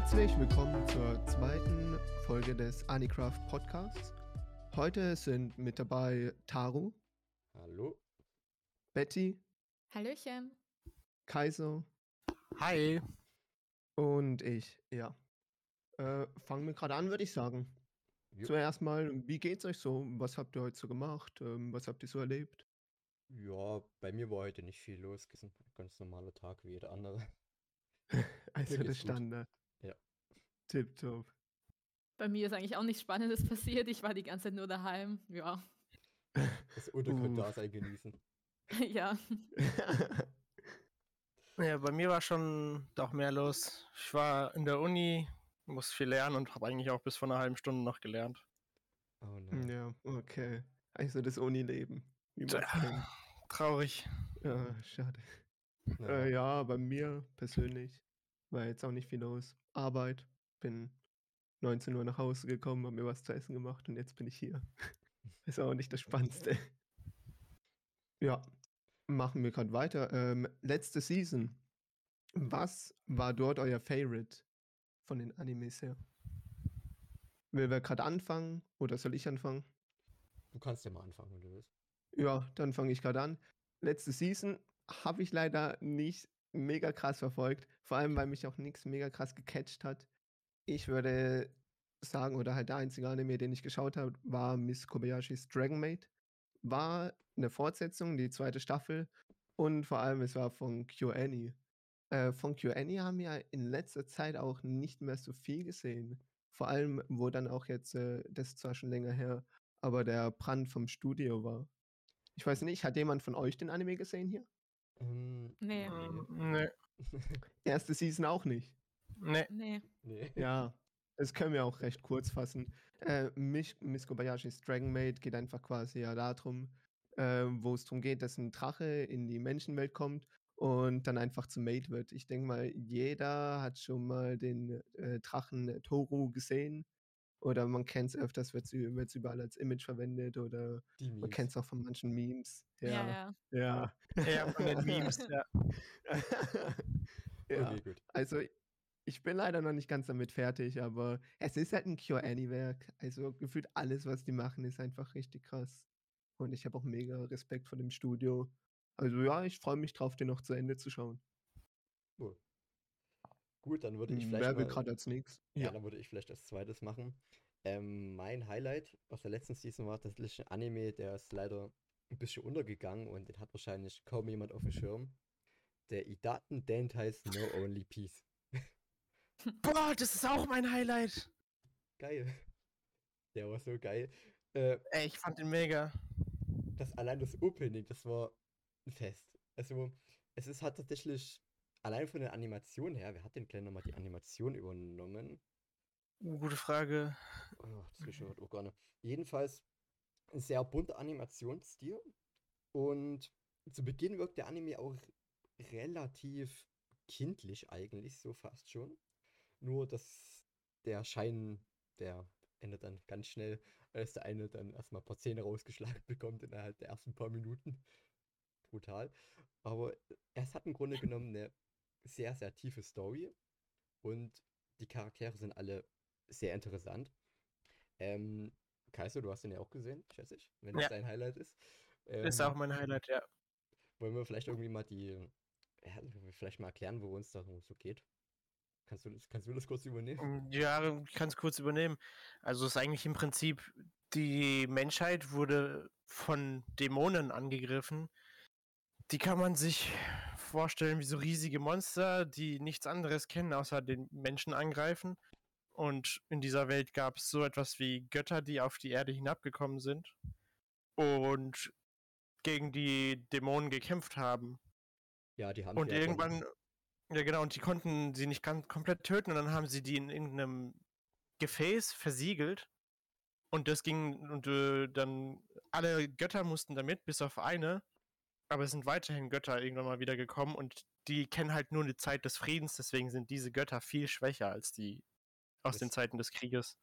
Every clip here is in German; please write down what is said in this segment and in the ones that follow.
Herzlich willkommen zur zweiten Folge des Anicraft Podcasts. Heute sind mit dabei Taru, Hallo. Betty, Hallöchen. Kaiser Hi. und ich. Ja. Äh, fangen wir gerade an, würde ich sagen. Jo. Zuerst mal, wie geht's euch so? Was habt ihr heute so gemacht? Ähm, was habt ihr so erlebt? Ja, bei mir war heute nicht viel los. Ist ein ganz normaler Tag wie jeder andere. Also gut. Standard. Ja. Tipptopp. Bei mir ist eigentlich auch nichts Spannendes passiert. Ich war die ganze Zeit nur daheim. Ja. Das Untergrunddasein Uh. genießen. ja. Ja, bei mir war schon doch mehr los. Ich war in der Uni, muss viel lernen und habe eigentlich auch bis vor einer halben Stunde noch gelernt. Oh nein. ja, okay. Also das Uni-Leben. Kennt. Traurig. Ja, schade. Ja. Äh, ja, bei mir persönlich war jetzt auch nicht viel los. Arbeit. Bin 19 Uhr nach Hause gekommen, habe mir was zu essen gemacht und jetzt bin ich hier. Ist auch nicht das Spannendste. Ja, machen wir gerade weiter. Ähm, letzte Season. Was war dort euer Favorite von den Animes her? Will wer gerade anfangen oder soll ich anfangen? Du kannst ja mal anfangen, wenn du willst. Ja, dann fange ich gerade an. Letzte Season habe ich leider nicht mega krass verfolgt, vor allem weil mich auch nichts mega krass gecatcht hat. Ich würde sagen, oder halt der einzige Anime, den ich geschaut habe, war Miss Kobayashis Dragon Maid. War eine Fortsetzung, die zweite Staffel und vor allem es war von QAnon. Äh, von QAnon haben wir in letzter Zeit auch nicht mehr so viel gesehen. Vor allem, wo dann auch jetzt, äh, das ist zwar schon länger her, aber der Brand vom Studio war. Ich weiß nicht, hat jemand von euch den Anime gesehen hier? Ähm, Nee. Nee. Erste Season auch nicht. Nee. Nee. Nee. Ja, das können wir auch recht kurz fassen. Äh, Miss Kobayashis Dragon Maid geht einfach quasi ja darum, äh, wo es darum geht, dass ein Drache in die Menschenwelt kommt und dann einfach zum Maid wird. Ich denke mal, jeder hat schon mal den äh, Drachen Toru gesehen. Oder man kennt es öfters, wird es überall als Image verwendet oder Die man kennt es auch von manchen Memes. Ja, ja. ja. Ja, von den Memes, ja. ja. Okay, gut. Also, ich bin leider noch nicht ganz damit fertig, aber es ist halt ein Cure-Any-Werk. Also, gefühlt alles, was die machen, ist einfach richtig krass. Und ich habe auch mega Respekt vor dem Studio. Also, ja, ich freue mich drauf, den noch zu Ende zu schauen. Cool. Gut, dann würde ich vielleicht Wer will gerade als nächstes? ja, dann würde ich vielleicht als zweites machen. Ähm, mein Highlight aus der letzten Season war tatsächlich ein Anime, der ist leider ein bisschen untergegangen und den hat wahrscheinlich kaum jemand auf dem Schirm. Der Idaten Dent heißt No Only Peace. Boah, das ist auch mein Highlight. Geil. Der war so geil. Äh, Ey, ich fand den mega. das allein das Opening, das war ein Fest. Also, es ist halt tatsächlich allein von der Animation her, wer hat denn gleich nochmal die Animation übernommen? Uh, gute Frage. Oh, das ist schon auch gar nicht. Jedenfalls ein sehr bunter Animationsstil und zu Beginn wirkt der Anime auch relativ kindlich eigentlich, so fast schon. Nur, dass der Schein, der endet dann ganz schnell, als der eine dann erstmal ein paar Zähne rausgeschlagen bekommt innerhalb der ersten paar Minuten. Brutal. Aber es hat im Grunde genommen eine sehr, sehr tiefe Story und die Charaktere sind alle sehr interessant. Ähm, Kaiser, du hast den ja auch gesehen, schätze ich, wenn das Ja. dein Highlight ist. Ist Ähm, auch mein Highlight, ja. wollen wir vielleicht irgendwie mal die, ja, vielleicht mal erklären, worum es da so geht? Kannst du, das- kannst du das kurz übernehmen? Ja, ich kann es kurz übernehmen. Also es ist eigentlich im Prinzip, die Menschheit wurde von Dämonen angegriffen. Die kann man sich vorstellen wie so riesige Monster, die nichts anderes kennen, außer den Menschen angreifen. Und in dieser Welt gab es so etwas wie Götter, die auf die Erde hinabgekommen sind und gegen die Dämonen gekämpft haben. Ja, die haben Und irgendwann, ja genau, und die konnten sie nicht ganz komplett töten und dann haben sie die in irgendeinem Gefäß versiegelt. Und das ging, und äh, dann alle Götter mussten damit, bis auf eine. Aber es sind weiterhin Götter irgendwann mal wieder gekommen und die kennen halt nur die Zeit des Friedens, deswegen sind diese Götter viel schwächer als die aus Das- den Zeiten des Krieges.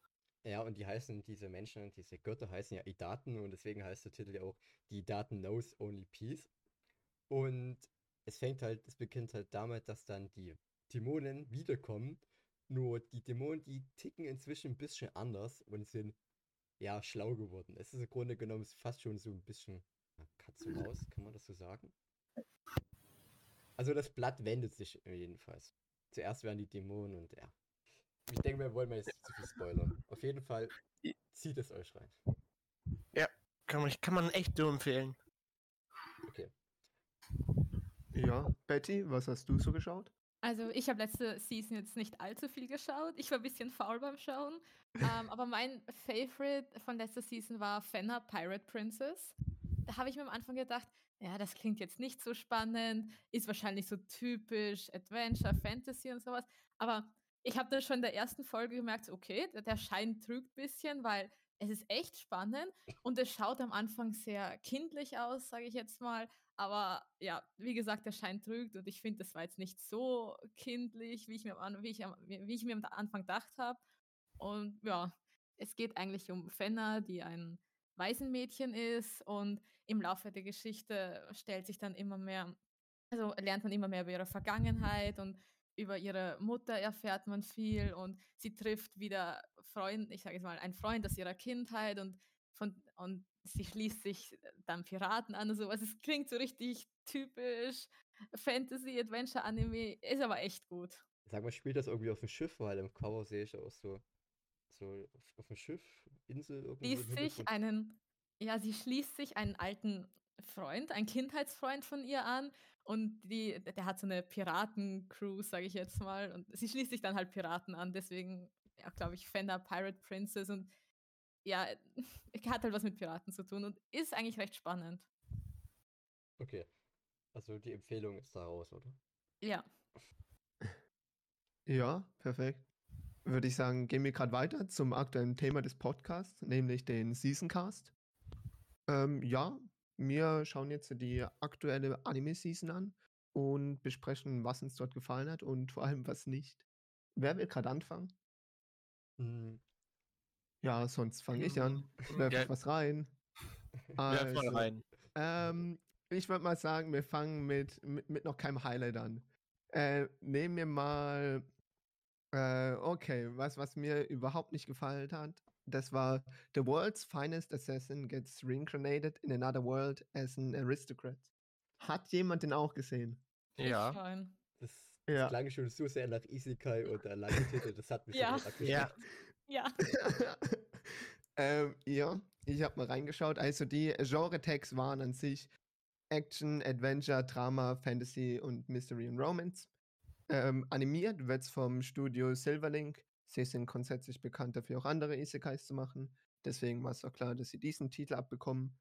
Ja, und die heißen, diese Menschen, diese Götter heißen ja Idaten und deswegen heißt der Titel ja auch Die Idaten Knows Only Peace. Und es fängt halt, es beginnt halt damit, dass dann die Dämonen wiederkommen Nur die Dämonen, die ticken inzwischen ein bisschen anders und sind ja schlau geworden. Es ist im Grunde genommen fast schon so ein bisschen ja, Katz und Maus, kann man das so sagen? Also das Blatt wendet sich jedenfalls. Zuerst werden die Dämonen und ja. Ich denke, wir wollen mal jetzt nicht zu viel spoilern. Auf jeden Fall zieht es euch rein. Kann man, kann man echt nur empfehlen. Okay. Ja, Betty, was hast du so geschaut? Also ich habe letzte Season jetzt nicht allzu viel geschaut. Ich war ein bisschen faul beim Schauen. ähm, aber mein Favorite von letzter Season war Fenner Pirate Princess. Da habe ich mir am Anfang gedacht, ja, das klingt jetzt nicht so spannend, ist wahrscheinlich so typisch Adventure, Fantasy und sowas. Aber ich habe dann schon in der ersten Folge gemerkt, okay, der Schein trügt ein bisschen, weil es ist echt spannend und es schaut am Anfang sehr kindlich aus, sage ich jetzt mal. Aber ja, wie gesagt, der Schein trügt und ich finde, das war jetzt nicht so kindlich, wie ich mir am, wie ich, wie ich mir am Anfang gedacht habe. Und ja, es geht eigentlich um Fenner, die ein Waisenmädchen ist und im Laufe der Geschichte stellt sich dann immer mehr, also lernt man immer mehr über ihre Vergangenheit und über ihre Mutter erfährt man viel und sie trifft wieder Freund, ich sage jetzt mal, einen Freund aus ihrer Kindheit und von und sie schließt sich dann Piraten an und sowas. Es klingt so richtig typisch Fantasy Adventure Anime, ist aber echt gut. Sag mal, spielt das irgendwie auf dem Schiff, weil im Cover sehe ich auch so, so auf, auf dem Schiff, Insel irgendwie. Schließt sich einen, ja, sie schließt sich einen alten Freund, einen Kindheitsfreund von ihr an und die, der hat so eine Piratencrew, sage ich jetzt mal, und sie schließt sich dann halt Piraten an, deswegen, ja, glaube ich, Fender Pirate Princess und ja, hat halt was mit Piraten zu tun und ist eigentlich recht spannend. Okay. Also die Empfehlung ist da raus, oder? Ja, Ja, perfekt. Würde ich sagen, gehen wir gerade weiter zum aktuellen Thema des Podcasts, nämlich den Seasoncast. Ähm, ja, wir schauen jetzt die aktuelle Anime-Season an und besprechen, was uns dort gefallen hat und vor allem was nicht. Wer will gerade anfangen? Hm, Ja, sonst fange ich an. Werf Ja, ich was rein. werf mal Also, rein. Ähm, ich würde mal sagen, wir fangen mit, mit, mit noch keinem Highlight an. Äh, nehmen wir mal, äh, okay, was, was mir überhaupt nicht gefallen hat, das war The World's Finest Assassin gets reincarnated in another world as an aristocrat. Hat jemand den auch gesehen? Ja. Das, das Ja. klang schon so sehr nach Isekai und der lange Titel, das hat mich Ja. schon Ja. Ja, ähm, ja, ich habe mal reingeschaut. Also die Genre-Tags waren an sich Action, Adventure, Drama, Fantasy und Mystery und Romance. Ähm, animiert wird es vom Studio Silverlink. Sie sind grundsätzlich bekannt dafür, auch andere Isekais zu machen. Deswegen war es auch klar, dass sie diesen Titel abbekommen.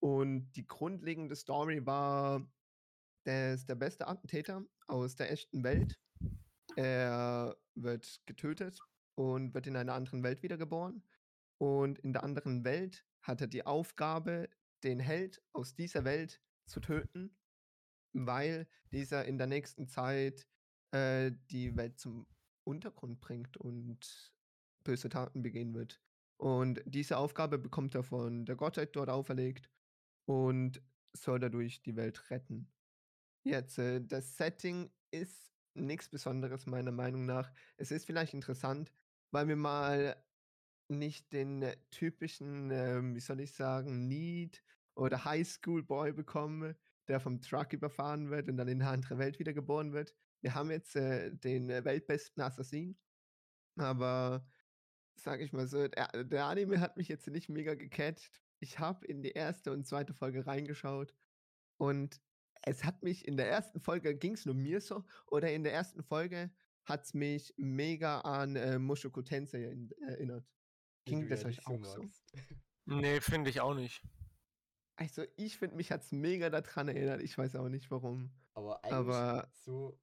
Und die grundlegende Story war, dass der beste Attentäter aus der echten Welt, er wird getötet und wird in einer anderen Welt wiedergeboren. Und in der anderen Welt hat er die Aufgabe, den Held aus dieser Welt zu töten, weil dieser in der nächsten Zeit äh, die Welt zum Untergrund bringt und böse Taten begehen wird. Und diese Aufgabe bekommt er von der Gottheit dort auferlegt und soll dadurch die Welt retten. Jetzt, äh, das Setting ist nichts Besonderes meiner Meinung nach. Es ist vielleicht interessant, weil wir mal nicht den äh, typischen, ähm, wie soll ich sagen, Need oder Highschool-Boy bekommen, der vom Truck überfahren wird und dann in eine andere Welt wiedergeboren wird. Wir haben jetzt äh, den äh, weltbesten Assassin, aber sag ich mal so, der, der Anime hat mich jetzt nicht mega gecatcht. Ich habe in die erste und zweite Folge reingeschaut und es hat mich in der ersten Folge, ging es nur mir so, oder in der ersten Folge hat es mich mega an äh, Mushoku Tensei in, erinnert. Ging das ja euch auch so? magst. Nee, finde ich auch nicht. Also ich finde, mich hat es mega daran erinnert. Ich weiß auch nicht warum. Aber eigentlich Aber- so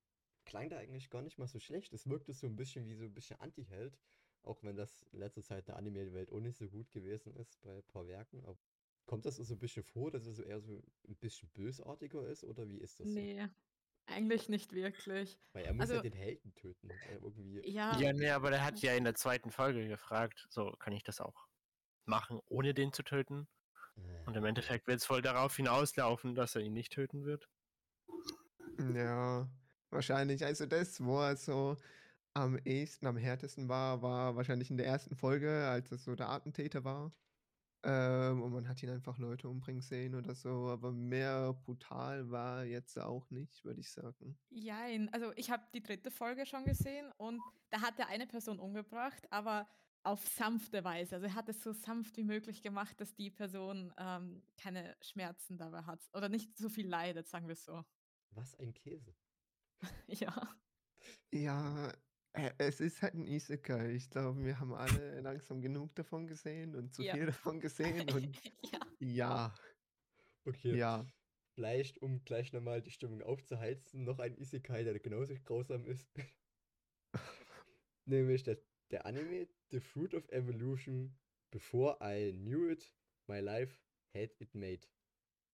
klang der eigentlich gar nicht mal so schlecht. Es wirkte so ein bisschen wie so ein bisschen Anti-Held. Auch wenn das in letzter Zeit der Anime-Welt auch nicht so gut gewesen ist bei ein paar Werken. Aber kommt das so ein bisschen vor, dass er so eher so ein bisschen bösartiger ist? Oder wie ist das so? Eigentlich nicht wirklich. Weil er muss ja Also- den Helden töten. Irgendwie. Ja, Ja, nee, aber der hat ja in der zweiten Folge gefragt, so kann ich das auch machen, ohne den zu töten. Äh, Und im Endeffekt wird es voll darauf hinauslaufen, dass er ihn nicht töten wird. Ja, wahrscheinlich. Also das war so. am ehesten, am härtesten war, war wahrscheinlich in der ersten Folge, als es so der Attentäter war. Ähm, und man hat ihn einfach Leute umbringen sehen oder so, aber mehr brutal war jetzt auch nicht, würde ich sagen. Jein, also ich habe die dritte Folge schon gesehen und da hat er eine Person umgebracht, aber auf sanfte Weise. Also er hat es so sanft wie möglich gemacht, dass die Person ähm, keine Schmerzen dabei hat oder nicht so viel leidet, sagen wir so. Was ein Käse. ja. Ja, es ist halt ein Isekai. Ich glaube, wir haben alle langsam genug davon gesehen und zu Ja. viel davon gesehen und ja. ja, Okay. ja. Vielleicht, um gleich nochmal die Stimmung aufzuheizen, noch ein Isekai, der genauso grausam ist. Nämlich der, der Anime The Fruit of Evolution Before I Knew It, My Life Had It Made.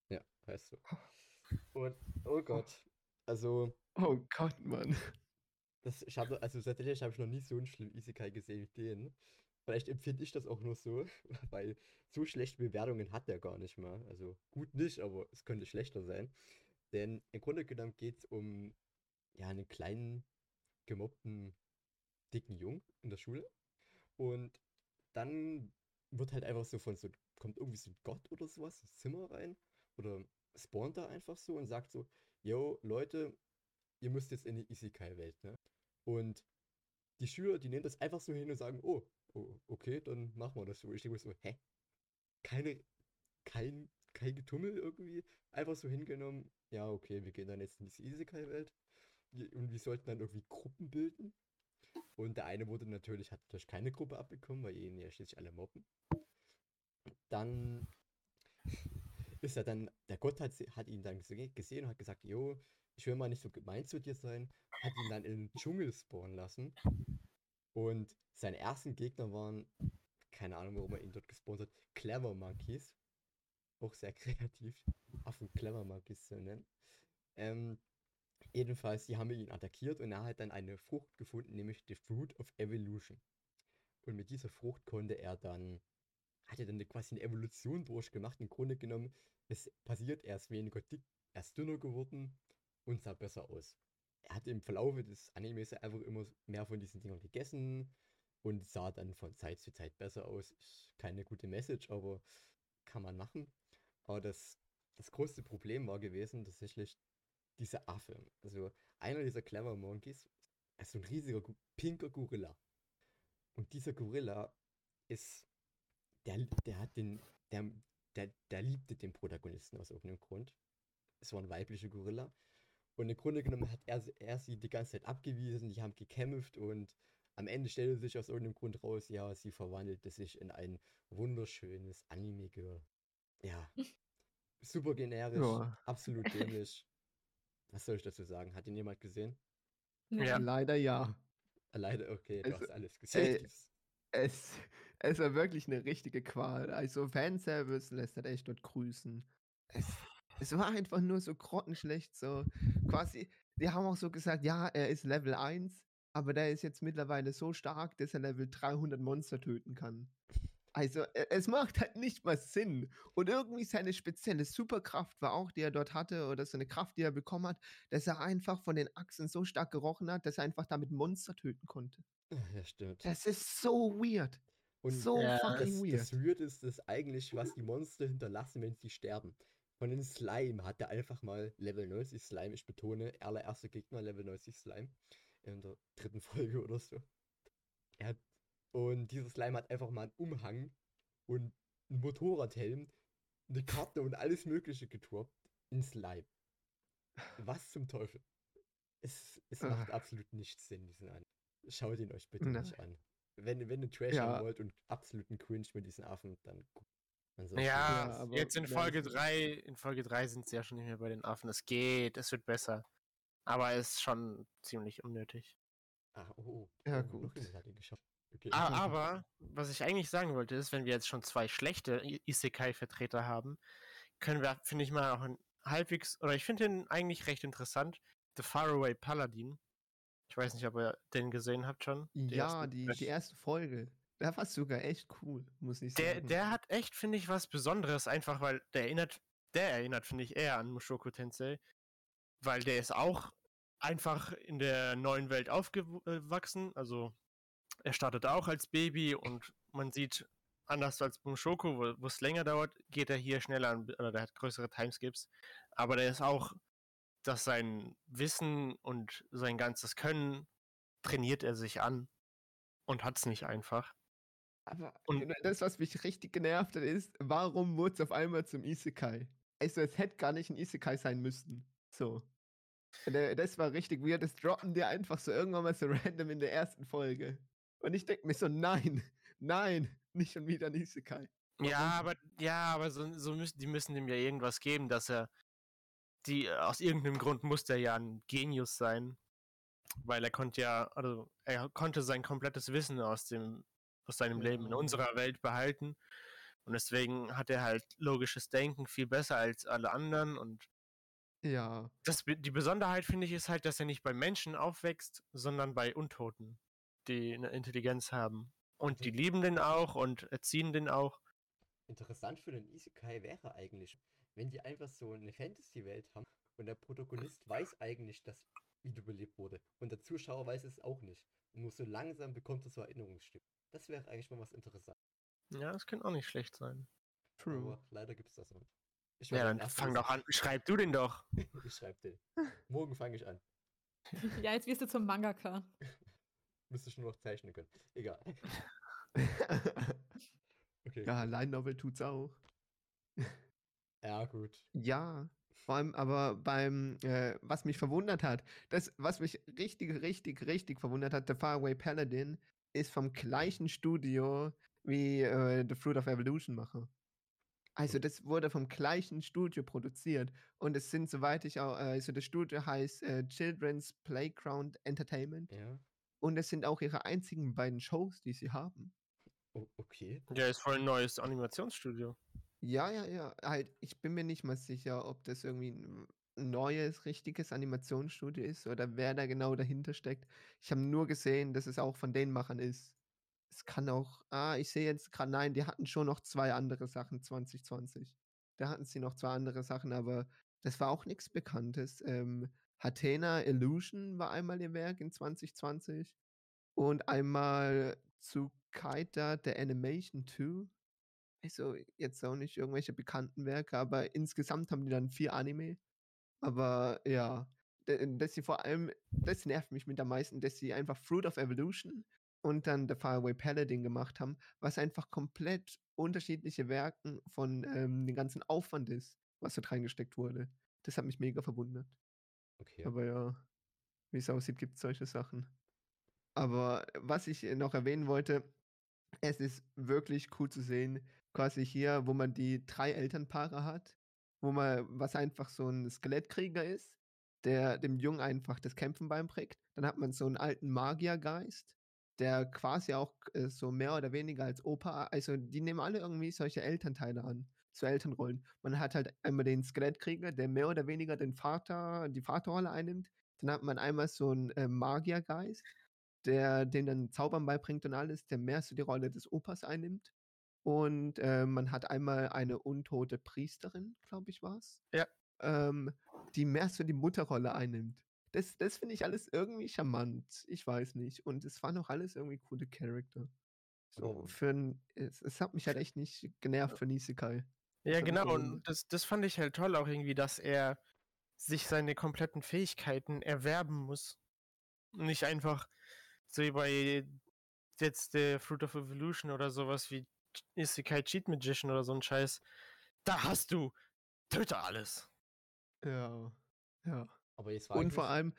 Ja, heißt so. Und, oh Gott. Also, Oh Gott, Mann. Das, ich habe, also tatsächlich habe ich noch nie so einen schlimmen Isekai gesehen wie den. Vielleicht empfinde ich das auch nur so, weil so schlechte Bewertungen hat der gar nicht mal. Also gut nicht, aber es könnte schlechter sein. Denn im Grunde genommen geht es um ja, einen kleinen, gemobbten, dicken Jungen in der Schule. Und dann wird halt einfach so von so, kommt irgendwie so ein Gott oder sowas ins Zimmer rein oder spawnt da einfach so und sagt so, yo, Leute, ihr müsst jetzt in die Isekai-Welt, ne? Und die Schüler, die nehmen das einfach so hin und sagen, oh, oh okay, dann machen wir das so. Ich denke mir so, hä? Keine, kein, kein Getummel irgendwie, einfach so hingenommen, ja, okay, wir gehen dann jetzt in diese Isekai-Welt und wir sollten dann irgendwie Gruppen bilden. Und der eine wurde natürlich, hat natürlich keine Gruppe abbekommen, weil ihn ja schließlich alle mobben. Dann ist er dann, der Gott hat, hat ihn dann gese- gesehen und hat gesagt, jo, ich will mal nicht so gemein zu dir sein, hat ihn dann in den Dschungel spawnen lassen. Und seine ersten Gegner waren, keine Ahnung, warum er ihn dort gespawnt hat, Clever Monkeys. Auch sehr kreativ, Affen Clever Monkeys zu nennen. Ähm, jedenfalls, die haben ihn attackiert und er hat dann eine Frucht gefunden, nämlich die Fruit of Evolution. Und mit dieser Frucht konnte er dann, hat er dann quasi eine Evolution durchgemacht. Im Grunde genommen, es passiert, er ist weniger dick, er ist dünner geworden und sah besser aus. Er hat im Verlaufe des Animes einfach immer mehr von diesen Dingern gegessen und sah dann von Zeit zu Zeit besser aus. Ist keine gute Message, aber kann man machen. Aber das, das größte Problem war gewesen tatsächlich dieser Affe. Also einer dieser Clever Monkeys ist so ein riesiger pinker Gorilla. Und dieser Gorilla ist, der, der hat den, der, der, der liebte den Protagonisten aus irgendeinem Grund. Es war ein weiblicher Gorilla. Und im Grunde genommen hat er, er sie die ganze Zeit abgewiesen, die haben gekämpft und am Ende stellte sich aus irgendeinem Grund raus, ja, sie verwandelte sich in ein wunderschönes Anime-Girl. Ja, super generisch, Ja. absolut dämlich. Was soll ich dazu sagen? Hat ihn jemand gesehen? Ja. Leider ja. Leider, okay, du Also, hast alles gesehen. äh, Es, es war wirklich eine richtige Qual. Also Fanservice lässt halt echt dort grüßen. Es, es war einfach nur so grottenschlecht, so quasi, die haben auch so gesagt, ja, er ist Level 1, aber der ist jetzt mittlerweile so stark, dass er Level 300 Monster töten kann. Also e- es macht halt nicht mal Sinn. Und irgendwie seine spezielle Superkraft war auch, die er dort hatte, oder so eine Kraft, die er bekommen hat, dass er einfach von den Achsen so stark gerochen hat, dass er einfach damit Monster töten konnte. ja, stimmt. Das ist so weird. Und so Ja, fucking das, weird. das Weird ist das eigentlich, was die Monster hinterlassen, wenn sie sterben. Von den Slime hat er einfach mal Level 90 Slime, ich betone, allererster Gegner Level 90 Slime. In der dritten Folge oder so. Er hat, und dieser Slime hat einfach mal einen Umhang und einen Motorradhelm, eine Karte und alles mögliche getroppt in Slime. Was zum Teufel? Es, es macht Ah. absolut nichts Sinn, diesen an. Schaut ihn euch bitte Nein. nicht an. Wenn, wenn ihr Trash Ja. haben wollt und absoluten Cringe mit diesen Affen, dann guckt. Ansonsten- Ja, Ja, jetzt in Folge ist- 3, in Folge 3 sind sie ja schon nicht mehr bei den Affen. Es geht, es wird besser. Aber es ist schon ziemlich unnötig. Ah, oh, oh. Ja, oh, gut. Okay. A- Aber, was ich eigentlich sagen wollte, ist, wenn wir jetzt schon zwei schlechte Isekai-Vertreter haben, können wir, finde ich mal, auch ein halbwegs, oder ich finde den eigentlich recht interessant, The Faraway Paladin. Ich weiß nicht, ob ihr den gesehen habt schon. die Ja, die, die erste Folge. Der war sogar echt cool, muss ich Der, sagen. der hat echt, finde ich, was Besonderes, einfach weil der erinnert, der erinnert, finde ich, eher an Mushoku Tensei. Weil der ist auch einfach in der neuen Welt aufgewachsen. Also er startet auch als Baby und man sieht, anders als Schoko, wo es länger dauert, geht er hier schneller an, oder der hat größere Timeskips. Aber der ist auch, dass sein Wissen und sein ganzes Können trainiert er sich an und hat es nicht einfach. Aber Und- genau das, was mich richtig genervt hat, ist, warum wurde es auf einmal zum Isekai? Also, es hätte gar nicht ein Isekai sein müssen. So. Der- Das war richtig weird. Das droppen die einfach so irgendwann mal so random in der ersten Folge. Und ich denke mir so, nein, nein, nicht schon wieder ein Isekai. Ja, aber ja, aber so, so müssen die müssen ihm ja irgendwas geben, dass er die aus irgendeinem Grund musste er ja ein Genius sein, weil er konnte ja, also er konnte sein komplettes Wissen aus dem aus seinem Leben in unserer Welt behalten und deswegen hat er halt logisches Denken viel besser als alle anderen und Ja. das, die Besonderheit finde ich ist halt, dass er nicht bei Menschen aufwächst, sondern bei Untoten, die eine Intelligenz haben und die lieben den auch und erziehen den auch. Interessant für den Isekai wäre eigentlich, wenn die einfach so eine Fantasy-Welt haben und der Protagonist weiß eigentlich, dass wiederbelebt wurde und der Zuschauer weiß es auch nicht. Und nur so langsam bekommt er so Erinnerungsstücke. Das wäre eigentlich mal was Interessantes. Ja, das könnte auch nicht schlecht sein. True. Aber leider gibt es das noch nicht. Ich Ja, werde dann fang doch an. Schreib du den doch. Ich schreibe den. Morgen fange ich an. Ja, jetzt wirst du zum Mangaka. Müsste nur noch zeichnen können. Egal. Okay. ja, Line Novel tut's auch. Ja, gut. Ja, vor allem aber beim, äh, was mich verwundert hat, das, was mich richtig, richtig, richtig verwundert hat, The Faraway Paladin ist vom gleichen Studio wie äh, The Fruit of Evolution Macher. Also das wurde vom gleichen Studio produziert und es sind, soweit ich auch, äh, also das Studio heißt äh, Children's Playground Entertainment Ja. und es sind auch ihre einzigen beiden Shows, die sie haben. O okay. Ja, ist voll ein neues Animationsstudio. Ja, ja, ja. Halt, ich bin mir nicht mal sicher, ob das irgendwie ein neues, richtiges Animationsstudio ist oder wer da genau dahinter steckt. Ich habe nur gesehen, dass es auch von den Machern ist. Es kann auch, ah, ich sehe jetzt gerade, nein, die hatten schon noch zwei andere Sachen 2020. Da hatten sie noch zwei andere Sachen, aber das war auch nichts Bekanntes. Ähm, Hatena Illusion war einmal ihr Werk in 2020 und einmal Tsukaita The Animation 2 also jetzt auch nicht irgendwelche bekannten Werke, aber insgesamt haben die dann vier Anime. Aber ja, dass sie vor allem, das nervt mich mit am meisten, dass sie einfach Fruit of Evolution und dann The Faraway Paladin gemacht haben, was einfach komplett unterschiedliche Werken von ähm, dem ganzen Aufwand ist, was dort reingesteckt wurde. Das hat mich mega verwundert. Okay. Aber ja, wie es aussieht, gibt es solche Sachen. Aber was ich äh, noch erwähnen wollte, es ist wirklich cool zu sehen, quasi hier, wo man die drei Elternpaare hat, wo man, was einfach so ein Skelettkrieger ist, der dem Jungen einfach das Kämpfen beibringt. Dann hat man so einen alten Magiergeist, der quasi auch äh, so mehr oder weniger als Opa, also die nehmen alle irgendwie solche Elternteile an, so Elternrollen. Man hat halt einmal den Skelettkrieger, der mehr oder weniger den Vater, die Vaterrolle einnimmt. Dann hat man einmal so einen äh, Magiergeist, der den dann Zaubern beibringt und alles, der mehr so die Rolle des Opas einnimmt. Und äh, man hat einmal eine untote Priesterin, glaube ich, war es. Ja. Ähm, die mehr so die Mutterrolle einnimmt. Das, das finde ich alles irgendwie charmant. Ich weiß nicht. Und es waren auch alles irgendwie coole Charakter. So, Aber- für ein, es, es hat mich halt echt nicht genervt für Nisekai. Ja, genau. Und das, das fand ich halt toll auch irgendwie, dass er sich seine kompletten Fähigkeiten erwerben muss. Und Nicht einfach so wie bei jetzt der Fruit of Evolution oder sowas wie Isekai Cheat Magician oder so ein Scheiß. Da hast du, töte alles. Ja. Ja. Aber jetzt war Und vor allem,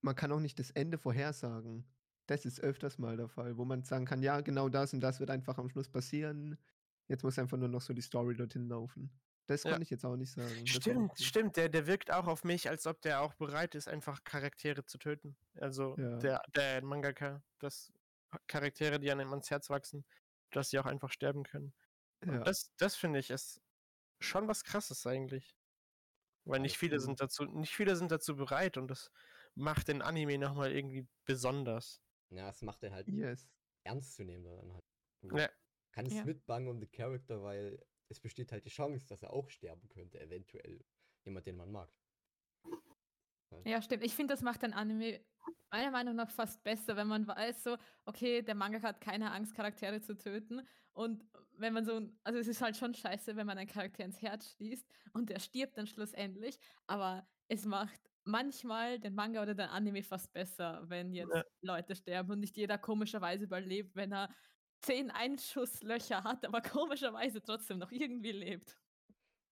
man kann auch nicht das Ende vorhersagen. Das ist öfters mal der Fall, wo man sagen kann, ja, genau das und das wird einfach am Schluss passieren. Jetzt muss einfach nur noch so die Story dorthin laufen. Das Ja. kann ich jetzt auch nicht sagen. Das Stimmt, stimmt. Der, der wirkt auch auf mich, als ob der auch bereit ist, einfach Charaktere zu töten. Also Ja. der, der Mangaka, dass Charaktere, die einem ans Herz wachsen, dass sie auch einfach sterben können. Ja. das, das finde ich ist schon was krasses eigentlich. Weil nicht viele sind dazu, nicht viele sind dazu bereit und das macht den Anime nochmal irgendwie besonders. Ja, es macht den halt Yes. ernst zu nehmen dann halt. Du Ja. kannst Ja. mitbangen um den Charakter, weil es besteht halt die Chance, dass er auch sterben könnte, eventuell. Jemand, den man mag. Ja, stimmt. Ich finde, das macht ein Anime meiner Meinung nach fast besser, wenn man weiß, so, okay, der Manga hat keine Angst, Charaktere zu töten. Und wenn man so, also es ist halt schon scheiße, wenn man einen Charakter ins Herz schließt und der stirbt dann schlussendlich. Aber es macht manchmal den Manga oder den Anime fast besser, wenn jetzt Ja. Leute sterben und nicht jeder komischerweise überlebt, wenn er zehn Einschusslöcher hat, aber komischerweise trotzdem noch irgendwie lebt.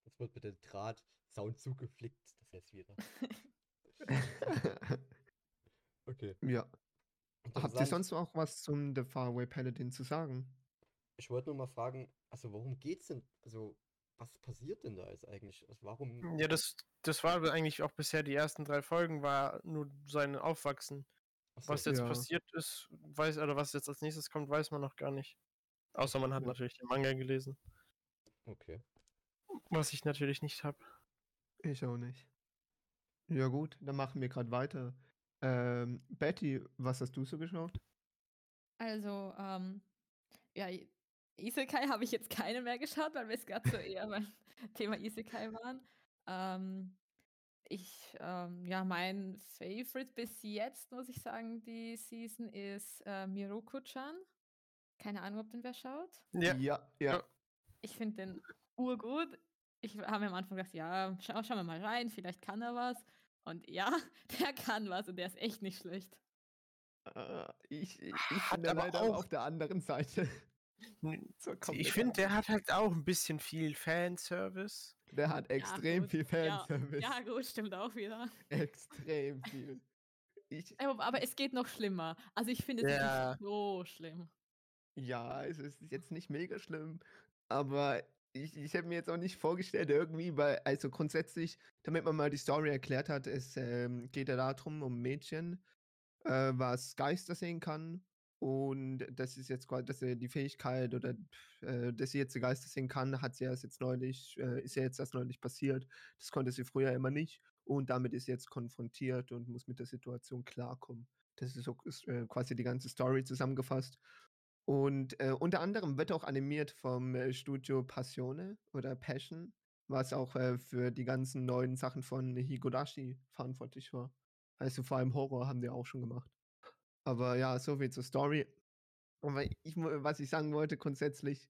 Jetzt wird mit dem Draht Sound zugeflickt. Das heißt wieder. Okay. ja. Habt ihr sonst noch was zum The Faraway Paladin zu sagen? Ich wollte nur mal fragen, also worum geht's denn? Also, was passiert denn da jetzt eigentlich? Also, warum? Ja, das, das war eigentlich auch bisher die ersten drei Folgen, war nur sein Aufwachsen. Achso, Was jetzt Ja. passiert ist, weiß, oder was jetzt als nächstes kommt, weiß man noch gar nicht. Außer man hat Ja. natürlich den Manga gelesen. Okay. Was ich natürlich nicht habe. Ich auch nicht. Ja gut, dann machen wir gerade weiter. Ähm, Betty, was hast du so geschaut? Also, ähm, ja, Isekai habe ich jetzt keine mehr geschaut, weil wir es gerade so eher beim Thema Isekai waren. Ähm, ich, ähm, ja, mein Favorite bis jetzt, muss ich sagen, die Season ist äh, Miroku-chan. Keine Ahnung, ob den wer schaut. Ja, ja. ja. Ich finde den urgut. Ich habe mir am Anfang gedacht, ja, schau, schauen wir mal rein, vielleicht kann er was. Und ja, der kann was und der ist echt nicht schlecht. Äh, ich ich, ich bin aber leider auch- auf der anderen Seite. So ich finde, der hat halt auch ein bisschen viel Fanservice. Der hat extrem gut, viel Ja, Fanservice. ja, gut, stimmt auch wieder. Extrem viel. Ich, Aber, aber es geht noch schlimmer. Also ich finde es Ja. nicht so schlimm. ja, es ist jetzt nicht mega schlimm, aber ich, ich hätte mir jetzt auch nicht vorgestellt, irgendwie, weil, also grundsätzlich, damit man mal die Story erklärt hat, es ähm, geht ja darum, um Mädchen, äh, was Geister sehen kann. Und das ist jetzt quasi, dass er die Fähigkeit oder äh, dass sie jetzt die Geister sehen kann, hat sie erst jetzt neulich, äh, ist ja jetzt erst neulich passiert. Das konnte sie früher immer nicht. Und damit ist sie jetzt konfrontiert und muss mit der Situation klarkommen. Das ist so ist, äh, quasi die ganze Story zusammengefasst. Und äh, unter anderem wird auch animiert vom äh, Studio Passione oder Passion, was auch äh, für die ganzen neuen Sachen von Higurashi verantwortlich war. Also vor allem Horror haben die auch schon gemacht. Aber ja, so viel zur Story. Aber ich, was ich sagen wollte grundsätzlich,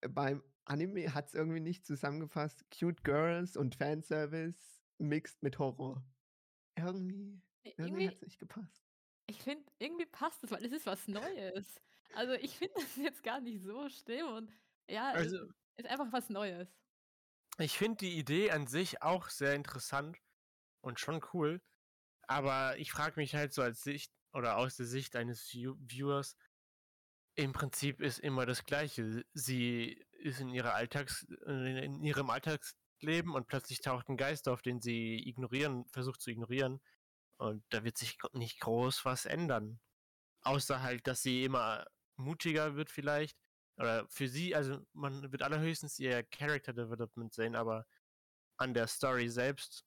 äh, beim Anime hat es irgendwie nicht zusammengefasst. Cute Girls und Fanservice mixed mit Horror. Irgendwie, irgendwie Irgendwie, hat es nicht gepasst. ich finde, irgendwie passt es, weil es ist was Neues. Also ich finde das jetzt gar nicht so schlimm und ja, Also- es ist einfach was Neues. Ich finde die Idee an sich auch sehr interessant und schon cool. Aber ich frage mich halt so als Sicht oder aus der Sicht eines View Viewers, im Prinzip ist immer das Gleiche. Sie ist in, ihrer Alltags äh, in ihrem Alltagsleben und plötzlich taucht ein Geist auf, den sie ignorieren, versucht zu ignorieren. Und da wird sich nicht groß was ändern. Außer halt, dass sie immer mutiger wird vielleicht. Oder für sie, also man wird allerhöchstens ihr Character Development sehen, aber an der Story selbst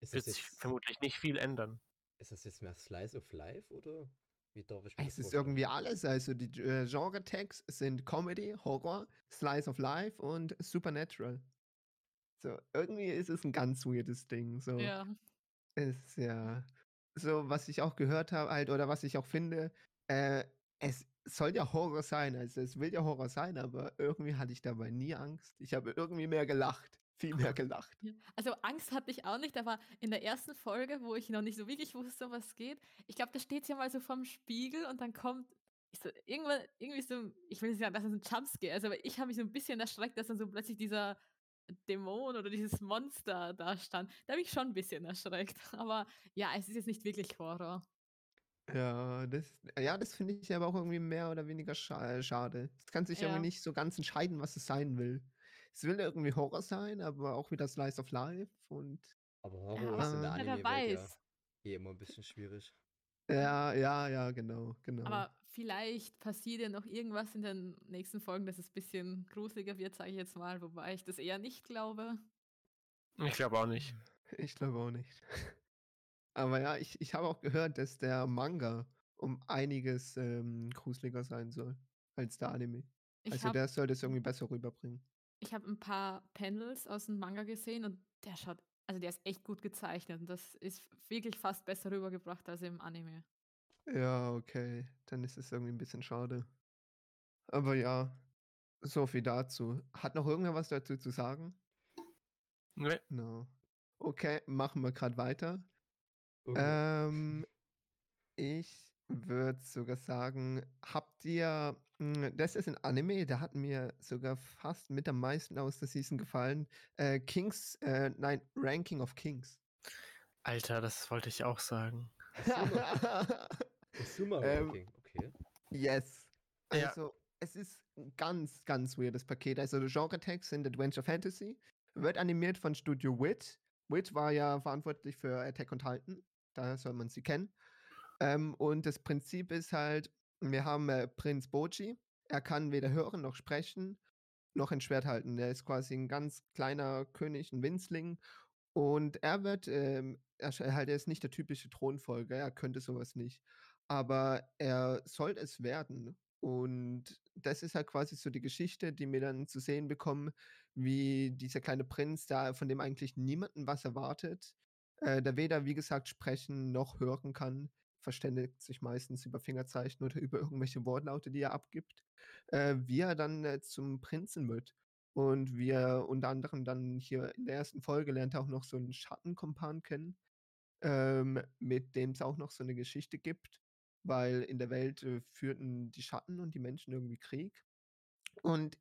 Ist wird sich jetzt, vermutlich nicht viel ändern. ist das jetzt mehr Slice of Life oder wie darf ich Es ist vorstellen? irgendwie alles. Also die äh, Genre-Tags sind Comedy, Horror, Slice of Life und Supernatural. So, irgendwie ist es ein ganz weirdes Ding. So, Ja. ist ja. So, was ich auch gehört habe, halt, oder was ich auch finde, äh, es soll ja Horror sein. Also es will ja Horror sein, aber irgendwie hatte ich dabei nie Angst. Ich habe irgendwie mehr gelacht. Viel mehr gelacht. Also Angst hatte ich auch nicht, aber in der ersten Folge, wo ich noch nicht so wirklich wusste, um was geht, ich glaube, da steht sie ja mal so vorm Spiegel und dann kommt so, irgendwann, irgendwie so, ich will nicht sagen, dass es ein Jumpscare ist, aber ich habe mich so ein bisschen erschreckt, dass dann so plötzlich dieser Dämon oder dieses Monster da stand. Da habe ich schon ein bisschen erschreckt. Aber ja, es ist jetzt nicht wirklich Horror. Ja, das, ja, das finde ich aber auch irgendwie mehr oder weniger scha äh, schade. Es kann sich Ja. irgendwie nicht so ganz entscheiden, was es sein will. Es will irgendwie Horror sein, aber auch wieder Slice of Life und Aber Ja, Horror aber ist in der wer Anime-Welt ja weiß. eh immer ein bisschen schwierig. ja, ja, ja, genau, genau. Aber vielleicht passiert ja noch irgendwas in den nächsten Folgen, dass es ein bisschen gruseliger wird, sage ich jetzt mal, wobei ich das eher nicht glaube. Ich glaube auch nicht. Ich glaube auch nicht. Aber ja, ich, ich habe auch gehört, dass der Manga um einiges ähm, gruseliger sein soll als der Anime. Ich Also habe der soll das irgendwie besser rüberbringen. ich hab ein paar Panels aus dem Manga gesehen und der schaut, Also der ist echt gut gezeichnet und das ist wirklich fast besser rübergebracht als im Anime. Ja, okay. Dann ist es irgendwie ein bisschen schade. Aber ja, so viel dazu. Hat noch irgendwer was dazu zu sagen? Ne, No. Okay, machen wir gerade weiter. Okay. Ähm, ich würde sogar sagen, habt ihr, mm, das ist ein Anime, der hat mir sogar fast mit am meisten aus der Season gefallen. Äh, Kings, äh, nein, Ranking of Kings. Alter, das wollte ich auch sagen. Summa ähm, Ranking, okay. Yes. Ja. Also, es ist ein ganz, ganz weirdes Paket. Also, Genre-Text sind Adventure Fantasy. Wird animiert von Studio Wit. Wit war ja verantwortlich für Attack on Titan. Daher soll man sie kennen. Ähm, und das Prinzip ist halt, wir haben äh, Prinz Boji. Er kann weder hören noch sprechen, noch ein Schwert halten. Er ist quasi ein ganz kleiner König, ein Winzling. Und er wird, ähm, er, halt, er ist nicht der typische Thronfolger, er könnte sowas nicht. Aber er soll es werden. Und das ist halt quasi so die Geschichte, die wir dann zu sehen bekommen, wie dieser kleine Prinz, da von dem eigentlich niemanden was erwartet, äh, der weder, wie gesagt, sprechen noch hören kann, verständigt sich meistens über Fingerzeichen oder über irgendwelche Wortlaute, die er abgibt, äh, wie er dann äh, zum Prinzen wird. Und wie er unter anderem dann hier in der ersten Folge lernt er auch noch so einen Schattenkompan kennen, ähm, mit dem es auch noch so eine Geschichte gibt, weil in der Welt äh, führten die Schatten und die Menschen irgendwie Krieg. Und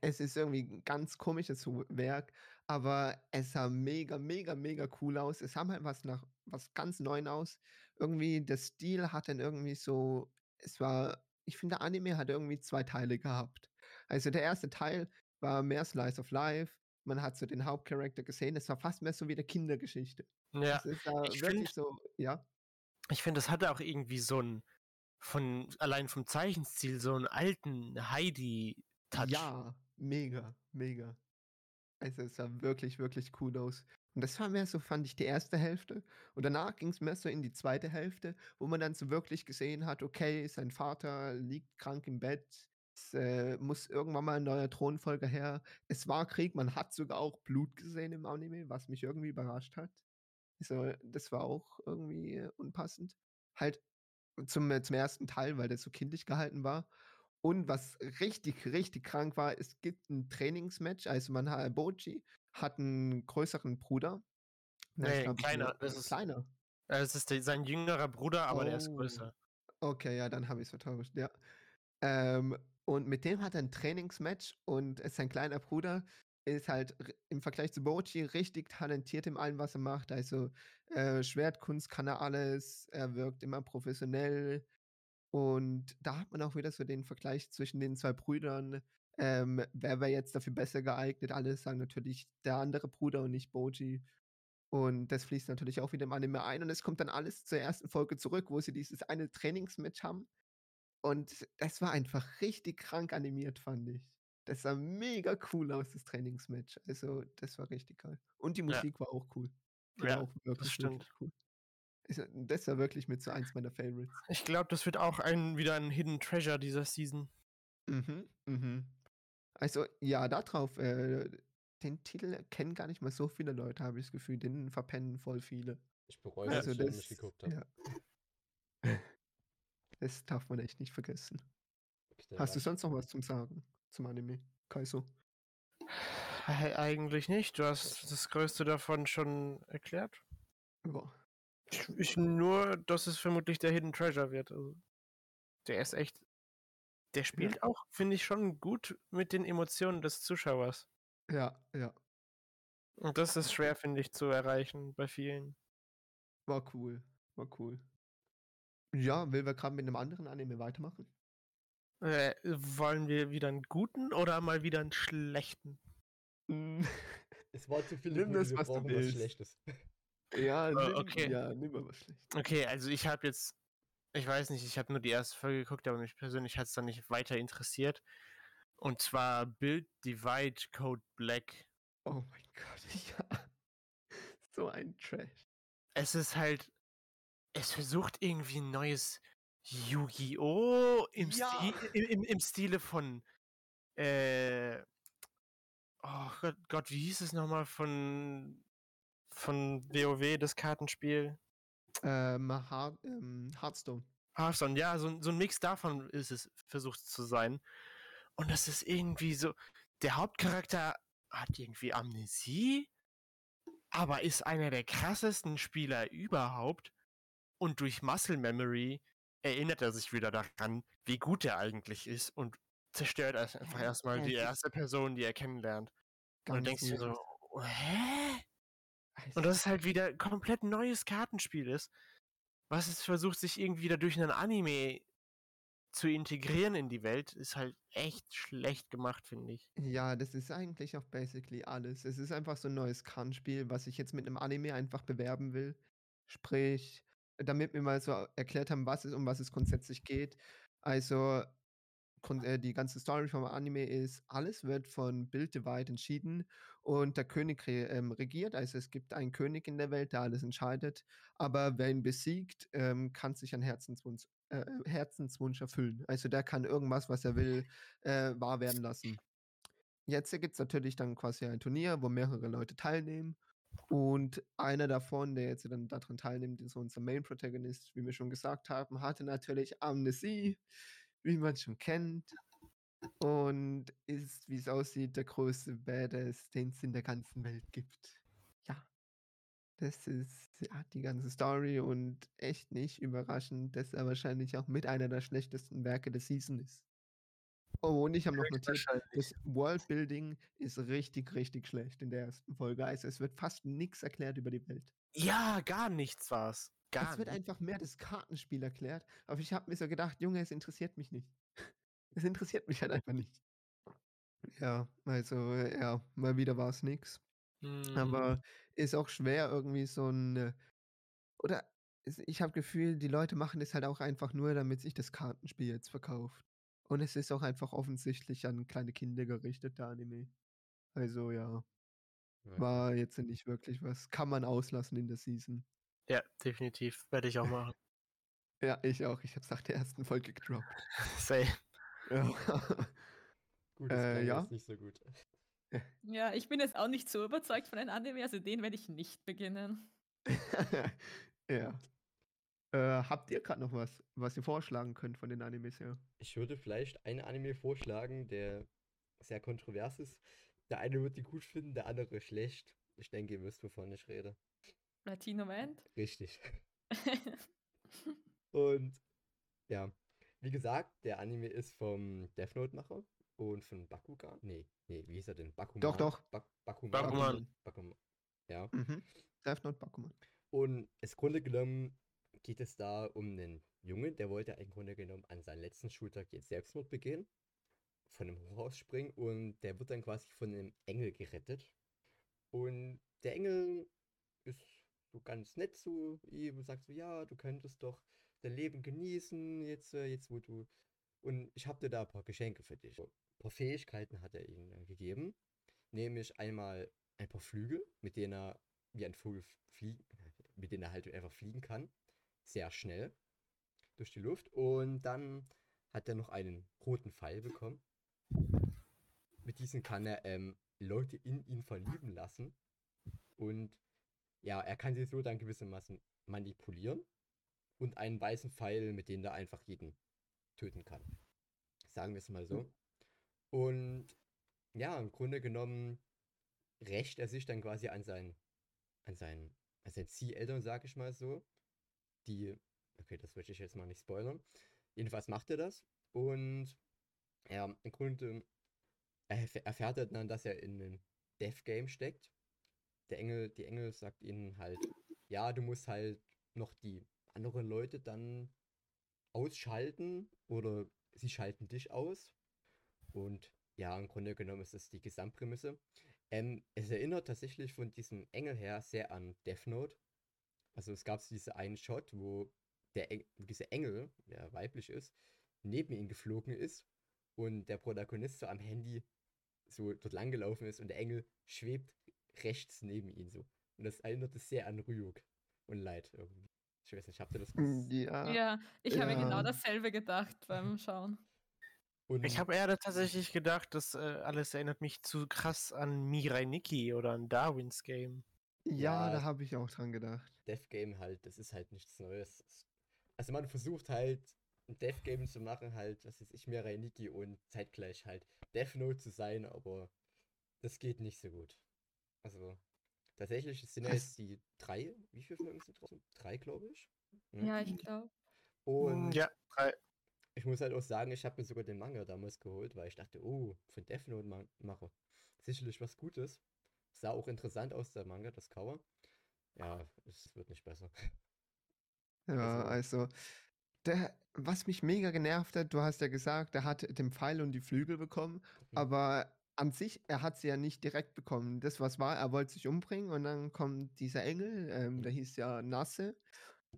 es ist irgendwie ein ganz komisches Werk, aber es sah mega, mega, mega cool aus. Es sah halt was nach was ganz Neuem aus. Irgendwie, der Stil hat dann irgendwie so, es war, ich finde, der Anime hat irgendwie zwei Teile gehabt. Also der erste Teil war mehr Slice of Life. Man hat so den Hauptcharakter gesehen. Es war fast mehr so wie eine Kindergeschichte. Ja, Es ist da ich wirklich find- so, ja. ich finde, das hatte auch irgendwie so ein, von, allein vom Zeichenstil, so einen alten Heidi-Touch. Ja, mega, mega. Also es sah wirklich, wirklich cool aus. Und das war mehr so, fand ich, die erste Hälfte. Und danach ging es mehr so in die zweite Hälfte, wo man dann so wirklich gesehen hat, okay, sein Vater liegt krank im Bett, es äh, muss irgendwann mal ein neuer Thronfolger her. Es war Krieg, man hat sogar auch Blut gesehen im Anime, was mich irgendwie überrascht hat. Also, das war auch irgendwie äh, unpassend. Halt zum, äh, zum ersten Teil, weil der so kindlich gehalten war. Und was richtig, richtig krank war, es gibt ein Trainingsmatch. Also man hat Boji hat einen größeren Bruder. Nee, glaub, kleiner, äh, das ist- kleiner. Äh, Es ist sein jüngerer Bruder, aber der ist Oh. größer. Okay, ja, dann habe ich es vertauscht, ja. Ähm, und mit dem hat er ein Trainingsmatch und äh, sein kleiner Bruder ist halt im Vergleich zu Boji richtig talentiert in allem, was er macht. Also äh, Schwertkunst kann er alles, er wirkt immer professionell. Und da hat man auch wieder so den Vergleich zwischen den zwei Brüdern. Ähm, wer wäre jetzt dafür besser geeignet? Alle sagen natürlich der andere Bruder und nicht Boji. Und das fließt natürlich auch wieder im Anime ein. Und es kommt dann alles zur ersten Folge zurück, wo sie dieses eine Trainingsmatch haben. Und das war einfach richtig krank animiert, fand ich. Das sah mega cool aus, das Trainingsmatch. Also, das war richtig geil. Und die Ja. Musik war auch cool. Die war Ja, auch wirklich, stimmt. wirklich cool. Also, das war wirklich mit so eins meiner Favorites. Ich glaube, das wird auch ein, wieder ein Hidden Treasure dieser Season. Mhm, mhm. Also, ja, darauf, äh, den Titel kennen gar nicht mal so viele Leute, habe ich das Gefühl. Den verpennen voll viele. Ich bereue, Also dass ich das, nicht geguckt habe. ja. Das darf man echt nicht vergessen. Okay, Hast du sonst noch was zum Sagen zum Anime, Kaiso? Eigentlich nicht. Du hast das Größte davon schon erklärt. Ja. Ich, ich nur, dass es vermutlich der Hidden Treasure wird. Also, der ist echt. Der spielt auch, finde ich, schon gut mit den Emotionen des Zuschauers. Ja, ja. Und das ist schwer, finde ich, zu erreichen bei vielen. War cool. War cool. Ja, will wir gerade mit einem anderen Anime weitermachen? Äh, wollen wir wieder einen guten oder mal wieder einen schlechten? Es war zu viel Nimm Gute, das, wir was du brauchen was willst. Schlechtes. Ja, nimm, okay. ja, nimm mal was schlecht. Okay, also ich habe jetzt, ich weiß nicht, ich habe nur die erste Folge geguckt, aber mich persönlich hat es dann nicht weiter interessiert. Und zwar Build Divide Code Black. Oh mein Gott, ja. So ein Trash. Es ist halt, es versucht irgendwie ein neues Yu-Gi-Oh! Im, Ja. Stil, im, im, im Stile von, äh, oh Gott, Gott, wie hieß es nochmal von von WoW, das Kartenspiel. Ähm, Heart, ähm, Hearthstone. Hearthstone, ja, so, ein- so ein Mix davon ist es versucht zu sein. Und das ist irgendwie so, der Hauptcharakter hat irgendwie Amnesie, aber ist einer der krassesten Spieler überhaupt. Und durch Muscle Memory erinnert er sich wieder daran, wie gut er eigentlich ist und zerstört erst einfach erstmal die erste Person, die er kennenlernt. Und dann Ganz denkst du dir so, weird. "Oh, hä? Und dass es halt wieder komplett neues Kartenspiel ist, was es versucht, sich irgendwie wieder durch einen Anime zu integrieren in die Welt, ist halt echt schlecht gemacht, finde ich. Ja, das ist eigentlich auch basically alles. Es ist einfach so ein neues Kartenspiel, was ich jetzt mit einem Anime einfach bewerben will. Sprich, damit wir mal so erklärt haben, was es, um was es grundsätzlich geht. Also, die ganze Story vom Anime ist, alles wird von Build Divide entschieden und der König ähm, regiert. Also es gibt einen König in der Welt, der alles entscheidet. Aber wer ihn besiegt, ähm, kann sich ein Herzenswunsch, äh, Herzenswunsch erfüllen. Also der kann irgendwas, was er will, äh, wahr werden lassen. Jetzt gibt es natürlich dann quasi ein Turnier, wo mehrere Leute teilnehmen. Und einer davon, der jetzt dann daran teilnimmt, ist unser Main Protagonist, wie wir schon gesagt haben, hatte natürlich Amnesie, wie man schon kennt. Und ist, wie es aussieht, der größte Badass, den es in der ganzen Welt gibt. Ja. Das ist ja, die ganze Story und echt nicht überraschend, dass er wahrscheinlich auch mit einer der schlechtesten Werke der Season ist. Oh, und ich habe noch notiert, das Worldbuilding ist richtig, richtig schlecht in der ersten Folge. Also es wird fast nichts erklärt über die Welt. Ja, gar nichts war's. Gar es wird nicht. einfach mehr das Kartenspiel erklärt. Aber ich habe mir so gedacht, Junge, es interessiert mich nicht. Es interessiert mich halt einfach nicht. Ja, also äh, ja, mal wieder war es nix. Mhm. Aber ist auch schwer irgendwie so ein oder es- ich habe Gefühl, die Leute machen das halt auch einfach nur, damit sich das Kartenspiel jetzt verkauft. Und es ist auch einfach offensichtlich an kleine Kinder gerichtet, der Anime. Also Ja. war jetzt nicht wirklich was. Kann man auslassen in der Season. Ja, definitiv. Werde ich auch machen. Ja, ich auch. Ich habe es nach der ersten Folge gedroppt. Say. Ja. Gut, das Äh, ja. jetzt nicht so gut. Ja, ich bin jetzt auch nicht so überzeugt von einem Anime, also den werde ich nicht beginnen. ja. Äh, habt ihr gerade noch was, was ihr vorschlagen könnt von den Animes her? Ich würde vielleicht einen Anime vorschlagen, der sehr kontrovers ist. Der eine wird die gut finden, der andere schlecht. Ich denke, ihr wisst, wovon ich rede. Latino Man. Richtig. Und ja, wie gesagt, der Anime ist vom Death Note-Macher und von Bakugan. Nee, nee, wie hieß er denn? Bakuman. Doch, doch. Bak Bakuman. Bakuman. Bakuman. Ja. Mhm. Death Note Bakuman. Und im Grunde genommen geht es da um einen Jungen, der wollte im Grunde genommen an seinem letzten Schultag jetzt Selbstmord begehen, von einem Hochhaus springen und der wird dann quasi von einem Engel gerettet. Und der Engel ist so ganz nett zu ihm und sagt so, ja, du könntest doch dein Leben genießen, jetzt, äh, jetzt wo du... Und ich habe dir da ein paar Geschenke für dich. Ein paar Fähigkeiten hat er ihnen äh, gegeben, nämlich einmal ein paar Flügel, mit denen er wie ein Vogel fliegen, mit denen er halt einfach fliegen kann. Sehr schnell durch die Luft. Und dann hat er noch einen roten Pfeil bekommen. Mit diesem kann er ähm, Leute in ihn verlieben lassen. Und ja, er kann sie so dann gewissermaßen manipulieren. Und einen weißen Pfeil, mit dem er einfach jeden töten kann. Sagen wir es mal so. Und ja, im Grunde genommen rächt er sich dann quasi an seinen, an seinen, an seinen Zieheltern, sag ich mal so. Die, okay, das möchte ich jetzt mal nicht spoilern. Jedenfalls macht er das. Und ja, im Grunde erf- erfährt er dann, dass er in einem Death Game steckt. Der Engel, die Engel sagt ihnen halt, ja, du musst halt noch die anderen Leute dann ausschalten oder sie schalten dich aus. Und ja, im Grunde genommen ist das die Gesamtprämisse. Ähm, es erinnert tatsächlich von diesem Engel her sehr an Death Note. Also es gab diesen einen Shot, wo der wo dieser Engel, der weiblich ist, neben ihn geflogen ist und der Protagonist so am Handy so dort langgelaufen ist und der Engel schwebt rechts neben ihn so. Und das erinnerte sehr an Ryuk und Light irgendwie. Ich weiß nicht, habt ihr das? Mm, Ja. Ja, ich habe mir genau Ja. dasselbe gedacht beim Schauen. Und Ich habe eher tatsächlich gedacht, das äh, alles erinnert mich zu krass an Mirai Nikki oder an Darwins Game. Ja, Ja. da habe ich auch dran gedacht. Death Game halt, das ist halt nichts Neues. Es- Also man versucht halt ein Death Game zu machen, halt, was weiß ich, Mirai Nikki und zeitgleich halt Death Note zu sein, aber das geht nicht so gut. Also tatsächlich sind ja jetzt die drei, wie viele Folgen sind draußen? Drei, glaube ich. Ne? Ja, ich glaube. Und Ja, drei. ich muss halt auch sagen, ich habe mir sogar den Manga damals geholt, weil ich dachte, oh, von Death Note ma mache sicherlich was Gutes. Sah auch interessant aus, der Manga, das Cover. Ja, es wird nicht besser. Ja, Also- also, der, was mich mega genervt hat, du hast ja gesagt, er hat den Pfeil und die Flügel bekommen, Mhm. aber an sich, er hat sie ja nicht direkt bekommen. Das, was war, er wollte sich umbringen und dann kommt dieser Engel, ähm, der hieß ja Nasse,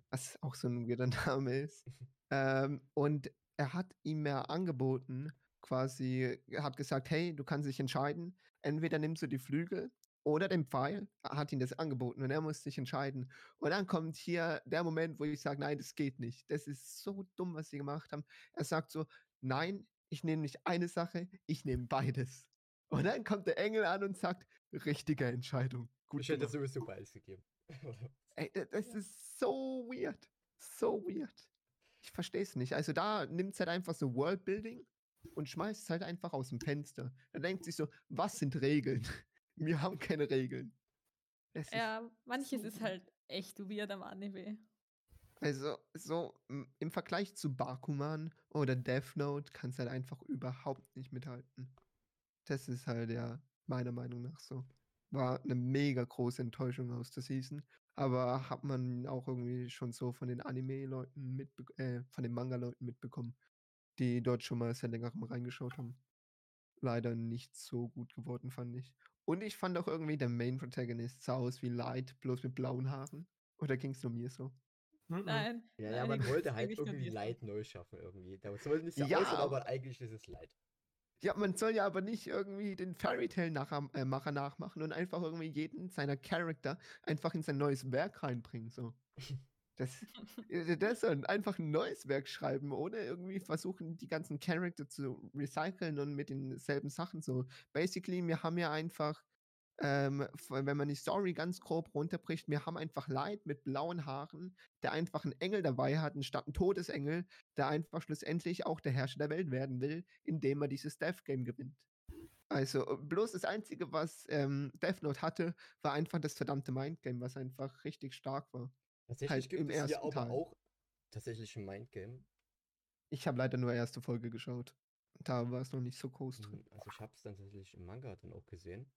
was auch so ein weirder Name ist. ähm, und er hat ihm ja angeboten, quasi, er hat gesagt, hey, du kannst dich entscheiden, entweder nimmst du die Flügel oder den Pfeil, er hat ihm das angeboten und er muss sich entscheiden. Und dann kommt hier der Moment, wo ich sage, nein, das geht nicht. Das ist so dumm, was sie gemacht haben. Er sagt so, nein, ich nehme nicht eine Sache, ich nehme beides. Und dann kommt der Engel an und sagt, richtige Entscheidung. Gut Ich hätte gemacht. sowieso beides gegeben. Ey, da- das ist so weird. So weird. Ich verstehe es nicht. Also da nimmt es halt einfach so Worldbuilding und schmeißt es halt einfach aus dem Fenster. Da denkt sich so, was sind Regeln? Wir haben keine Regeln. Ist- Ja, manches so ist halt echt weird am Anime. Also, so im Vergleich zu Bakuman oder Death Note kannst du halt einfach überhaupt nicht mithalten. Das ist halt ja meiner Meinung nach so. War eine mega große Enttäuschung aus der Season. Aber hat man auch irgendwie schon so von den Anime-Leuten mitbe äh, von den Manga-Leuten mitbekommen, die dort schon mal seit längerem reingeschaut haben. Leider nicht so gut geworden, fand ich. Und ich fand auch irgendwie, der Main Protagonist sah aus wie Light, bloß mit blauen Haaren. Oder ging es nur mir so? Mhm. Nein. Ja, ja, nein, man wollte halt irgendwie. Light neu schaffen irgendwie. Da soll nicht so Ja, aussehen, aber- eigentlich ist es Light. Ja, man soll ja aber nicht irgendwie den Fairy Tale Macher äh, nachmachen und einfach irgendwie jeden seiner Charakter einfach in sein neues Werk reinbringen. So. Das, äh, das soll einfach ein neues Werk schreiben, ohne irgendwie versuchen, die ganzen Charakter zu recyceln und mit denselben Sachen so. Basically, wir haben ja einfach, ähm, wenn man die Story ganz grob runterbricht, wir haben einfach Light mit blauen Haaren, der einfach einen Engel dabei hat, anstatt einen Todesengel, der einfach schlussendlich auch der Herrscher der Welt werden will, indem er dieses Death Game gewinnt. Also äh, bloß das Einzige, was ähm, Death Note hatte, war einfach das verdammte Mindgame, was einfach richtig stark war. Tatsächlich Halt gibt im es hier ersten aber Teil. auch tatsächlich ein Mindgame. Ich habe leider nur erste Folge geschaut. Da war es noch nicht so groß drin. Hm, Also ich habe es dann tatsächlich im Manga dann auch gesehen.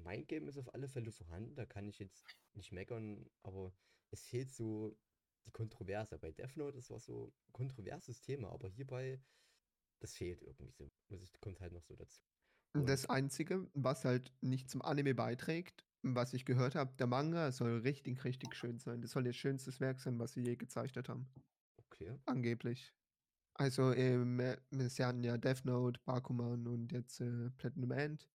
Mindgame ist auf alle Fälle vorhanden, da kann ich jetzt nicht meckern, aber es fehlt so die Kontroverse. Bei Death Note, das war so ein kontroverses Thema, aber hierbei, das fehlt irgendwie so. Ich, kommt halt noch so dazu. Und- Das Einzige, was halt nicht zum Anime beiträgt, was ich gehört habe, der Manga soll richtig, richtig schön sein. Das soll ihr schönstes Werk sein, was sie je gezeichnet haben. Okay. Angeblich. Also, ähm, äh, sie hatten ja Death Note, Bakuman und jetzt äh, Platinum End.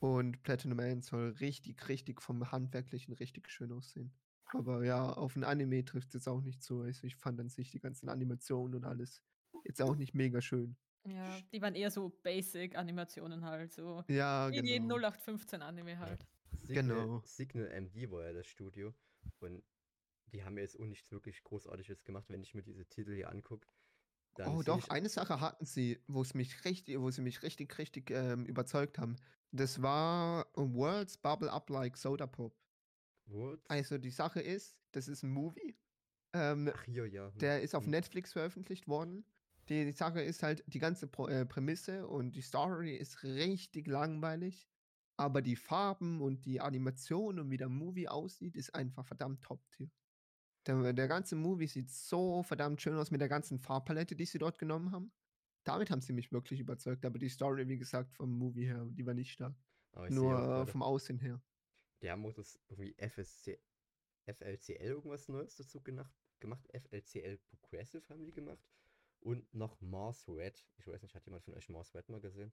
Und Platinum End soll richtig, richtig vom Handwerklichen richtig schön aussehen. Aber ja, auf ein Anime trifft es jetzt auch nicht so. Also ich fand an sich die ganzen Animationen und alles jetzt auch nicht mega schön. Ja, die waren eher so Basic-Animationen halt, so Ja, wie in jedem genau. 0815-Anime halt. Signal, Genau. Signal MD war ja das Studio und die haben jetzt auch nichts wirklich Großartiges gemacht, wenn ich mir diese Titel hier angucke. Oh, sehe doch, eine Sache hatten sie, wo es mich richtig, wo sie mich richtig, richtig ähm, überzeugt haben. Das war Worlds Bubble Up Like Soda Pop. Words? Also die Sache ist, das ist ein Movie. Ähm, Ach hier, ja. hm, der ist auf hm. Netflix veröffentlicht worden. Die, die Sache ist halt, die ganze Pro, äh, Prämisse und die Story ist richtig langweilig. Aber die Farben und die Animation und wie der Movie aussieht, ist einfach verdammt top-tier. Der, der ganze Movie sieht so verdammt schön aus mit der ganzen Farbpalette, die sie dort genommen haben. Damit haben sie mich wirklich überzeugt. Aber die Story, wie gesagt, vom Movie her, die war nicht stark. Ich Nur äh, vom Aussehen her. Der haben auch das irgendwie FSC, FLCL irgendwas Neues dazu gemacht, gemacht. FLCL Progressive haben die gemacht. Und noch Mars Red. Ich weiß nicht, hat jemand von euch Mars Red mal gesehen?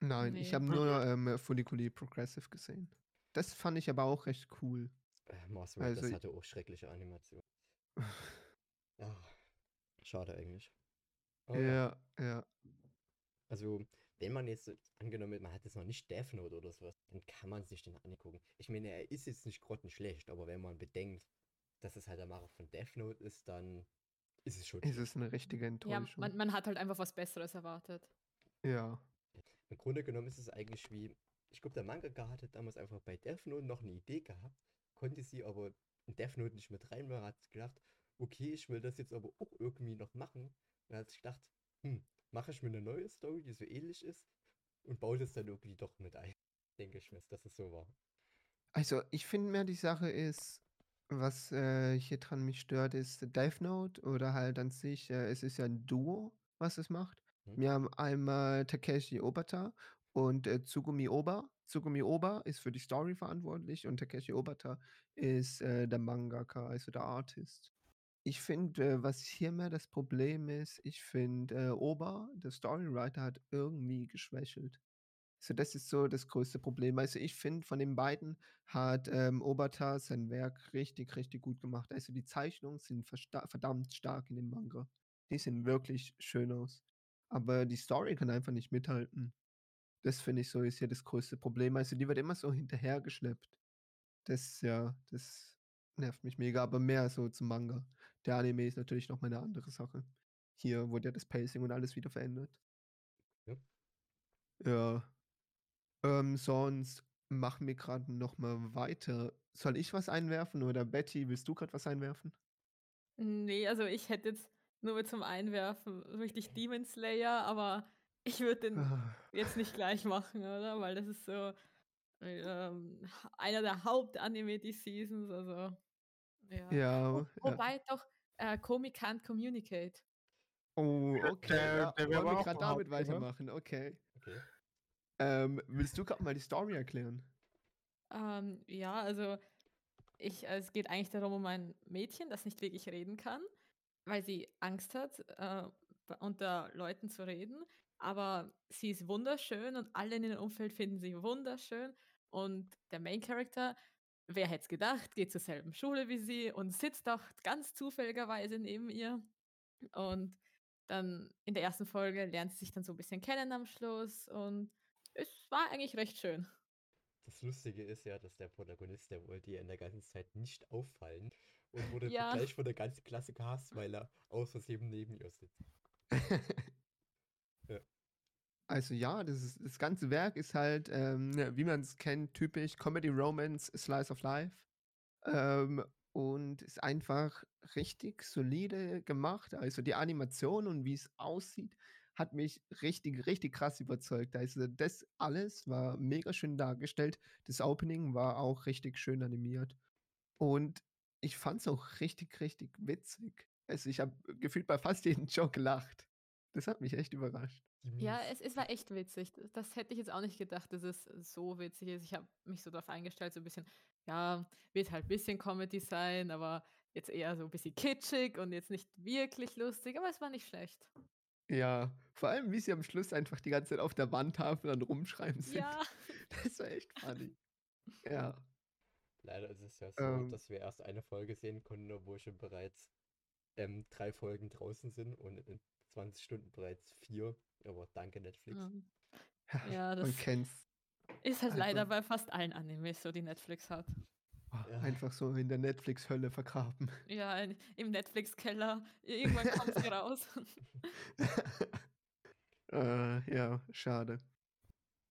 Nein, ich Nee. habe nur ähm, Folliculi Progressive gesehen. Das fand ich aber auch recht cool. Äh, Mars Red, Also- das hatte auch schreckliche Animation. Ja, schade eigentlich. Aber ja. Ja, ja. Also, wenn man jetzt angenommen, man hat jetzt noch nicht Death Note oder sowas, dann kann man sich den angucken. Ich meine, er ist jetzt nicht grottenschlecht, aber wenn man bedenkt, dass es halt der Macher von Death Note ist, dann ist es schon. Ist es eine richtige Ja, Enttäuschung. man, man hat halt einfach was Besseres erwartet. ja. Im Grunde genommen ist es eigentlich wie, ich glaube, der Mangaka hatte damals einfach bei Death Note noch eine Idee gehabt, konnte sie aber in Death Note nicht mit reinmachen, hat gedacht, okay, ich will das jetzt aber auch irgendwie noch machen. Und hat sich gedacht, hm, mache ich mir eine neue Story, die so ähnlich ist und baue das dann irgendwie doch mit ein. Denke ich mir, dass es so war. Also, ich finde mehr, die Sache ist, was äh, hier dran mich stört, ist Death Note oder halt an sich, äh, es ist ja ein Duo, was es macht. Hm. Wir haben einmal Takeshi Obata und äh, Tsugumi Oba. Tsugumi Oba ist für die Story verantwortlich und Takeshi Obata ist äh, der Mangaka, also der Artist. Ich finde, äh, was hier mehr das Problem ist, ich finde, äh, Oba, der Storywriter, hat irgendwie geschwächelt. So, das ist so das größte Problem. Also ich finde, von den beiden hat ähm, Obata sein Werk richtig, richtig gut gemacht. Also die Zeichnungen sind verdammt stark in dem Manga. Die sehen wirklich schön aus. Aber die Story kann einfach nicht mithalten. Das finde ich so ist hier das größte Problem. Also die wird immer so hinterhergeschleppt. Das, ja, das nervt mich mega, aber mehr so zum Manga. Der Anime ist natürlich noch mal eine andere Sache. Hier wurde ja das Pacing und alles wieder verändert. Ja. Ja. Ähm, sonst machen wir gerade noch mal weiter. Soll ich was einwerfen oder Betty, willst du gerade was einwerfen? Nee, also ich hätte jetzt nur mit zum Einwerfen richtig Demon Slayer, aber ich würde den Ah, jetzt nicht gleich machen, oder? Weil das ist so ähm, einer der Hauptanime des Seasons, also ja. Ja, Wo, ja. wobei doch äh, Komi Can't Communicate. Oh, okay. der- ja, der wär wollen aber wir gerade damit weitermachen? Okay. Okay. Ähm, willst du gerade mal die Story erklären? Ähm, ja, also ich, also es geht eigentlich darum um ein Mädchen, das nicht wirklich reden kann, weil sie Angst hat, äh, unter Leuten zu reden. Aber sie ist wunderschön und alle in ihrem Umfeld finden sie wunderschön. Und der Main Character, wer hätte es gedacht, geht zur selben Schule wie sie und sitzt auch ganz zufälligerweise neben ihr. Und dann in der ersten Folge lernt sie sich dann so ein bisschen kennen am Schluss und es war eigentlich recht schön. Das Lustige ist ja, dass der Protagonist, der wollte ja in der ganzen Zeit nicht auffallen und wurde Ja. gleich von der ganzen Klasse gehasst, weil er aus Versehen neben ihr sitzt. Also ja, das, ist, das ganze Werk ist halt, ähm, wie man es kennt, typisch Comedy Romance Slice of Life. Ähm, und ist einfach richtig solide gemacht. Also die Animation und wie es aussieht, hat mich richtig, richtig krass überzeugt. Also das alles war mega schön dargestellt. Das Opening war auch richtig schön animiert. Und ich fand es auch richtig, richtig witzig. Also ich habe gefühlt bei fast jedem Joke gelacht. Das hat mich echt überrascht. Ja, es, es war echt witzig. Das, das hätte ich jetzt auch nicht gedacht, dass es so witzig ist. Ich habe mich so darauf eingestellt, so ein bisschen, ja, wird halt ein bisschen Comedy sein, aber jetzt eher so ein bisschen kitschig und jetzt nicht wirklich lustig, aber es war nicht schlecht. Ja, vor allem, wie sie am Schluss einfach die ganze Zeit auf der Wandtafel dann rumschreiben sind. Ja, Das war echt funny. Ja. Leider ist es ja so, Ähm. dass wir erst eine Folge sehen konnten, obwohl schon bereits ähm, drei Folgen draußen sind und in 20 Stunden bereits vier. Aber danke Netflix. ähm, Ja, Man das- kennt's. ist halt leider Einfach- bei fast allen Animes so, die Netflix hat. Oh, Ja. Einfach so in der Netflix-Hölle vergraben. Ja, in, im Netflix-Keller. Irgendwann kommt sie raus. äh, ja, schade.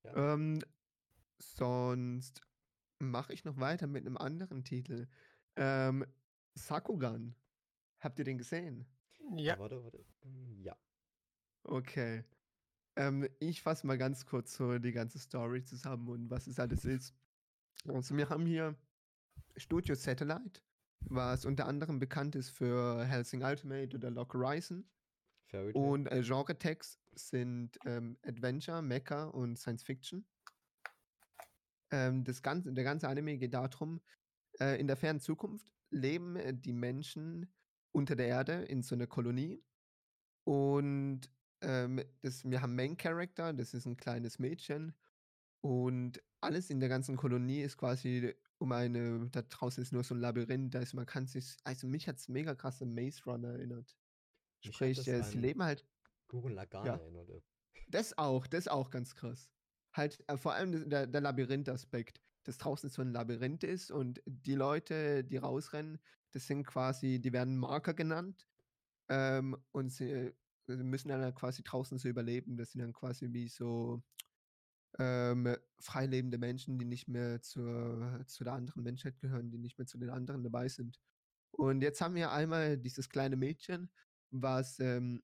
Ja. Ähm, sonst mache ich noch weiter mit einem anderen Titel. Ähm, Sakugan. Habt ihr den gesehen? Ja, Warte, warte. Ja. Okay. Ähm, ich fasse mal ganz kurz so die ganze Story zusammen und was es alles ist. Also wir haben hier Studio Satellite, was unter anderem bekannt ist für Helsing Ultimate oder Lock Horizon. Fairy. Und äh, Genre-Tags sind ähm, Adventure, Mecha und Science Fiction. Ähm, das ganze, der ganze Anime geht darum, äh, in der fernen Zukunft leben die Menschen unter der Erde in so einer Kolonie. Und ähm, das, wir haben Main Character, das ist ein kleines Mädchen. Und alles in der ganzen Kolonie ist quasi um eine, da draußen ist nur so ein Labyrinth, da ist, man kann sich, also mich hat es mega krass an Maze Runner erinnert. Mich Sprich, das äh, leben halt Gurren Lagann Ja. erinnert. Das auch, das auch ganz krass. Halt, äh, vor allem der, der Labyrinth-Aspekt, dass draußen so ein Labyrinth ist und die Leute, die rausrennen, das sind quasi, die werden Marker genannt ähm, und sie müssen dann quasi draußen so überleben. Das sind dann quasi wie so ähm, freilebende Menschen, die nicht mehr zur, zu der anderen Menschheit gehören, die nicht mehr zu den anderen dabei sind. Und jetzt haben wir einmal dieses kleine Mädchen, was ähm,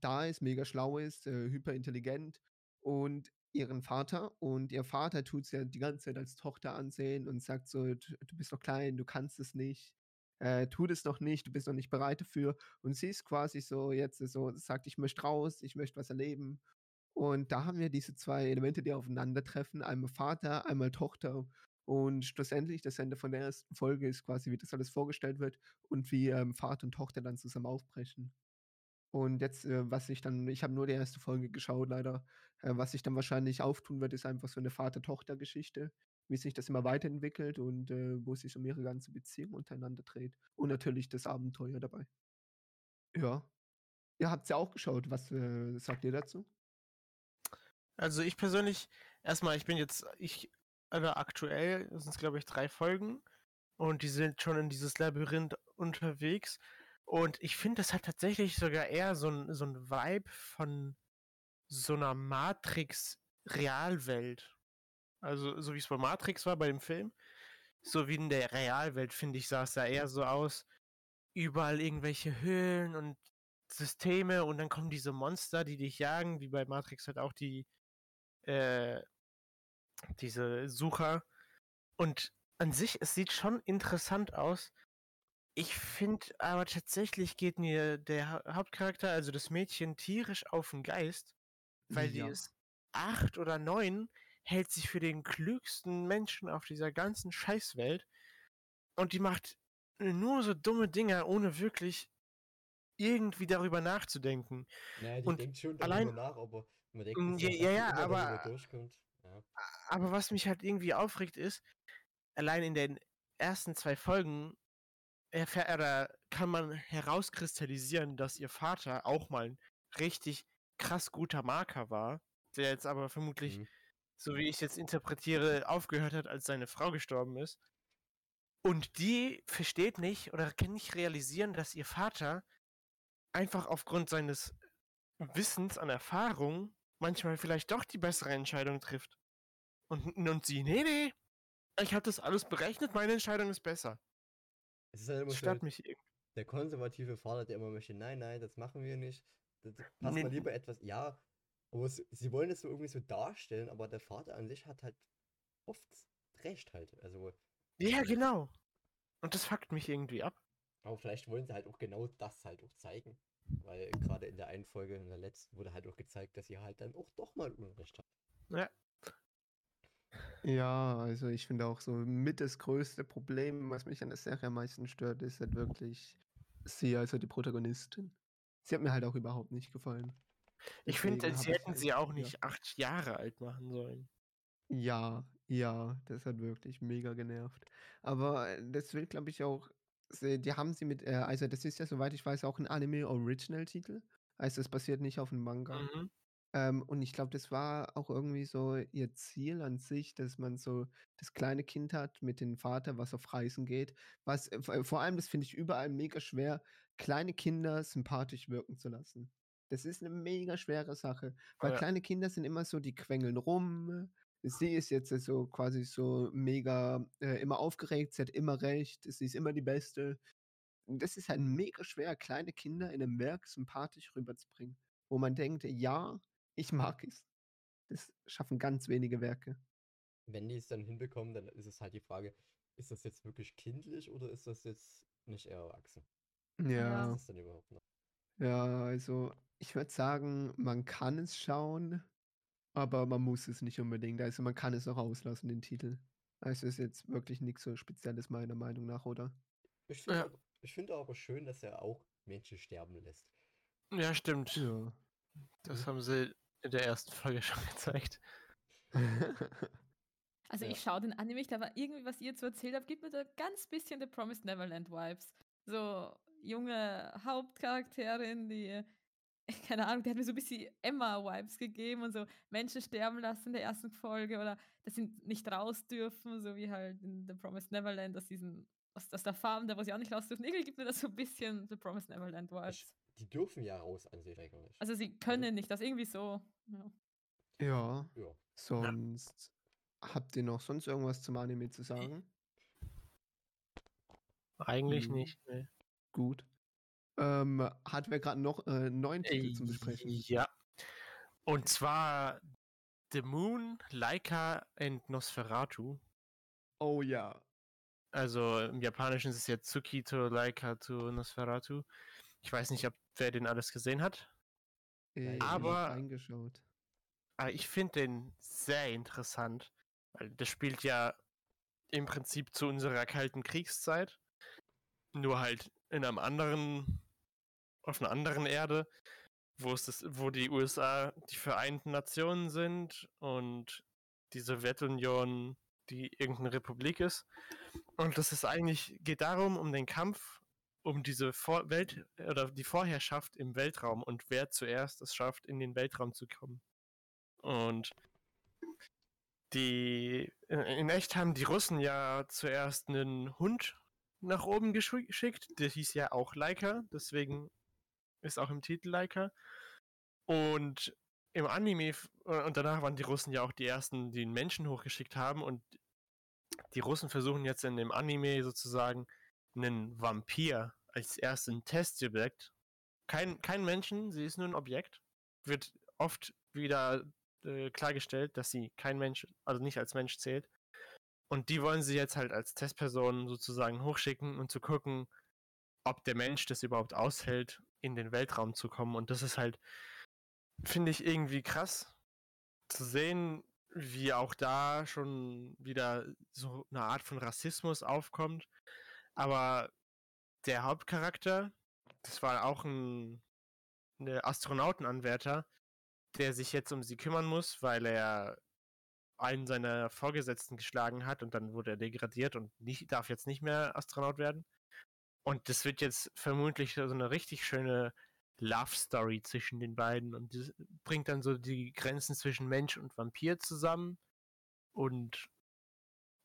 da ist, mega schlau ist, äh, hyperintelligent und ihren Vater. Und ihr Vater tut sie ja die ganze Zeit als Tochter ansehen und sagt so, du bist noch klein, du kannst es nicht, äh, tu das noch nicht, du bist noch nicht bereit dafür. Und sie ist quasi so jetzt so, sagt, ich möchte raus, ich möchte was erleben. Und da haben wir diese zwei Elemente, die aufeinandertreffen, einmal Vater, einmal Tochter. Und schlussendlich, das Ende von der ersten Folge ist quasi, wie das alles vorgestellt wird und wie ähm, Vater und Tochter dann zusammen aufbrechen. Und jetzt, äh, was ich dann, ich habe nur die erste Folge geschaut, leider. Äh, was sich dann wahrscheinlich auftun wird, ist einfach so eine Vater-Tochter-Geschichte, wie sich das immer weiterentwickelt und äh, wo sich um ihre ganze Beziehung untereinander dreht. Und natürlich das Abenteuer dabei. Ja. Ihr habt es ja auch geschaut. Was äh, sagt ihr dazu? Also ich persönlich, erstmal, ich bin jetzt, ich, also aktuell sind es glaube ich drei Folgen und die sind schon in dieses Labyrinth unterwegs und ich finde, das hat tatsächlich sogar eher so ein, so ein Vibe von so einer Matrix-Realwelt. Also so wie es bei Matrix war bei dem Film, so wie in der Realwelt, finde ich, sah es da eher so aus, überall irgendwelche Höhlen und Systeme und dann kommen diese Monster, die dich jagen, wie bei Matrix halt auch die äh, diese Sucher. Und an sich, es sieht schon interessant aus. Ich finde aber tatsächlich geht mir der Ha- Hauptcharakter, also das Mädchen, tierisch auf den Geist, weil die Ja. ist acht oder neun, hält sich für den klügsten Menschen auf dieser ganzen Scheißwelt und die macht nur so dumme Dinge, ohne wirklich irgendwie darüber nachzudenken. Naja, die Und denkt schon allein- darüber nach, aber man denkt, Mm, dass ja, ja, halt ja, aber-. Ja. Aber was mich halt irgendwie aufregt ist, allein in den ersten zwei Folgen erfährt, oder kann man herauskristallisieren, dass ihr Vater auch mal ein richtig krass guter Marker war, der jetzt aber vermutlich, Mhm. So wie ich jetzt interpretiere, aufgehört hat, als seine Frau gestorben ist. Und die versteht nicht oder kann nicht realisieren, dass ihr Vater einfach aufgrund seines Wissens an Erfahrung manchmal vielleicht doch die bessere Entscheidung trifft. Und, und sie, nee, nee, ich habe das alles berechnet, meine Entscheidung ist besser. Es ist halt immer stört mich irgendwie. der konservative Vater, der immer möchte, nein, nein, das machen wir nicht. Das, das passt Nee. mal lieber etwas, ja, aber sie wollen es so irgendwie so darstellen, aber der Vater an sich hat halt oft recht halt. Also, Ja, genau. Und das fuckt mich irgendwie ab. aber vielleicht wollen sie halt auch genau das halt auch zeigen. Weil gerade in der einen Folge, in der letzten, wurde halt auch gezeigt, dass sie halt dann auch doch mal Unrecht hat. Ja. Ja, also ich finde auch so mit das größte Problem, was mich an der Serie am meisten stört, ist halt wirklich sie, also die Protagonistin. Sie hat mir halt auch überhaupt nicht gefallen. Ich finde, sie hätten sie auch ja. nicht acht Jahre alt machen sollen. Ja, ja, das hat wirklich mega genervt. Aber äh, das will, glaube ich, auch, die haben sie mit, äh, also das ist ja, soweit ich weiß, auch ein Anime-Original-Titel. Also es basiert nicht auf einem Manga. Mhm. Ähm, und ich glaube, das war auch irgendwie so ihr Ziel an sich, dass man so das kleine Kind hat mit dem Vater, was auf Reisen geht. Was äh, vor allem, das finde ich überall mega schwer, kleine Kinder sympathisch wirken zu lassen. Das ist eine mega schwere Sache, weil Ja. kleine Kinder sind immer so, die quengeln rum. Sie ist jetzt so quasi so mega äh, immer aufgeregt, sie hat immer recht, sie ist immer die Beste. Und das ist halt mega schwer, kleine Kinder in einem Werk sympathisch rüberzubringen, wo man denkt, ja, ich mag es. Das schaffen ganz wenige Werke. Wenn die es dann hinbekommen, dann ist es halt die Frage, ist das jetzt wirklich kindlich oder ist das jetzt nicht eher erwachsen? Was Ja, ist das denn überhaupt noch? ja, also ich würde sagen, man kann es schauen, aber man muss es nicht unbedingt. Also man kann es auch auslassen, den Titel. Also ist jetzt wirklich nichts so Spezielles meiner Meinung nach, oder? Ich finde Ja. aber, ich finde aber schön, dass er auch Menschen sterben lässt. Ja, stimmt. Ja. Das haben sie in der ersten Folge schon gezeigt. Also Ja. ich schaue den Anime nicht, aber irgendwie, was ihr so erzählt habt, gibt mir da ganz bisschen The Promised Neverland Vibes. So junge Hauptcharakterin, die keine Ahnung, der hat mir so ein bisschen Emma-Vibes gegeben und so Menschen sterben lassen in der ersten Folge oder dass sie nicht raus dürfen, so wie halt in The Promised Neverland, aus diesen, aus, aus der Farm, da wo sie auch nicht raus dürfen. Irgendwie gibt mir das so ein bisschen The Promised Neverland Ich, Vibes. die dürfen ja raus an sich eigentlich. Also sie können nicht, das irgendwie so. Ja. Ja, ja. sonst habt ihr noch sonst irgendwas zum Anime zu sagen? Eigentlich Mhm. nicht. Nee. Gut. Ähm, hatten wir gerade noch äh, einen neuen Titel zum Besprechen? Ja. Und zwar The Moon, Laika and Nosferatu. Oh ja. Also im Japanischen ist es ja Tsukito, Laika to Nosferatu. Ich weiß nicht, ob wer den alles gesehen hat. Äh, ich Aber- hab reingeschaut. Aber ich finde den sehr interessant, weil das spielt ja im Prinzip zu unserer kalten Kriegszeit, nur halt in einem anderen, auf einer anderen Erde, wo es das, wo die USA die Vereinten Nationen sind und die Sowjetunion die irgendeine Republik ist. Und das ist eigentlich, geht darum, um den Kampf um diese Vor Welt oder die Vorherrschaft im Weltraum und wer zuerst es schafft, in den Weltraum zu kommen. Und die in- in echt haben die Russen ja zuerst einen Hund nach oben geschickt, der hieß ja auch Laika, deswegen ist auch im Titel Laika. Und im Anime äh, und danach waren die Russen ja auch die ersten, die einen Menschen hochgeschickt haben und die Russen versuchen jetzt in dem Anime sozusagen einen Vampir als ersten Testobjekt. Kein, kein Menschen, sie ist nur ein Objekt. Wird oft wieder äh, klargestellt, dass sie kein Mensch, also nicht als Mensch zählt. Und die wollen sie jetzt halt als Testperson sozusagen hochschicken und zu gucken, ob der Mensch das überhaupt aushält, in den Weltraum zu kommen. Und das ist halt, finde ich, irgendwie krass zu sehen, wie auch da schon wieder so eine Art von Rassismus aufkommt. Aber der Hauptcharakter, das war auch ein, eine Astronautenanwärter, der sich jetzt um sie kümmern muss, weil er einen seiner Vorgesetzten geschlagen hat und dann wurde er degradiert und nicht, darf jetzt nicht mehr Astronaut werden. Und das wird jetzt vermutlich so eine richtig schöne Love Story zwischen den beiden und das bringt dann so die Grenzen zwischen Mensch und Vampir zusammen und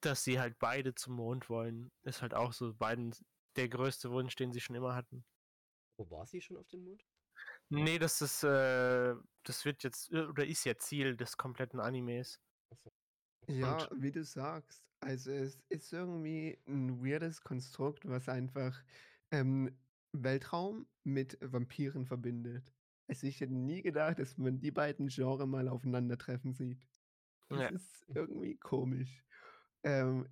dass sie halt beide zum Mond wollen, ist halt auch so beiden der größte Wunsch, den sie schon immer hatten. Wo war sie schon auf dem Mond? Nee, das ist, äh, das wird jetzt, äh, oder ist ja Ziel des kompletten Animes. Ja, Und- wie du sagst. Also es ist irgendwie ein weirdes Konstrukt, was einfach ähm, Weltraum mit Vampiren verbindet. Also ich hätte nie gedacht, dass man die beiden Genre mal aufeinandertreffen sieht. Das Ja. ist irgendwie komisch. Ähm,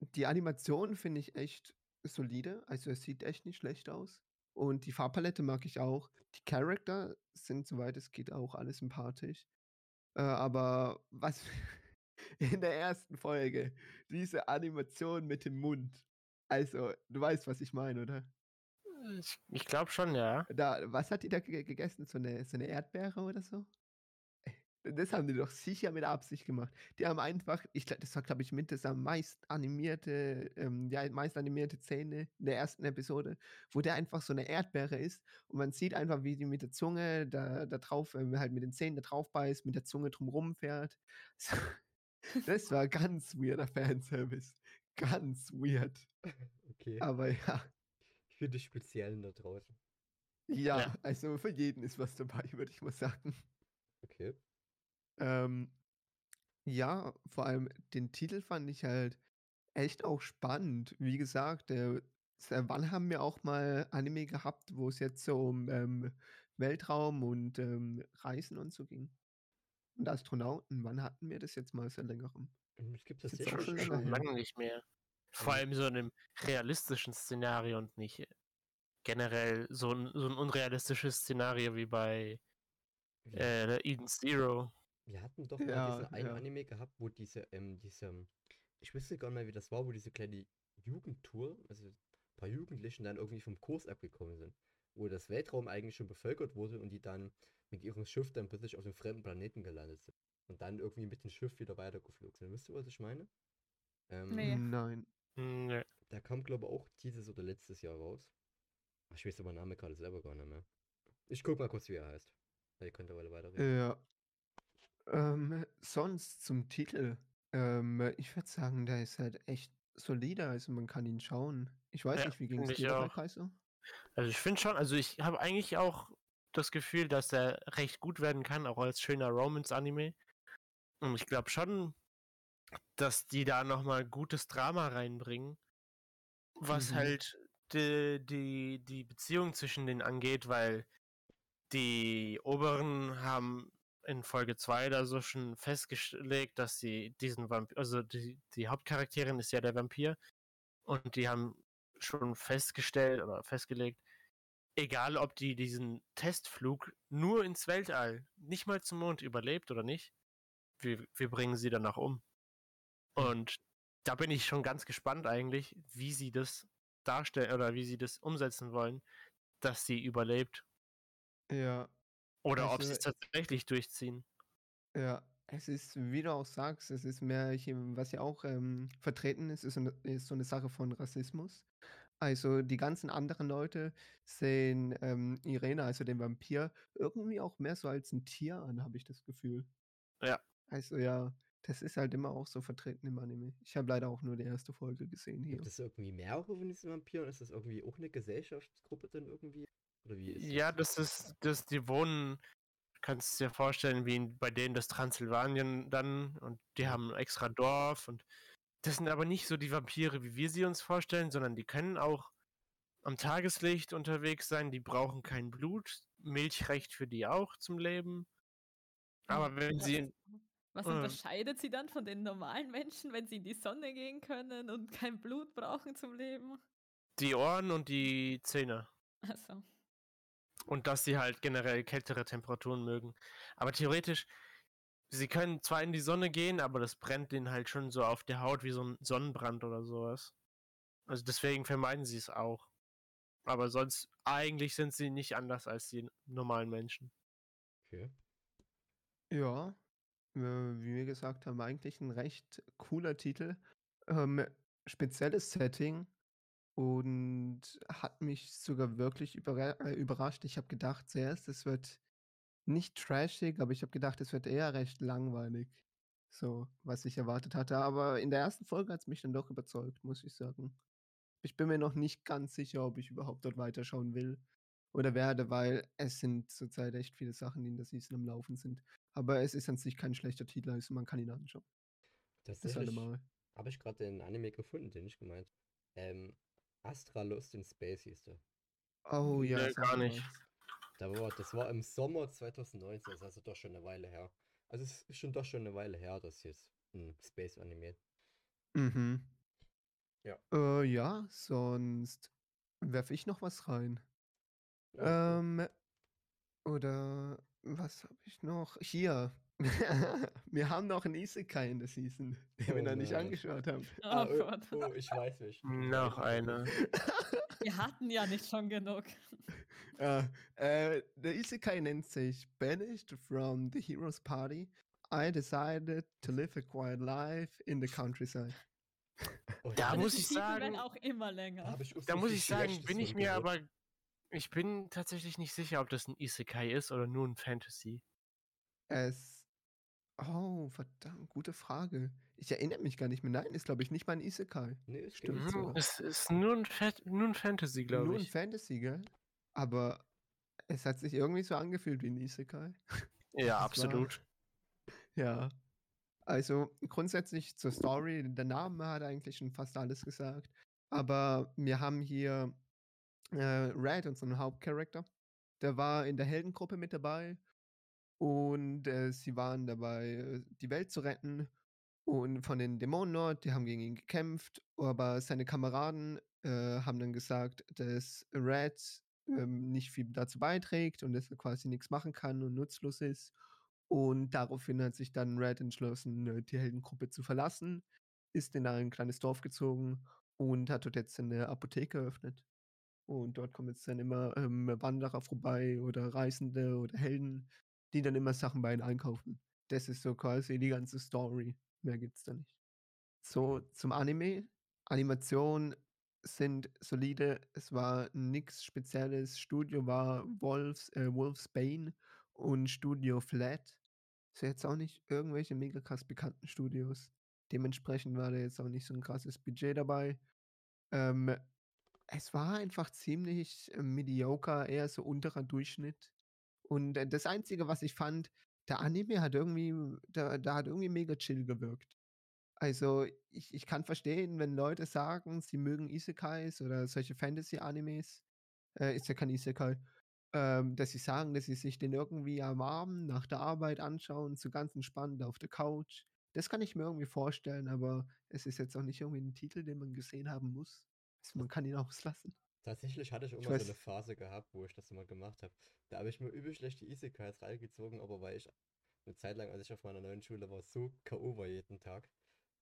die Animation finde ich echt solide. Also es sieht echt nicht schlecht aus. Und die Farbpalette mag ich auch. Die Charakter sind, soweit es geht, auch alle sympathisch. Äh, aber was in der ersten Folge, diese Animation mit dem Mund. Also, du weißt, was ich meine, oder? Ich, ich glaube schon, ja. Da, was hat die da ge gegessen? So eine, so eine Erdbeere oder so? Das haben die doch sicher mit Absicht gemacht. Die haben einfach, ich glaube, das war, glaube ich, mit das am meist animierte, ähm, ja, meist animierte Szene in der ersten Episode, wo der einfach so eine Erdbeere ist und man sieht einfach, wie die mit der Zunge da, da drauf, ähm, halt mit den Zähnen da drauf beißt, mit der Zunge drumrum fährt. Das war ganz weirder Fanservice. Ganz weird. Okay. Aber ja, Für die Speziellen da draußen. ja, Ja. also für jeden ist was dabei, würde ich mal sagen. Okay. Ähm, ja, vor allem den Titel fand ich halt echt auch spannend. Wie gesagt, äh, wann haben wir auch mal Anime gehabt, wo es jetzt so um ähm, Weltraum und ähm, Reisen und so ging? Und Astronauten, wann hatten wir das jetzt mal seit längerem? Es gibt Ist das jetzt schon Schon her. lange nicht mehr. Vor allem so in einem realistischen Szenario und nicht generell so ein, so ein unrealistisches Szenario wie bei äh, Eden Zero. Wir hatten doch mal Ja, diesen einen ja. Anime gehabt, wo diese, ähm, diese, ich wüsste gar nicht mehr, wie das war, wo diese kleine Jugendtour, also ein paar Jugendlichen dann irgendwie vom Kurs abgekommen sind. Wo das Weltraum eigentlich schon bevölkert wurde und die dann mit ihrem Schiff dann plötzlich auf einem fremden Planeten gelandet sind. Und dann irgendwie mit dem Schiff wieder weitergeflogen sind. Wisst ihr, was ich meine? Ähm, Nee. Nein. Hm, ne. Da kam, glaube ich, auch dieses oder letztes Jahr raus. Ich weiß aber den Namen gerade selber gar nicht mehr. Ich guck mal kurz, wie er heißt. Ihr könnt aber weiterreden. Ja. Ähm, sonst zum Titel. Ähm, ich würde sagen, der ist halt echt solider, also man kann ihn schauen. Ich weiß Ja, nicht, wie ging es dir auch. Kaiser? Also ich finde schon, also ich habe eigentlich auch das Gefühl, dass er recht gut werden kann, auch als schöner Romance-Anime. Und ich glaube schon, dass die da nochmal gutes Drama reinbringen, was Mhm. halt die, die, die Beziehung zwischen denen angeht, weil die Oberen haben in Folge 2 oder so schon festgelegt, dass sie diesen Vampir, also die, die Hauptcharakterin ist ja der Vampir und die haben schon festgestellt oder festgelegt, egal ob die diesen Testflug nur ins Weltall, nicht mal zum Mond überlebt oder nicht, wir, wir bringen sie danach um. Und da bin ich schon ganz gespannt eigentlich, wie sie das darstellen oder wie sie das umsetzen wollen, dass sie überlebt. Ja, Oder ob sie es tatsächlich durchziehen. ja. Es ist, wie du auch sagst, es ist mehr, hier, was ja auch ähm, vertreten ist, ist so, eine, ist so eine Sache von Rassismus. Also die ganzen anderen Leute sehen ähm, Irene, also den Vampir, irgendwie auch mehr so als ein Tier an, habe ich das Gefühl. Ja. Also ja, das ist halt immer auch so vertreten im Anime. Ich habe leider auch nur die erste Folge gesehen hier. Gibt es irgendwie mehrere von diesen Vampiren? Ist das irgendwie auch eine Gesellschaftsgruppe dann irgendwie? Oder wie ist Ja, das ist, das, die wohnen, kannst dir vorstellen, wie in- bei denen das Transsilvanien dann und die haben ein extra Dorf und das sind aber nicht so die Vampire, wie wir sie uns vorstellen, sondern die können auch am Tageslicht unterwegs sein, die brauchen kein Blut, Milch reicht für die auch zum Leben. Aber wenn Was, sie, was äh, unterscheidet sie dann von den normalen Menschen, wenn sie in die Sonne gehen können und kein Blut brauchen zum Leben? die Ohren und die Zähne. Also, Und dass sie halt generell kältere Temperaturen mögen. Aber theoretisch, sie können zwar in die Sonne gehen, aber das brennt denen halt schon so auf der Haut wie so ein Sonnenbrand oder sowas. Also deswegen vermeiden sie es auch. Aber sonst, eigentlich sind sie nicht anders als die normalen Menschen. Okay. Ja, äh, wie wir gesagt haben, eigentlich ein recht cooler Titel. Ähm, spezielles Setting und hat mich sogar wirklich äh, überrascht. Ich habe gedacht zuerst, es wird nicht trashig, aber ich habe gedacht, es wird eher recht langweilig. So, was ich erwartet hatte. Aber in der ersten Folge hat es mich dann doch überzeugt, muss ich sagen. Ich bin mir noch nicht ganz sicher, ob ich überhaupt dort weiterschauen will oder werde, weil es sind zurzeit echt viele Sachen, die in der Season am Laufen sind. Aber es ist an sich kein schlechter Titel, also man kann ihn anschauen. Das Tatsächlich allemal. habe ich gerade den Anime gefunden, den ich gemeint. Ähm, Astra Lost in Space hieß der. Oh ja, Nee, gar nicht. Da war, das war im Sommer 2019, das ist also doch schon eine Weile her. Also es ist schon doch schon eine Weile her, dass jetzt ein Space-Anime. Mhm. Ja. Äh, ja, sonst werfe ich noch was rein. Ja. Ähm, oder was habe ich noch? Hier. Wir haben noch einen Isekai in der Season, den wir Oh noch nicht nein. angeschaut haben. oh Ah, oh, Gott. oh, ich weiß nicht. Noch eine. Wir hatten ja nicht schon genug. Ja, äh, der Isekai nennt sich Banished from the Heroes Party. I decided to live a quiet life in the countryside. Oh, Da Und muss ich sagen- auch immer da länger. Da muss ich sagen, bin ich mir aber. Ich bin tatsächlich nicht sicher, ob das ein Isekai ist oder nur ein Fantasy. Es. Oh, verdammt, gute Frage. Ich erinnere mich gar nicht mehr. Nein, ist, glaube ich, nicht mal ein Isekai. Nee, es Stimmt so. Es ist nur ein, Fa nur ein Fantasy, glaube Nur ein ich. Fantasy, gell? Aber es hat sich irgendwie so angefühlt wie ein Isekai. Ja, Das war- absolut. Ja. Also grundsätzlich zur Story, der Name hat eigentlich schon fast alles gesagt. Aber wir haben hier äh, Red, unseren Hauptcharakter. Der war in der Heldengruppe mit dabei. Und äh, sie waren dabei, äh, die Welt zu retten. Und von den Dämonen dort, die haben gegen ihn gekämpft. Aber seine Kameraden äh, haben dann gesagt, dass Red ähm, nicht viel dazu beiträgt und dass er quasi nichts machen kann und nutzlos ist. Und daraufhin hat sich dann Red entschlossen, äh, die Heldengruppe zu verlassen, ist in ein kleines Dorf gezogen und hat dort jetzt eine Apotheke eröffnet. Und dort kommen jetzt dann immer ähm, Wanderer vorbei oder Reisende oder Helden, die dann immer Sachen bei ihnen einkaufen. Das ist so quasi die ganze Story. Mehr gibt's da nicht. So, zum Anime. Animation sind solide. Es war nichts Spezielles. Studio war Wolfs, äh, Wolf's Bane und Studio Flat. Ist jetzt auch nicht irgendwelche mega krass bekannten Studios. Dementsprechend war da jetzt auch nicht so ein krasses Budget dabei. Ähm, es war einfach ziemlich äh, mediocre, eher so unterer Durchschnitt. Und äh, das Einzige, was ich fand, der Anime hat irgendwie, da, da hat irgendwie mega chill gewirkt. Also ich, ich kann verstehen, wenn Leute sagen, sie mögen Isekais oder solche Fantasy-Animes, äh, ist ja kein Isekai, ähm, dass sie sagen, dass sie sich den irgendwie am Abend nach der Arbeit anschauen, so ganz entspannt auf der Couch. Das kann ich mir irgendwie vorstellen, aber es ist jetzt auch nicht irgendwie ein Titel, den man gesehen haben muss. Also man kann ihn auslassen. Tatsächlich hatte ich Ich immer so weiß- eine Phase gehabt, wo ich das immer gemacht habe. Da habe ich mir übel schlecht die Isekais reingezogen, aber weil ich eine Zeit lang, als ich auf meiner neuen Schule war, so K.O. war jeden Tag,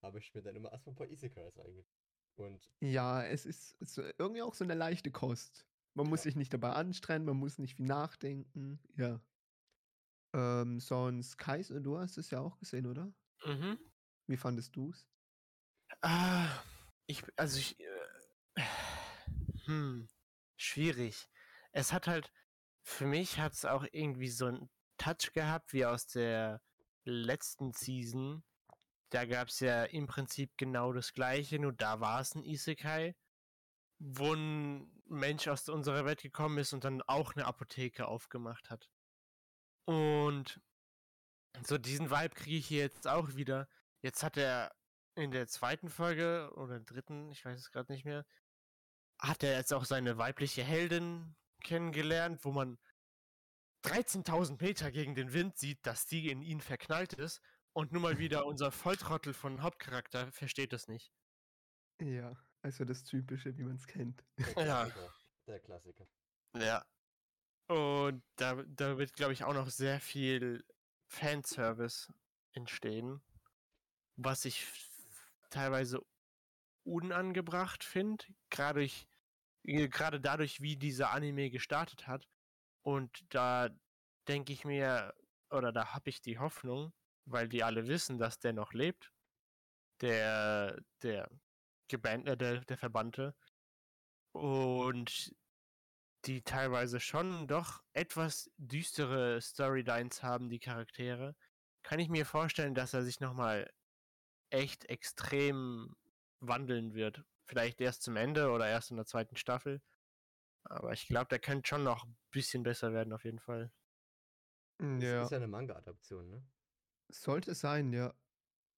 habe ich mir dann immer erstmal ein paar Isekais reingezogen. Und Ja, es ist so irgendwie auch so eine leichte Kost. Man muss Ja. sich nicht dabei anstrengen, man muss nicht viel nachdenken. Ja. Ähm, sonst, Kaiser, du hast es ja auch gesehen, oder? Mhm. Wie fandest du es? Ah, ich, also ich, äh, hm, schwierig. Es hat halt, für mich hat es auch irgendwie so einen Touch gehabt, wie aus der letzten Season. Da gab es ja im Prinzip genau das Gleiche, nur da war es ein Isekai, wo ein Mensch aus unserer Welt gekommen ist und dann auch eine Apotheke aufgemacht hat. Und so diesen Vibe kriege ich hier jetzt auch wieder. Jetzt hat er in der zweiten Folge oder dritten, ich weiß es gerade nicht mehr, hat er jetzt auch seine weibliche Heldin kennengelernt, wo man 13.000 Meter gegen den Wind sieht, dass die in ihn verknallt ist. Und nun mal wieder unser Volltrottel von Hauptcharakter versteht es nicht. Ja, also das Typische, wie man es kennt. der Ja. Klassiker. Der Klassiker. Ja. Und da, da wird, glaube ich, auch noch sehr viel Fanservice entstehen, was ich teilweise unangebracht finde, äh, gerade dadurch, wie dieser Anime gestartet hat. Und da denke ich mir, oder da habe ich die Hoffnung, weil die alle wissen, dass der noch lebt, der, der, Geband, äh, der, der Verbannte. Und die teilweise schon doch etwas düstere Storylines haben, die Charaktere, kann ich mir vorstellen, dass er sich nochmal echt extrem wandeln wird. Vielleicht erst zum Ende oder erst in der zweiten Staffel. Aber ich glaube, der könnte schon noch ein bisschen besser werden, auf jeden Fall. Das Ja, ist ja eine Manga-Adaption, ne? sollte sein, ja.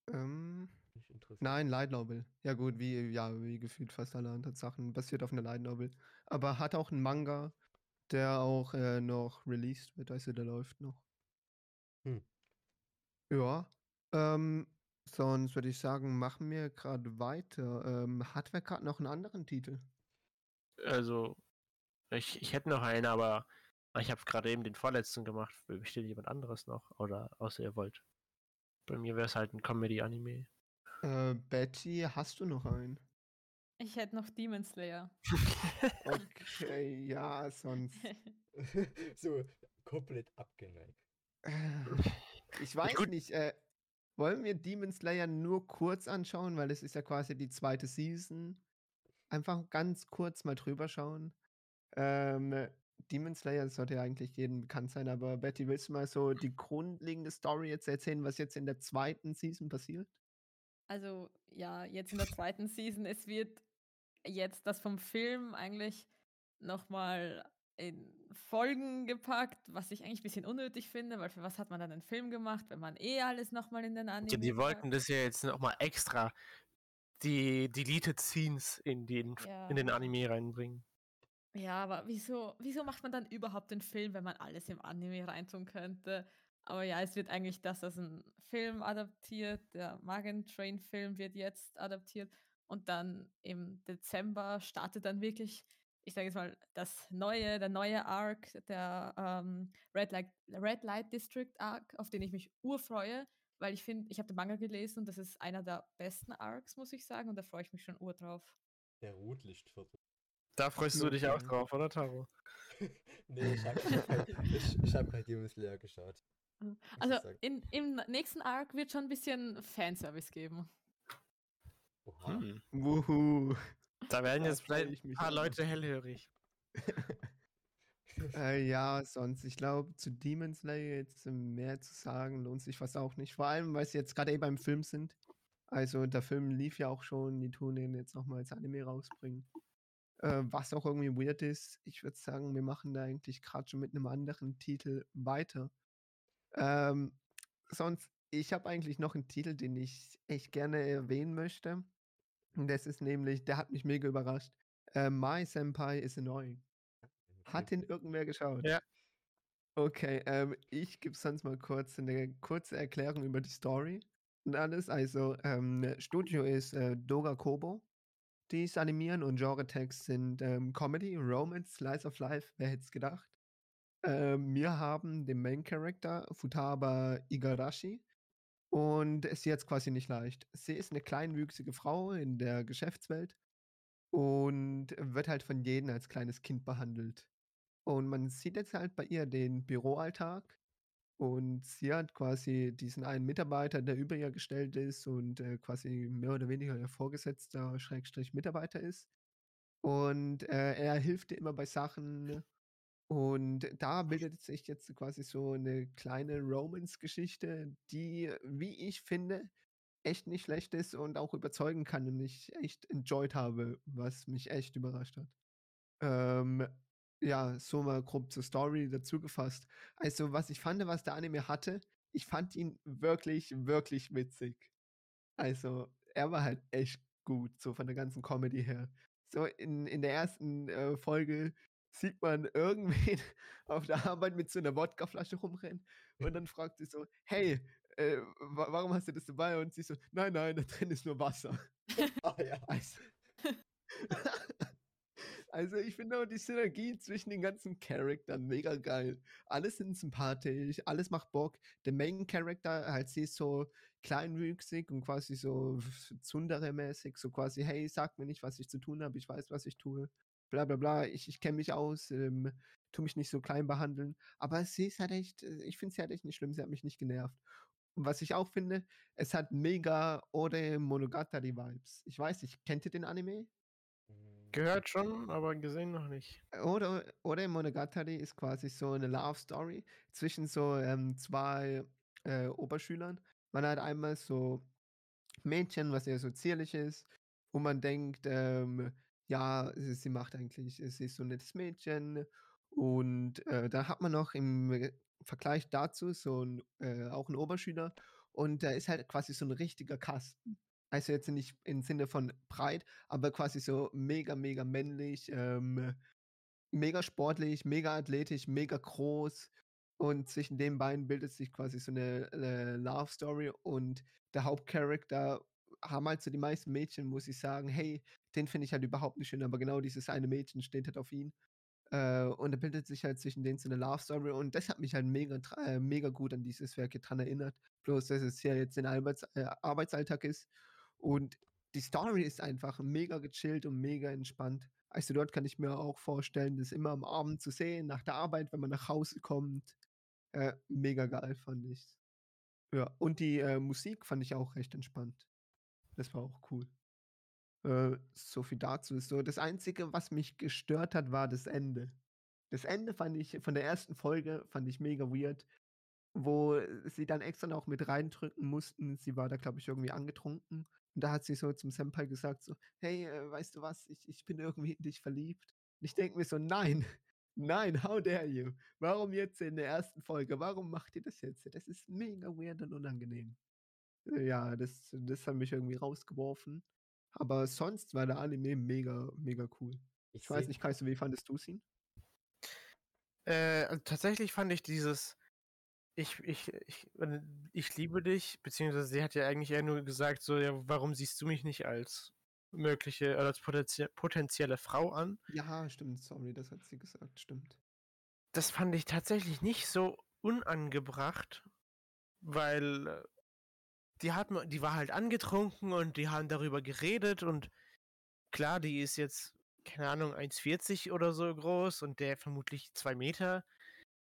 Ähm, Nicht interessant. nein, Light Novel. Ja gut, wie, ja, wie gefühlt fast alle anderen Sachen, basiert auf einer Light Novel. Aber hat auch einen Manga, der auch äh, noch released wird, also der läuft noch. Hm. Ja, ähm, sonst würde ich sagen, machen wir gerade weiter. Ähm, hat wer gerade noch einen anderen Titel? Also, ich, ich hätte noch einen, aber ich habe gerade eben den vorletzten gemacht. Besteht jemand anderes noch? Oder außer ihr wollt. Bei mir wäre es halt ein Comedy-Anime. Äh, Betty, hast du noch einen? Ich hätte noch Demon Slayer. Okay, ja, sonst. so komplett abgeneigt. Ich weiß gut. nicht, äh, wollen wir Demon Slayer nur kurz anschauen, weil es ist ja quasi die zweite Season. Einfach ganz kurz mal drüber schauen. Ähm, Demon Slayer sollte ja eigentlich jedem bekannt sein, aber Betty, willst du mal so die grundlegende Story jetzt erzählen, was jetzt in der zweiten Season passiert? Also ja, jetzt in der zweiten Season, es wird jetzt das vom Film eigentlich nochmal in Folgen gepackt, was ich eigentlich ein bisschen unnötig finde, weil für was hat man dann einen Film gemacht, wenn man eh alles nochmal in den Anime Ja, die wollten das ja jetzt nochmal extra die Deleted Scenes in den, in den Ja. Anime reinbringen. Ja, aber wieso, wieso macht man dann überhaupt den Film, wenn man alles im Anime reintun könnte? Aber ja, es wird eigentlich das als ein Film adaptiert. Der Magen Train Film wird jetzt adaptiert. Und dann im Dezember startet dann wirklich, ich sage jetzt mal, das neue, der neue Arc, der ähm, Red, Light, Red Light District Arc, auf den ich mich urfreue, weil ich finde, ich habe den Manga gelesen und das ist einer der besten Arcs, muss ich sagen. Und da freue ich mich schon ur drauf. Der Rotlichtviertel. Da freust du dich auch drauf, oder Taro? nee, ich habe ich hab, ich, ich hab halt Demon Slayer geschaut. Muss Also in, im nächsten Arc wird schon ein bisschen Fanservice geben. Oha. Hm. Wuhu. Da werden jetzt vielleicht ich ein paar. Leute hellhörig. Äh, ja, sonst, ich glaube, zu Demon Slayer jetzt mehr zu sagen, lohnt sich fast auch nicht. Vor allem, weil sie jetzt gerade eh beim Film sind. Also der Film lief ja auch schon, die tun den jetzt nochmal als Anime rausbringen. Äh, was auch irgendwie weird ist, ich würde sagen, wir machen da eigentlich gerade schon mit einem anderen Titel weiter. Ähm, sonst, ich habe eigentlich noch einen Titel, den ich echt gerne erwähnen möchte. Das ist nämlich, der hat mich mega überrascht. Äh, My Senpai is Annoying. Hat den irgendwer geschaut? Ja. Okay, ähm, ich gebe sonst mal kurz eine kurze Erklärung über die Story und alles. Also, ähm, Studio ist äh, Doga Kobo. Die es animieren und Genre-Tags sind ähm, Comedy, Romance, Slice of Life, wer hätte es gedacht. Ähm, wir haben den Main Character, Futaba Igarashi. Und hat es quasi nicht leicht. Sie ist eine kleinwüchsige Frau in der Geschäftswelt und wird halt von jedem als kleines Kind behandelt. Und man sieht jetzt halt bei ihr den Büroalltag. Und sie hat quasi diesen einen Mitarbeiter, der über ihr gestellt ist und äh, quasi mehr oder weniger ihr Vorgesetzter, Schrägstrich Mitarbeiter ist. Und äh, er hilft ihr immer bei Sachen. Und da bildet sich jetzt quasi so eine kleine Romance-Geschichte, die, wie ich finde, echt nicht schlecht ist und auch überzeugen kann und ich echt enjoyed habe, was mich echt überrascht hat. Ähm, ja, so mal grob zur Story dazu gefasst. Also, was ich fand, was der Anime hatte, ich fand ihn wirklich, wirklich witzig. Also, er war halt echt gut, so von der ganzen Comedy her. So in, in der ersten äh, Folge sieht man irgendwen auf der Arbeit mit so einer Wodkaflasche rumrennen und dann fragt sie so, hey, äh, wa- warum hast du das dabei? Und sie so, nein, nein, da drin ist nur Wasser. Ah ja. Also, also ich finde auch die Synergie zwischen den ganzen Charakteren mega geil. Alle sind sympathisch, alles macht Bock. Der Main Character, halt sie ist so kleinwüchsig und quasi so Tsundere-mäßig, so quasi, hey, sag mir nicht, was ich zu tun habe, ich weiß, was ich tue. Bla bla bla, ich, ich kenne mich aus, ähm, tu mich nicht so klein behandeln. Aber sie ist halt echt, äh, ich finde sie halt echt nicht schlimm, sie hat mich nicht genervt. Und was ich auch finde, es hat mega Ore Monogatari Vibes. Ich weiß nicht, kennt ihr den Anime? Mm, Gehört schon, aber gesehen noch nicht. Ore, Ore Monogatari ist quasi so eine Love Story zwischen so ähm, zwei äh, Oberschülern. Man hat einmal so Mädchen, was eher so zierlich ist, wo man denkt, ähm, ja, sie, macht eigentlich, sie ist so ein nettes Mädchen. Und äh, dann hat man noch im äh, Vergleich dazu so ein, äh, auch einen Oberschüler und der ist halt quasi so ein richtiger Kasten. Also jetzt nicht im Sinne von breit, aber quasi so mega, mega männlich, ähm, mega sportlich, mega athletisch, mega groß. Und zwischen den beiden bildet sich quasi so eine äh, Love Story und der Hauptcharakter haben halt so die meisten Mädchen, muss ich sagen, hey, den finde ich halt überhaupt nicht schön, aber genau dieses eine Mädchen steht halt auf ihn. Äh, und da bildet sich halt zwischen denen so eine Love Story und das hat mich halt mega, äh, mega gut an dieses Werk dran erinnert. Bloß, dass es ja jetzt in Arbeits äh, Arbeitsalltag ist. Und die Story ist einfach mega gechillt und mega entspannt. Also dort kann ich mir auch vorstellen, das immer am Abend zu sehen, nach der Arbeit, wenn man nach Hause kommt. Äh, mega geil fand ich. Ja, und die äh, Musik fand ich auch recht entspannt. Das war auch cool. Äh, so viel dazu so. Das Einzige, was mich gestört hat, war das Ende. Das Ende fand ich, von der ersten Folge, fand ich mega weird, wo sie dann extra noch mit reindrücken mussten. Sie war da, glaube ich, irgendwie angetrunken. Und da hat sie so zum Senpai gesagt, so, hey, äh, weißt du was, ich, ich bin irgendwie in dich verliebt. Und ich denke mir so, nein, nein, how dare you? Warum jetzt in der ersten Folge? Warum macht ihr das jetzt? Das ist mega weird und unangenehm. Äh, Ja, das, das hat mich irgendwie rausgeworfen. Aber sonst war der Anime mega, mega cool. Ich, Ich weiß nicht, Kaiser, wie fandest du ihn? Äh, also tatsächlich fand ich dieses ich, ich, ich, ich liebe dich, beziehungsweise sie hat ja eigentlich eher nur gesagt, so, ja, warum siehst du mich nicht als mögliche oder als potenzie potenzielle Frau an? Ja, stimmt, sorry, das hat sie gesagt, stimmt. Das fand ich tatsächlich nicht so unangebracht, weil äh, die hat, die war halt angetrunken und die haben darüber geredet und klar, die ist jetzt, keine Ahnung, 1,40 oder so groß und der vermutlich 2 Meter.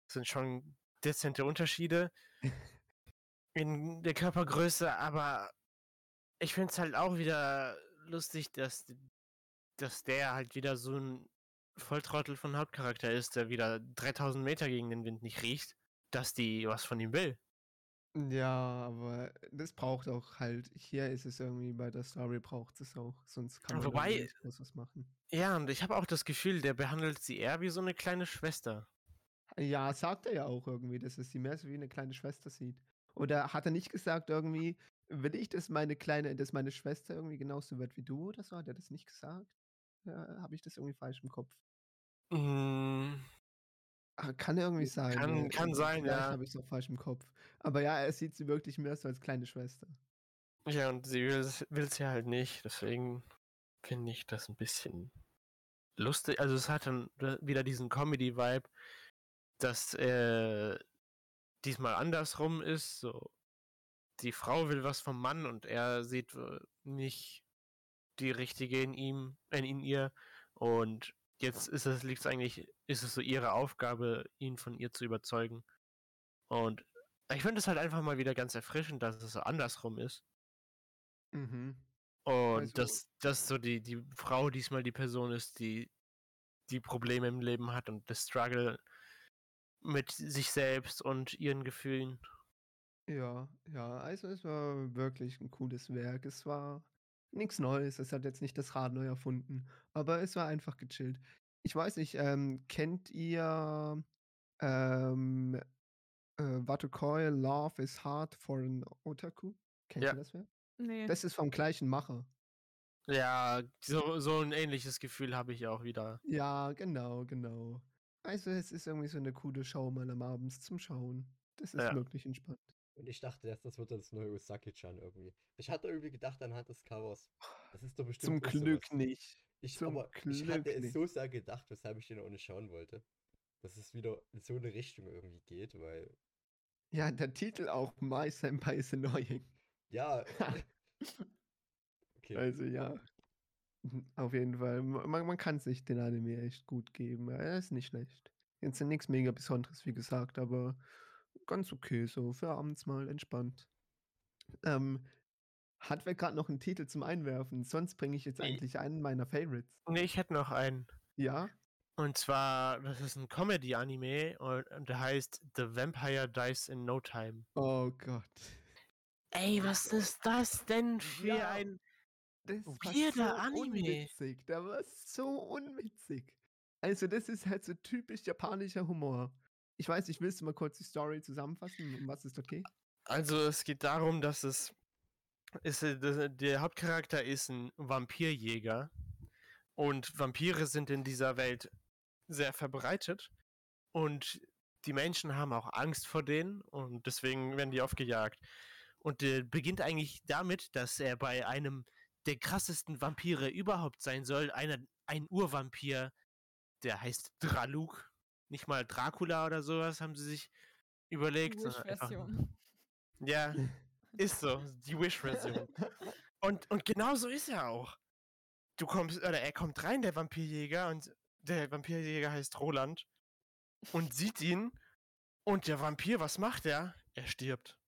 Das sind schon dezente Unterschiede in der Körpergröße, aber ich finde es halt auch wieder lustig, dass dass der halt wieder so ein Volltrottel von Hauptcharakter ist, der wieder 3000 Meter gegen den Wind nicht riecht, dass die was von ihm will. Ja, aber das braucht auch halt. Hier ist es irgendwie bei der Story braucht es auch, sonst kann man Wobei- nicht was machen. Ja, und ich habe auch das Gefühl, der behandelt sie eher wie so eine kleine Schwester. Ja, sagt er ja auch irgendwie, dass er sie mehr so wie eine kleine Schwester sieht. Oder hat er nicht gesagt irgendwie, will ich, dass meine kleine, dass meine Schwester irgendwie genauso wird wie du oder so? Hat er das nicht gesagt? Ja, Habe ich das irgendwie falsch im Kopf? Mm, Ah, Kann irgendwie sein. kann- ja. kann sein, Vielleicht ja. habe ich es auch falsch im Kopf. Aber ja, er sieht sie wirklich mehr so als kleine Schwester. Ja, und sie will es ja halt nicht, deswegen finde ich das ein bisschen lustig. Also es hat dann wieder diesen Comedy-Vibe, dass äh, diesmal andersrum ist. So, die Frau will was vom Mann und er sieht äh, nicht die richtige in ihm, äh, in ihr. Und jetzt ist es, liegt eigentlich, ist es so ihre Aufgabe, ihn von ihr zu überzeugen. Und ich finde es halt einfach mal wieder ganz erfrischend, dass es so andersrum ist. Mhm. Und Also- dass, dass so die, die Frau diesmal die Person ist, die die Probleme im Leben hat und das Struggle mit sich selbst und ihren Gefühlen. Ja, ja, also es war wirklich ein cooles Werk. Es war nichts Neues, es hat jetzt nicht das Rad neu erfunden, aber es war einfach gechillt. Ich weiß nicht, ähm, kennt ihr ähm, äh, Watukoi Love is Hard for an Otaku? Kennt Ja. ihr das Werk? Nee. Das ist vom gleichen Macher. Ja, so, so ein ähnliches Gefühl habe ich auch wieder. Ja, genau, genau. Also es ist irgendwie so eine coole Show mal am Abends zum Schauen. Das ist Ja. wirklich entspannt. Und ich dachte erst, das wird das neue Usaki-chan irgendwie. Ich hatte irgendwie gedacht anhand des Covers, das ist doch bestimmt Zum Glück sowas. nicht. Ich, Zum aber ich hatte Glück es nicht. so sehr gedacht, weshalb ich den auch nicht schauen wollte. Dass es wieder in so eine Richtung irgendwie geht, weil, Ja, der Titel auch My Senpai is Annoying. ja. okay. Also ja. Auf jeden Fall. Ma- Man, man kann sich den Anime echt gut geben. Er ist nicht schlecht. Jetzt nichts mega Besonderes, wie gesagt, aber ganz okay, so für abends mal entspannt. Ähm, hat wer gerade noch einen Titel zum Einwerfen? Sonst bringe ich jetzt Nee. eigentlich einen meiner Favorites. Nee, ich hätte noch einen. Ja? Und zwar, das ist ein Comedy-Anime und, und der heißt The Vampire Dies in No Time. Oh Gott. Ey, was ist das denn für Ja. ein. Das Weirder so Anime. unwitzig. Der war so unwitzig. Also, das ist halt so typisch japanischer Humor. Ich weiß nicht, willst du mal kurz die Story zusammenfassen? Um was ist okay? Also es geht darum, dass es ist, äh, das- der Hauptcharakter ist ein Vampirjäger und Vampire sind in dieser Welt sehr verbreitet und die Menschen haben auch Angst vor denen und deswegen werden die oft gejagt. Und äh, beginnt eigentlich damit, dass er bei einem der krassesten Vampire überhaupt sein soll, einer, ein Urvampir, der heißt Draluk, nicht mal Dracula oder sowas haben sie sich überlegt. einfach- Wish-Version. ja, ist so, die Wish-Version. Und, und genau so ist er auch. Du kommst, oder er kommt rein, der Vampirjäger, und der Vampirjäger heißt Roland und sieht ihn. Und der Vampir, was macht er? Er stirbt.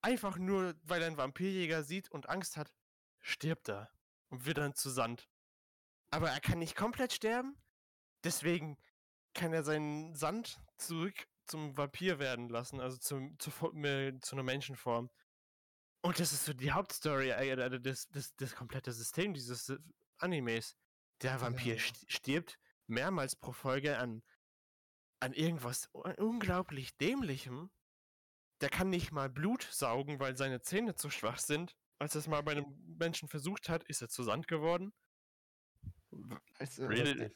Einfach nur, weil er einen Vampirjäger sieht und Angst hat, stirbt er und wird dann zu Sand. Aber er kann nicht komplett sterben, deswegen kann er seinen Sand zurück zum Vampir werden lassen, also zum, zu, äh, zu einer Menschenform. Und das ist so die Hauptstory, äh, äh, das, das, das komplette System dieses äh, Animes. Der Vampir Ja. st- stirbt mehrmals pro Folge an, an irgendwas unglaublich Dämlichem. Der kann nicht mal Blut saugen, weil seine Zähne zu schwach sind. Als er es mal bei einem Menschen versucht hat, ist er zu Sand geworden. Also, Really?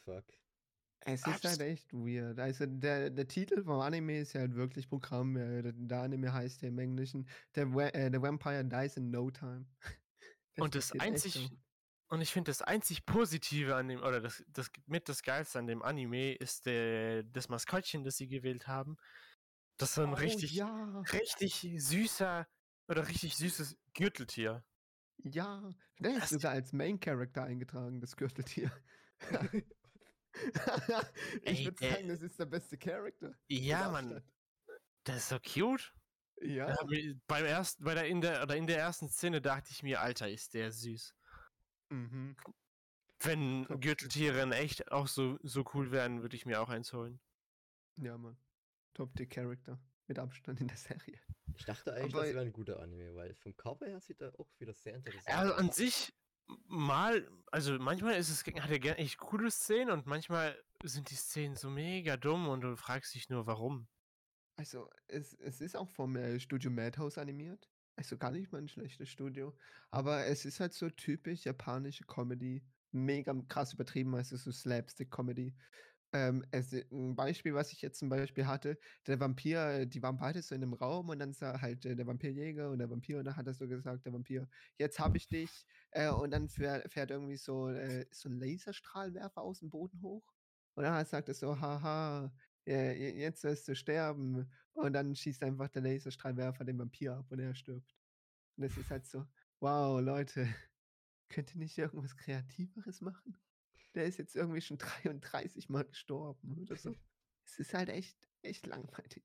Es ist halt echt weird. Also, der, der Titel vom Anime ist ja halt wirklich Programm. Der, Anime heißt ja im Englischen The, äh, The Vampire Dies in No Time. Und das passiert echt einzig- so. Und ich finde das einzig Positive an dem, oder das, das mit das Geilste an dem Anime ist der, das Maskottchen, das sie gewählt haben. Das ist so ein Oh, richtig, Ja, richtig süßer oder richtig süßes Gürteltier. ja. Der ist Das- sogar als Main Character eingetragen, das Gürteltier. ich würde sagen, das ist der beste Charakter. Ja, Mann, das ist so cute. Ja. Ich- Beim ersten, bei der, in der, oder in der ersten Szene dachte ich mir, Alter, ist der süß. Mhm. Wenn Top Gürteltiere in echt auch so, so cool wären, würde ich mir auch eins holen. Ja, Mann. Top-Tier-Character. Mit Abstand in der Serie. Ich dachte eigentlich, Aber- das wäre ein guter Anime, weil vom Cover her sieht er auch wieder sehr interessant Ja, also an aus. sich mal, also manchmal ist es, hat er gerne echt coole Szenen und manchmal sind die Szenen so mega dumm und du fragst dich nur, warum. Also, es, es ist auch vom äh, Studio Madhouse animiert. Also gar nicht mal ein schlechtes Studio. Aber es ist halt so typisch japanische Comedy. Mega krass übertrieben, also so Slapstick-Comedy. Ähm, es, ein Beispiel, was ich jetzt zum Beispiel hatte, der Vampir, die waren beide so in einem Raum und dann sah halt äh, der Vampirjäger und der Vampir und dann hat er so gesagt, der Vampir, jetzt hab ich dich. Äh, und dann fährt, fährt irgendwie so, äh, so ein Laserstrahlwerfer aus dem Boden hoch. Und dann sagt er so, haha, äh, je- jetzt wirst du sterben. Und dann schießt einfach der Laserstrahlwerfer den Vampir ab und er stirbt. Und es ist halt so, wow, Leute, könnt ihr nicht irgendwas Kreativeres machen? Der ist jetzt irgendwie schon 33 Mal gestorben oder so. Es ist halt echt, echt langweilig.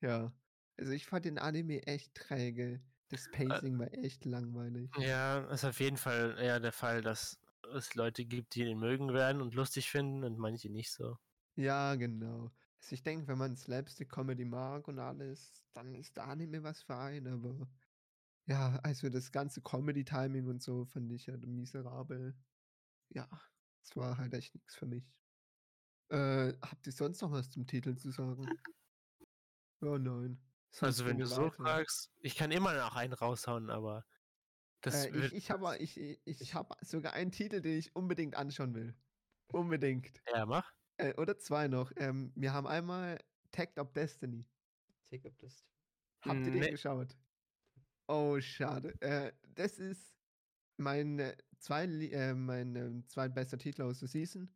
Ja. Also ich fand den Anime echt träge. Das Pacing war echt langweilig. Ja, ist auf jeden Fall eher der Fall, dass es Leute gibt, die ihn mögen werden und lustig finden und manche nicht so. Ja, genau. Also ich denke, wenn man Slapstick-Comedy mag und alles, dann ist der Anime was für einen, aber ja, also das ganze Comedy-Timing und so fand ich ja miserabel. Ja, es war halt echt nichts für mich. Äh, habt ihr sonst noch was zum Titel zu sagen? Ja, nein. Also wenn du so fragst, ich kann immer noch einen raushauen, aber das Äh, wird, ich ich habe ich, ich, hab sogar einen Titel, den ich unbedingt anschauen will. Unbedingt. ja, mach. Äh, oder zwei noch. Ähm, wir haben einmal Tagged Up Destiny. Take up this. Habt ihr den Nee. geschaut? Oh, schade. Äh, das ist mein, äh, zwei, äh, mein ähm, zweitbester Titel aus der Season.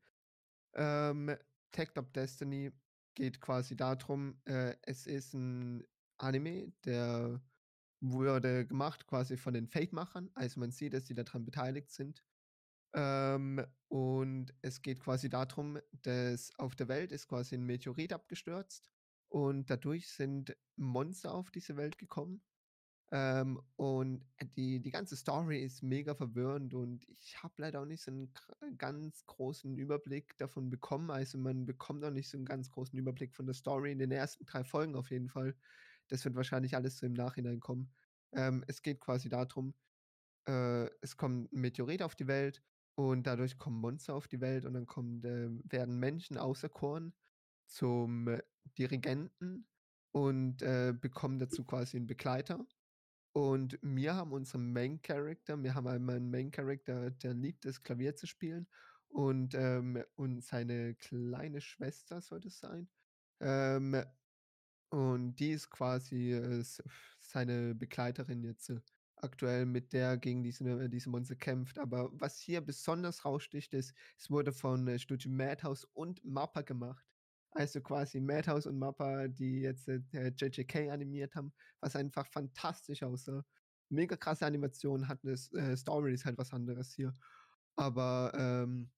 Ähm, Tagged Up Destiny geht quasi darum, äh, es ist ein Anime, der wurde gemacht quasi von den Fate-Machern. Also man sieht, dass die daran beteiligt sind. Ähm, und es geht quasi darum, dass auf der Welt ist quasi ein Meteorit abgestürzt und dadurch sind Monster auf diese Welt gekommen. Ähm, und die, die ganze Story ist mega verwirrend und ich habe leider auch nicht so einen ganz großen Überblick davon bekommen. Also man bekommt auch nicht so einen ganz großen Überblick von der Story in den ersten drei Folgen auf jeden Fall. Das wird wahrscheinlich alles so im Nachhinein kommen. Ähm, es geht quasi darum, äh, es kommt ein Meteorit auf die Welt und dadurch kommen Monster auf die Welt und dann kommen, äh, werden Menschen auserkoren zum äh, Dirigenten und äh, bekommen dazu quasi einen Begleiter. Und wir haben unseren Main Character, wir haben einen Main Character, der liebt es, Klavier zu spielen. Und, ähm, und seine kleine Schwester sollte es sein. Ähm, und die ist quasi äh, seine Begleiterin jetzt äh, aktuell, mit der gegen diese, äh, diese Monster kämpft. Aber was hier besonders raussticht, ist, es wurde von äh, Studio Madhouse und Mappa gemacht. Also quasi Madhouse und Mappa, die jetzt äh, äh, JJK animiert haben, was einfach fantastisch aussah. Mega krasse Animation, hat eine äh, Story, ist halt was anderes hier. Aber ähm,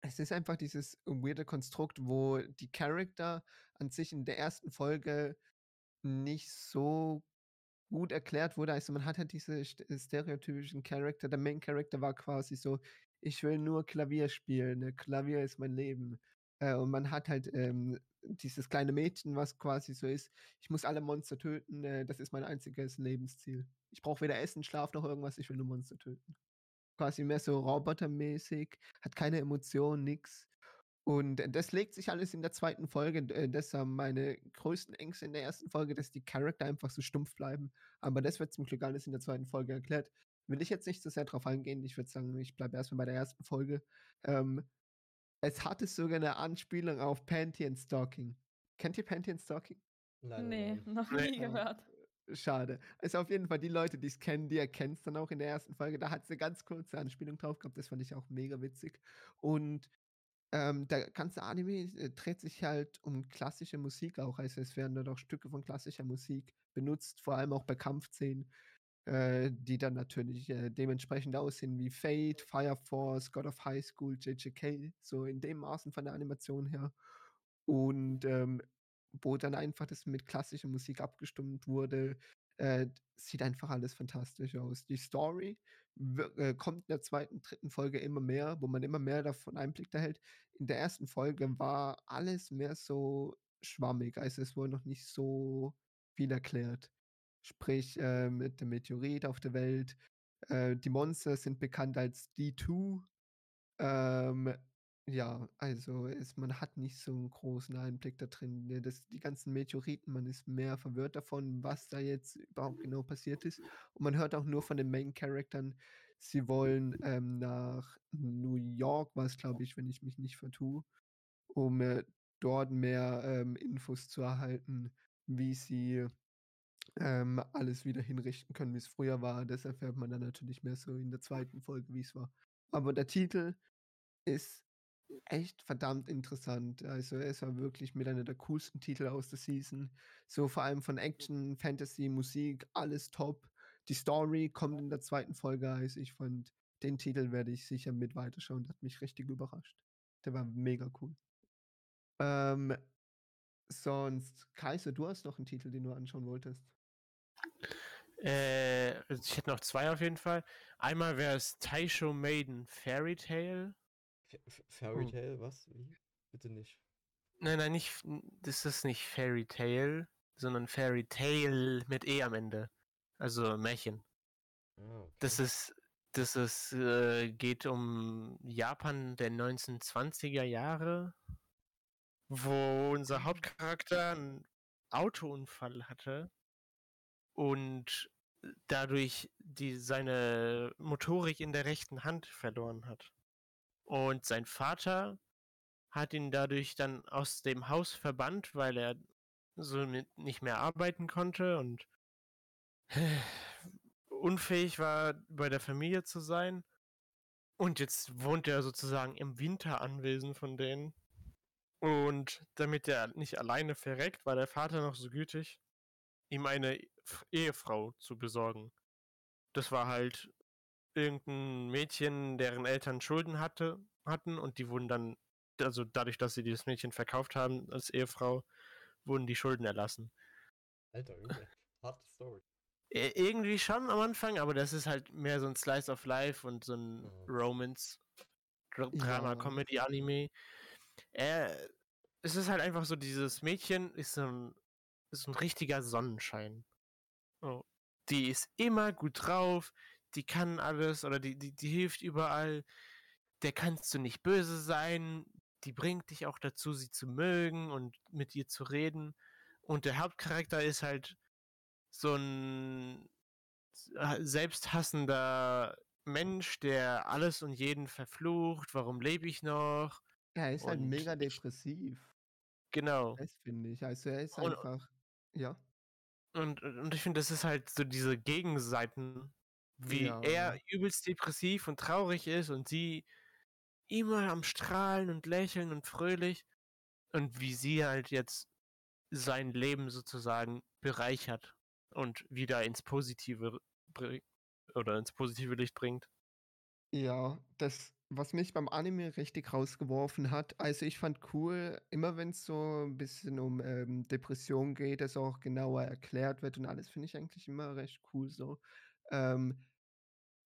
es ist einfach dieses weirde Konstrukt, wo die Charakter an sich in der ersten Folge nicht so gut erklärt wurde. Also man hat halt diese st- stereotypischen Charakter. Der Main Character war quasi so, ich will nur Klavier spielen, ne? Klavier ist mein Leben. Äh, und man hat halt ähm, dieses kleine Mädchen, was quasi so ist, ich muss alle Monster töten, äh, das ist mein einziges Lebensziel. Ich brauche weder Essen, Schlaf noch irgendwas, ich will nur Monster töten. Quasi mehr so robotermäßig, hat keine Emotionen, nix. Und äh, das legt sich alles in der zweiten Folge. äh, Das haben meine größten Ängste in der ersten Folge, dass die Charakter einfach so stumpf bleiben. Aber das wird zum Glück alles in der zweiten Folge erklärt. Will ich jetzt nicht so sehr drauf eingehen. Ich würde sagen, ich bleibe erstmal bei der ersten Folge. Ähm, es hatte sogar eine Anspielung auf Panty and Stalking. Kennt ihr Panty and Stalking? Leider Nee, nein. noch nie gehört. Schade. Also auf jeden Fall die Leute, die es kennen, die erkennen es dann auch in der ersten Folge. Da hat es eine ganz kurze Anspielung drauf gehabt. Das fand ich auch mega witzig. Und ähm, der ganze Anime äh, dreht sich halt um klassische Musik auch. Also es werden dort auch Stücke von klassischer Musik benutzt, vor allem auch bei Kampfszenen, äh, die dann natürlich äh, dementsprechend aussehen wie Fate, Fire Force, God of High School, JJK, so in dem Maßen von der Animation her. Und ähm, wo dann einfach das mit klassischer Musik abgestimmt wurde, äh, sieht einfach alles fantastisch aus. Die Story äh, kommt in der zweiten, dritten Folge immer mehr, wo man immer mehr davon Einblick erhält. In der ersten Folge war alles mehr so schwammig, also es wurde noch nicht so viel erklärt. Sprich, äh, mit dem Meteorit auf der Welt. Äh, die Monster sind bekannt als D2. Ähm, ja, also es, man hat nicht so einen großen Einblick da drin. Das, die ganzen Meteoriten, man ist mehr verwirrt davon, was da jetzt überhaupt genau passiert ist. Und man hört auch nur von den Main-Charaktern, sie wollen ähm, nach New York, was glaube ich, wenn ich mich nicht vertue, um äh, dort mehr ähm, Infos zu erhalten, wie sie ähm, alles wieder hinrichten können, wie es früher war. Das erfährt man dann natürlich mehr so in der zweiten Folge, wie es war. Aber der Titel ist echt verdammt interessant. Also es war wirklich mit einer der coolsten Titel aus der Season. So vor allem von Action, Fantasy, Musik, alles top. Die Story kommt in der zweiten Folge. Also ich fand, den Titel werde ich sicher mit weiterschauen. Der hat mich richtig überrascht. Der war mega cool. Ähm, sonst, Kaiser, du hast noch einen Titel, den du anschauen wolltest. Äh, also ich hätte noch zwei auf jeden Fall. Einmal wäre es Taisho Maiden Fairy Tale. F- Fairy. Tale, was? Wie? Bitte nicht. Nein, nein, nicht, das ist nicht Fairy Tale, sondern Fairy Tale mit E am Ende. Also Märchen. Ah, okay. Das ist, das ist, äh, geht um Japan der 1920er Jahre, wo unser Hauptcharakter einen Autounfall hatte und dadurch die, seine Motorik in der rechten Hand verloren hat. Und sein Vater hat ihn dadurch dann aus dem Haus verbannt, weil er so nicht mehr arbeiten konnte und unfähig war, bei der Familie zu sein. Und jetzt wohnt er sozusagen im Winteranwesen von denen. Und damit er nicht alleine verreckt, war der Vater noch so gütig, ihm eine Ehefrau zu besorgen. Das war halt irgendein Mädchen, deren Eltern Schulden hatte, hatten und die wurden dann, also dadurch, dass sie dieses Mädchen verkauft haben als Ehefrau, wurden die Schulden erlassen. Alter, Junge. Harte Story. Äh, Irgendwie schon am Anfang, aber das ist halt mehr so ein Slice of Life und so ein Mhm. Romance, Dr- Drama. Comedy, Anime. Äh, es ist halt einfach so, dieses Mädchen ist so ein, so ein richtiger Sonnenschein. Oh. Die ist immer gut drauf, die kann alles oder die, die, die hilft überall. Der kannst du nicht böse sein, die bringt dich auch dazu, sie zu mögen und mit ihr zu reden. Und der Hauptcharakter ist halt so ein selbsthassender Mensch, der alles und jeden verflucht. Warum lebe ich noch? Ja, er ist halt Und mega ich- depressiv. Genau. Das finde ich. Also er ist Und- einfach. Ja. Und, und ich finde, das ist halt so diese Gegenseiten, wie Ja. er übelst depressiv und traurig ist und sie immer am Strahlen und Lächeln und fröhlich und wie sie halt jetzt sein Leben sozusagen bereichert und wieder ins Positive oder ins positive Licht bringt. Ja, das, was mich beim Anime richtig rausgeworfen hat, also ich fand cool, immer wenn es so ein bisschen um ähm, Depression geht, dass auch genauer erklärt wird und alles, finde ich eigentlich immer recht cool so. Ähm,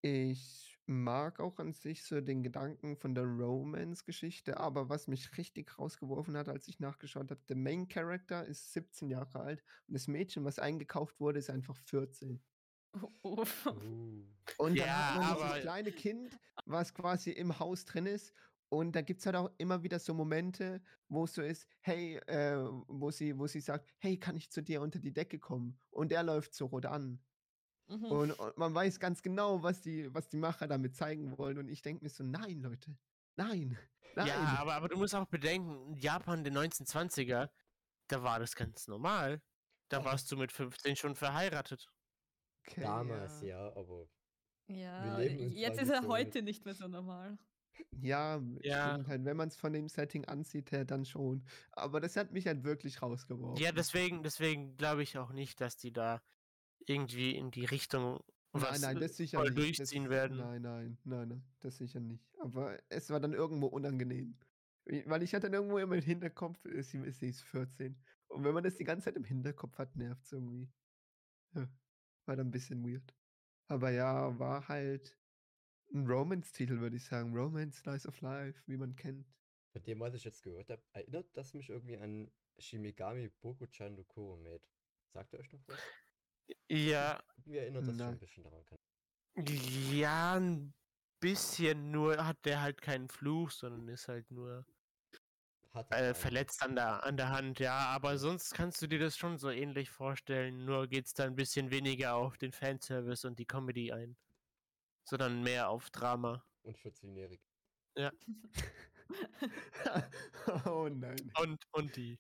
ich mag auch an sich so den Gedanken von der Romance-Geschichte, aber was mich richtig rausgeworfen hat, als ich nachgeschaut habe, der Main Character ist 17 Jahre alt und das Mädchen, was eingekauft wurde, ist einfach 14. Uh. Und dann Ja, hat man aber- dieses kleine Kind, was quasi im Haus drin ist. Und da gibt es halt auch immer wieder so Momente, wo es so ist, hey, äh, wo sie, wo sie sagt, hey, kann ich zu dir unter die Decke kommen? Und er läuft so rot an. Mhm. Und, und man weiß ganz genau, was die, was die Macher damit zeigen wollen. Und ich denke mir so, nein, Leute, nein, nein. Ja, aber, aber du musst auch bedenken, Japan der 1920er, da war das ganz normal. Da warst du mit 15 schon verheiratet. Okay, Damals, ja, aber ja, leben in jetzt ist er heute nicht mehr so normal. Ja, Ja. halt, wenn man es von dem Setting ansieht, her, dann schon. Aber das hat mich halt wirklich rausgeworfen. Ja, deswegen, deswegen glaube ich auch nicht, dass die da irgendwie in die Richtung was nein, nein, das sicher voll nicht. durchziehen das, werden. Nein, nein, nein, nein, das sicher nicht. Aber es war dann irgendwo unangenehm. Weil ich hatte dann irgendwo immer im Hinterkopf, sie, sie ist 14. Und wenn man das die ganze Zeit im Hinterkopf hat, nervt es irgendwie. Ja, war dann ein bisschen weird. Aber ja, war halt ein Romance-Titel, würde ich sagen. Romance, Slice of Life, wie man kennt. Von dem, was ich jetzt gehört habe, erinnert das mich irgendwie an Shimigami Boku-chan no Kuromate. Sagt ihr euch noch was? Ja, Mir erinnert das schon ein Nein. bisschen daran. Kann. ja, ein bisschen, nur hat der halt keinen Fluch, sondern ist halt nur äh, verletzt an der, an der Hand, ja, aber sonst kannst du dir das schon so ähnlich vorstellen, nur geht's da ein bisschen weniger auf den Fanservice und die Comedy ein, sondern mehr auf Drama. Und 14-jährig. oh nein. Und, und die.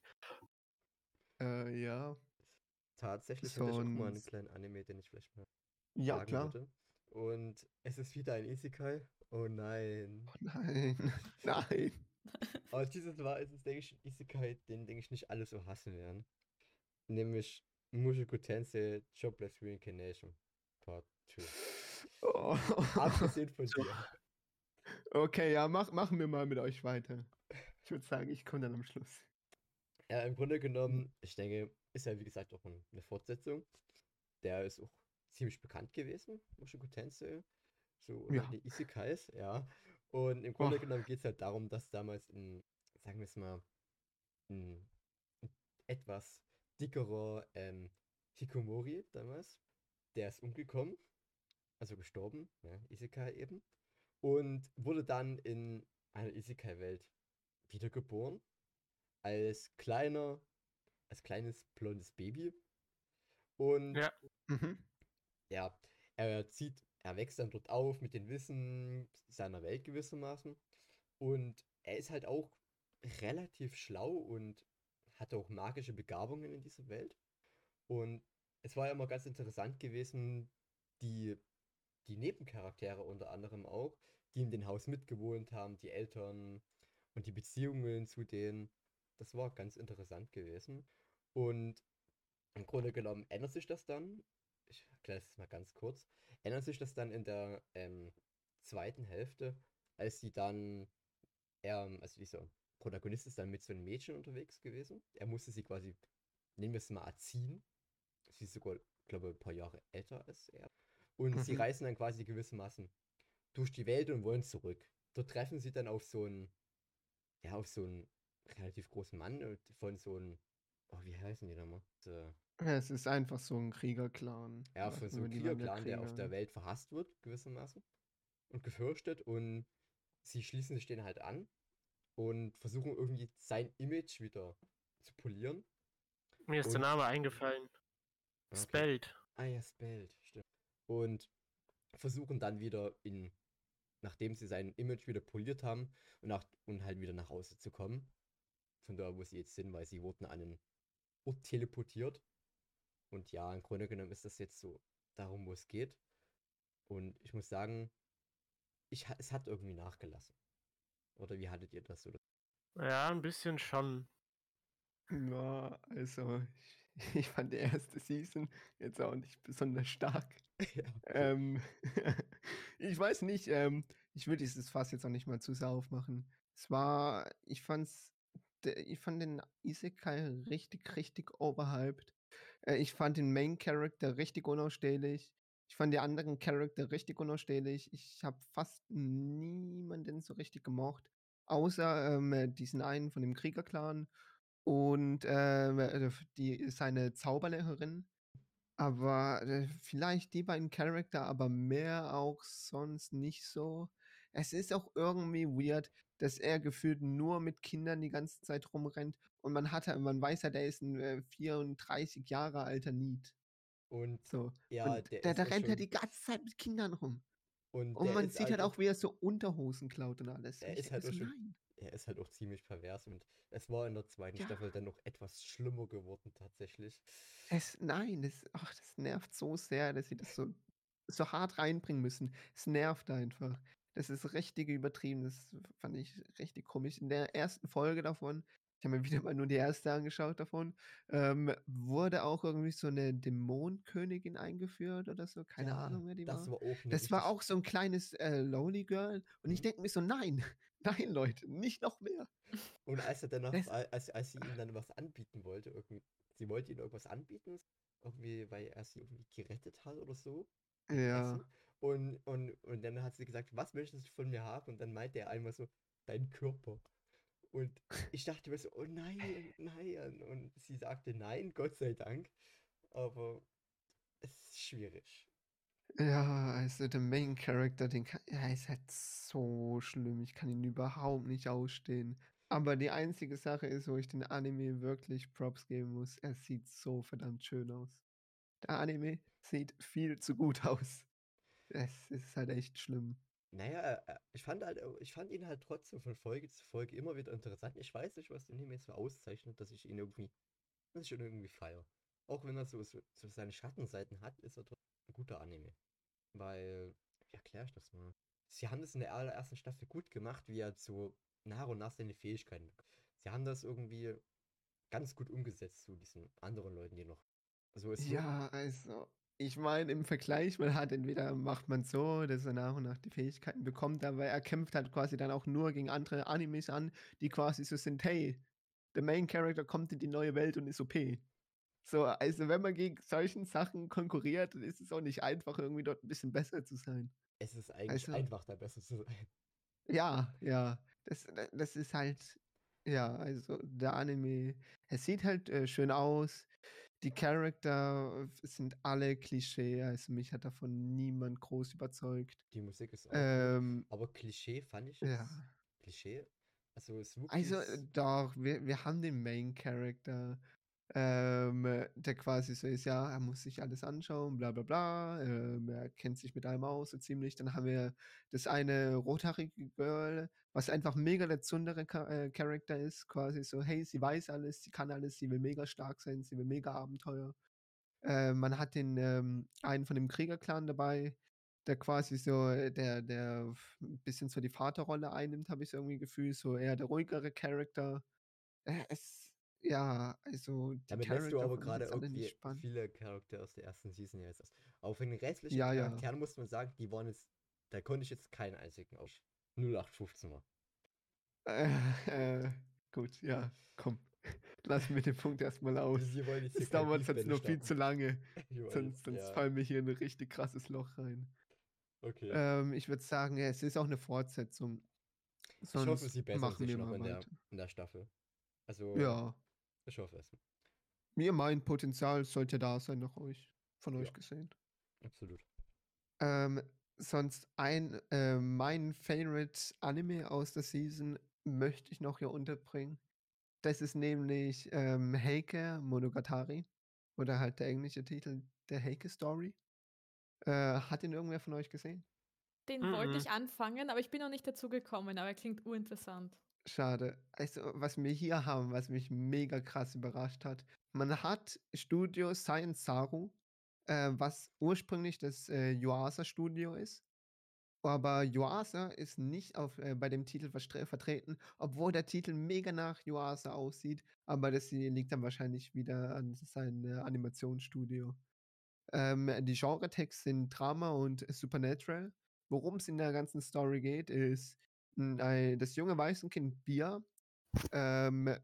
Äh, ja. Tatsächlich hätte ich auch mal einen kleinen Anime, den ich vielleicht mal Ja, sagen klar. würde. Und es ist wieder ein Isekai. Oh nein. Oh nein. nein. Aber dieses Mal ist es, denke ich, ein Isekai, den, denke ich, nicht alle so hassen werden. Nämlich Mushoku Tensei Jobless Reincarnation Part 2. Oh. Abgesehen von dir. Okay, ja, mach, machen wir mal mit euch weiter. Ich würde sagen, ich komme dann am Schluss. Ja, im Grunde genommen, ich denke, ist ja wie gesagt auch ein- eine Fortsetzung. Der ist auch ziemlich bekannt gewesen, Mushoku Tensei. So Ja. den Isekais, ja. Und im Grunde Och. genommen geht es halt darum, dass damals ein, sagen wir es mal, ein, ein etwas dickerer ähm, Hikomori damals, der ist umgekommen, also gestorben, ja, Isekai eben, und wurde dann in einer Isekai-Welt wiedergeboren als kleiner, als kleines blondes Baby. Und Ja. Mhm. ja, er zieht, er wächst dann dort auf mit dem Wissen seiner Welt gewissermaßen. Und er ist halt auch relativ schlau und hat auch magische Begabungen in dieser Welt. Und es war ja immer ganz interessant gewesen, die, die Nebencharaktere unter anderem auch, die in dem Haus mitgewohnt haben, die Eltern und die Beziehungen zu denen. Das war ganz interessant gewesen. Und im Grunde genommen ändert sich das dann. Ich erkläre es mal ganz kurz. Ändert sich das dann in der ähm, zweiten Hälfte, als sie dann, ähm, also dieser Protagonist ist dann mit so einem Mädchen unterwegs gewesen. Er musste sie quasi, nehmen wir es mal, erziehen. Sie ist sogar, glaube ich, ein paar Jahre älter als er. Und sie Mhm. reisen dann quasi gewissermaßen durch die Welt und wollen zurück. Dort treffen sie dann auf so einen, ja, auf so einen relativ großen Mann äh, von so einem, oh, wie heißen die nochmal? Es ist einfach so ein Kriegerclan. ja, Was von so die Kriegerclan, der auf der. Welt verhasst wird, gewissermaßen. Und gefürchtet. Und sie schließen sich den halt an und versuchen irgendwie sein Image wieder zu polieren. Mir ist der Und- Name eingefallen. Okay. Spelled. Ah ja, Spelled, stimmt. Und versuchen dann wieder in, nachdem sie sein Image wieder poliert haben und, nach, und halt wieder nach Hause zu kommen. Von da, wo sie jetzt sind, weil sie wurden an einen Ort teleportiert. Und ja, im Grunde genommen ist das jetzt so darum, wo es geht. Und ich muss sagen, ich, es hat irgendwie nachgelassen. Oder wie hattet ihr das so? Ja, ein bisschen schon. Ja, also ich, ich fand die erste Season jetzt auch nicht besonders stark. ja, okay. Ähm, ich weiß nicht, ähm, ich will dieses Fass jetzt auch nicht mal zu sehr aufmachen. Es war, ich fand's, ich fand den Isekai richtig, richtig overhyped. Äh, ich fand den Main Character richtig unausstehlich. Ich fand die anderen Charakter richtig unausstehlich. Ich habe fast niemanden so richtig gemocht. Außer ähm, äh, diesen einen von dem Kriegerclan und ähm, äh, die, seine Zauberlehrerin. Aber äh, vielleicht die beiden Charakter, aber mehr auch sonst nicht so. Es ist auch irgendwie weird, dass er gefühlt nur mit Kindern die ganze Zeit rumrennt und man hat ja- man weiß ja, der ist ein äh, 34 Jahre alter Need. Und So. ja, und der der, der rennt ja schon- die ganze Zeit mit Kindern rum. und Und man sieht halt auch- auch, wie er so Unterhosen klaut und alles. Er ist halt so, schon- nein. er ist halt auch ziemlich pervers und es war in der zweiten Ja. Staffel dann noch etwas schlimmer geworden tatsächlich. Es, nein, das, ach, das nervt so sehr, dass sie das so, so hart reinbringen müssen. Es nervt einfach. Das ist richtig übertrieben. Das fand ich richtig komisch. In der ersten Folge davon, ich habe mir wieder mal nur die erste angeschaut davon, ähm, wurde auch irgendwie so eine Dämonenkönigin eingeführt oder so. Keine Ja, Ahnung, wer die das war. war auch eine Das war auch so ein kleines äh, Lonely Girl. Und ich Mhm. denke mir so, nein, nein, Leute, nicht noch mehr. Und als er danach, Das- als, als sie ihm dann was anbieten wollte, irgendwie, sie wollte ihm irgendwas anbieten, irgendwie, weil er sie irgendwie gerettet hat oder so. Ja. Und, und, und dann hat sie gesagt, was möchtest du von mir haben? Und dann meinte er einmal so, dein Körper. Und ich dachte mir so, oh nein, nein. Und sie sagte nein, Gott sei Dank. Aber es ist schwierig. Ja, also der Main Character, den kann, ja, ist halt so schlimm. Ich kann ihn überhaupt nicht ausstehen. Aber die einzige Sache ist, wo ich den Anime wirklich Props geben muss, er sieht so verdammt schön aus. Der Anime sieht viel zu gut aus. Es ist halt echt schlimm. Naja, äh, ich fand halt, äh, ich fand ihn halt trotzdem von Folge zu Folge immer wieder interessant. Ich weiß nicht, was den Anime so auszeichnet, dass ich ihn irgendwie, dass ich ihn irgendwie feiere. Auch wenn er so, so, so seine Schattenseiten hat, ist er trotzdem ein guter Anime. Weil, wie erkläre ich das mal? Sie haben das in der allerersten Staffel gut gemacht, wie er so nach und nach seine Fähigkeiten. Sie haben das irgendwie ganz gut umgesetzt zu diesen anderen Leuten, die noch. So ist ja, also ich meine, im Vergleich, man hat entweder macht man so, dass er nach und nach die Fähigkeiten bekommt, aber er kämpft halt quasi dann auch nur gegen andere Animes an, die quasi so sind, hey, der Main Character kommt in die neue Welt und ist OP. So, also wenn man gegen solchen Sachen konkurriert, dann ist es auch nicht einfach, irgendwie dort ein bisschen besser zu sein. Es ist eigentlich also, einfach, da besser zu sein. Ja, ja. Das, das ist halt, ja, also der Anime, es sieht halt äh, schön aus. Die Charakter sind alle Klischee, also mich hat davon niemand groß überzeugt. Die Musik ist auch ähm, gut, aber Klischee fand ich jetzt. Ja. Klischee? Also, es also doch, wir, wir haben den Main Character ähm, der quasi so ist, ja, er muss sich alles anschauen, bla bla bla, ähm, er kennt sich mit allem aus, so ziemlich. Dann haben wir das eine rothaarige Girl, was einfach mega der zundere äh, Charakter ist, quasi so, hey, sie weiß alles, sie kann alles, sie will mega stark sein, sie will mega Abenteuer. Äh, man hat den ähm, einen von dem Kriegerclan dabei, der quasi so, äh, der, der ein bisschen so die Vaterrolle einnimmt, habe ich so irgendwie Gefühl, so eher der ruhigere Charakter. Äh, es ja, also die Damit lässt du aber gerade irgendwie viele Charaktere aus der ersten Season jetzt aus. Auch von den restlichen ja, Charakteren ja. muss man sagen, die waren jetzt, da konnte ich jetzt keinen einzigen auf 0815 machen. Äh, äh, gut, ja, komm. Lass mir den Punkt erstmal aus. Es dauert jetzt nur viel zu lange. sonst sonst ja. fallen wir hier in ein richtig krasses Loch rein. Okay. Ähm, ich würde sagen, ja, es ist auch eine Fortsetzung. Sonst ich hoffe, sie bessern sich noch in der, in der Staffel. Also, ja. Ich hoffe es. Mir mein Potenzial sollte da sein, nach euch, von euch gesehen. Absolut. Ähm, sonst ein, äh, mein Favorite Anime aus der Season möchte ich noch hier unterbringen. Das ist nämlich ähm, Heike Monogatari. Oder halt der englische Titel, der Heike Story. Äh, hat ihn irgendwer von euch gesehen? Den mhm. wollte ich anfangen, aber ich bin noch nicht dazu gekommen, aber er klingt urinteressant. Schade. Also, was wir hier haben, was mich mega krass überrascht hat. Man hat Studio Science Saru, äh, was ursprünglich das äh, Yuasa-Studio ist. Aber Yuasa ist nicht auf, äh, bei dem Titel vertreten, obwohl der Titel mega nach Yuasa aussieht. Aber das liegt dann wahrscheinlich wieder an seinem äh, Animationsstudio. Ähm, die Genre-Texte sind Drama und Supernatural. Worum es in der ganzen Story geht, ist, das junge Waisenkind Bia ähm,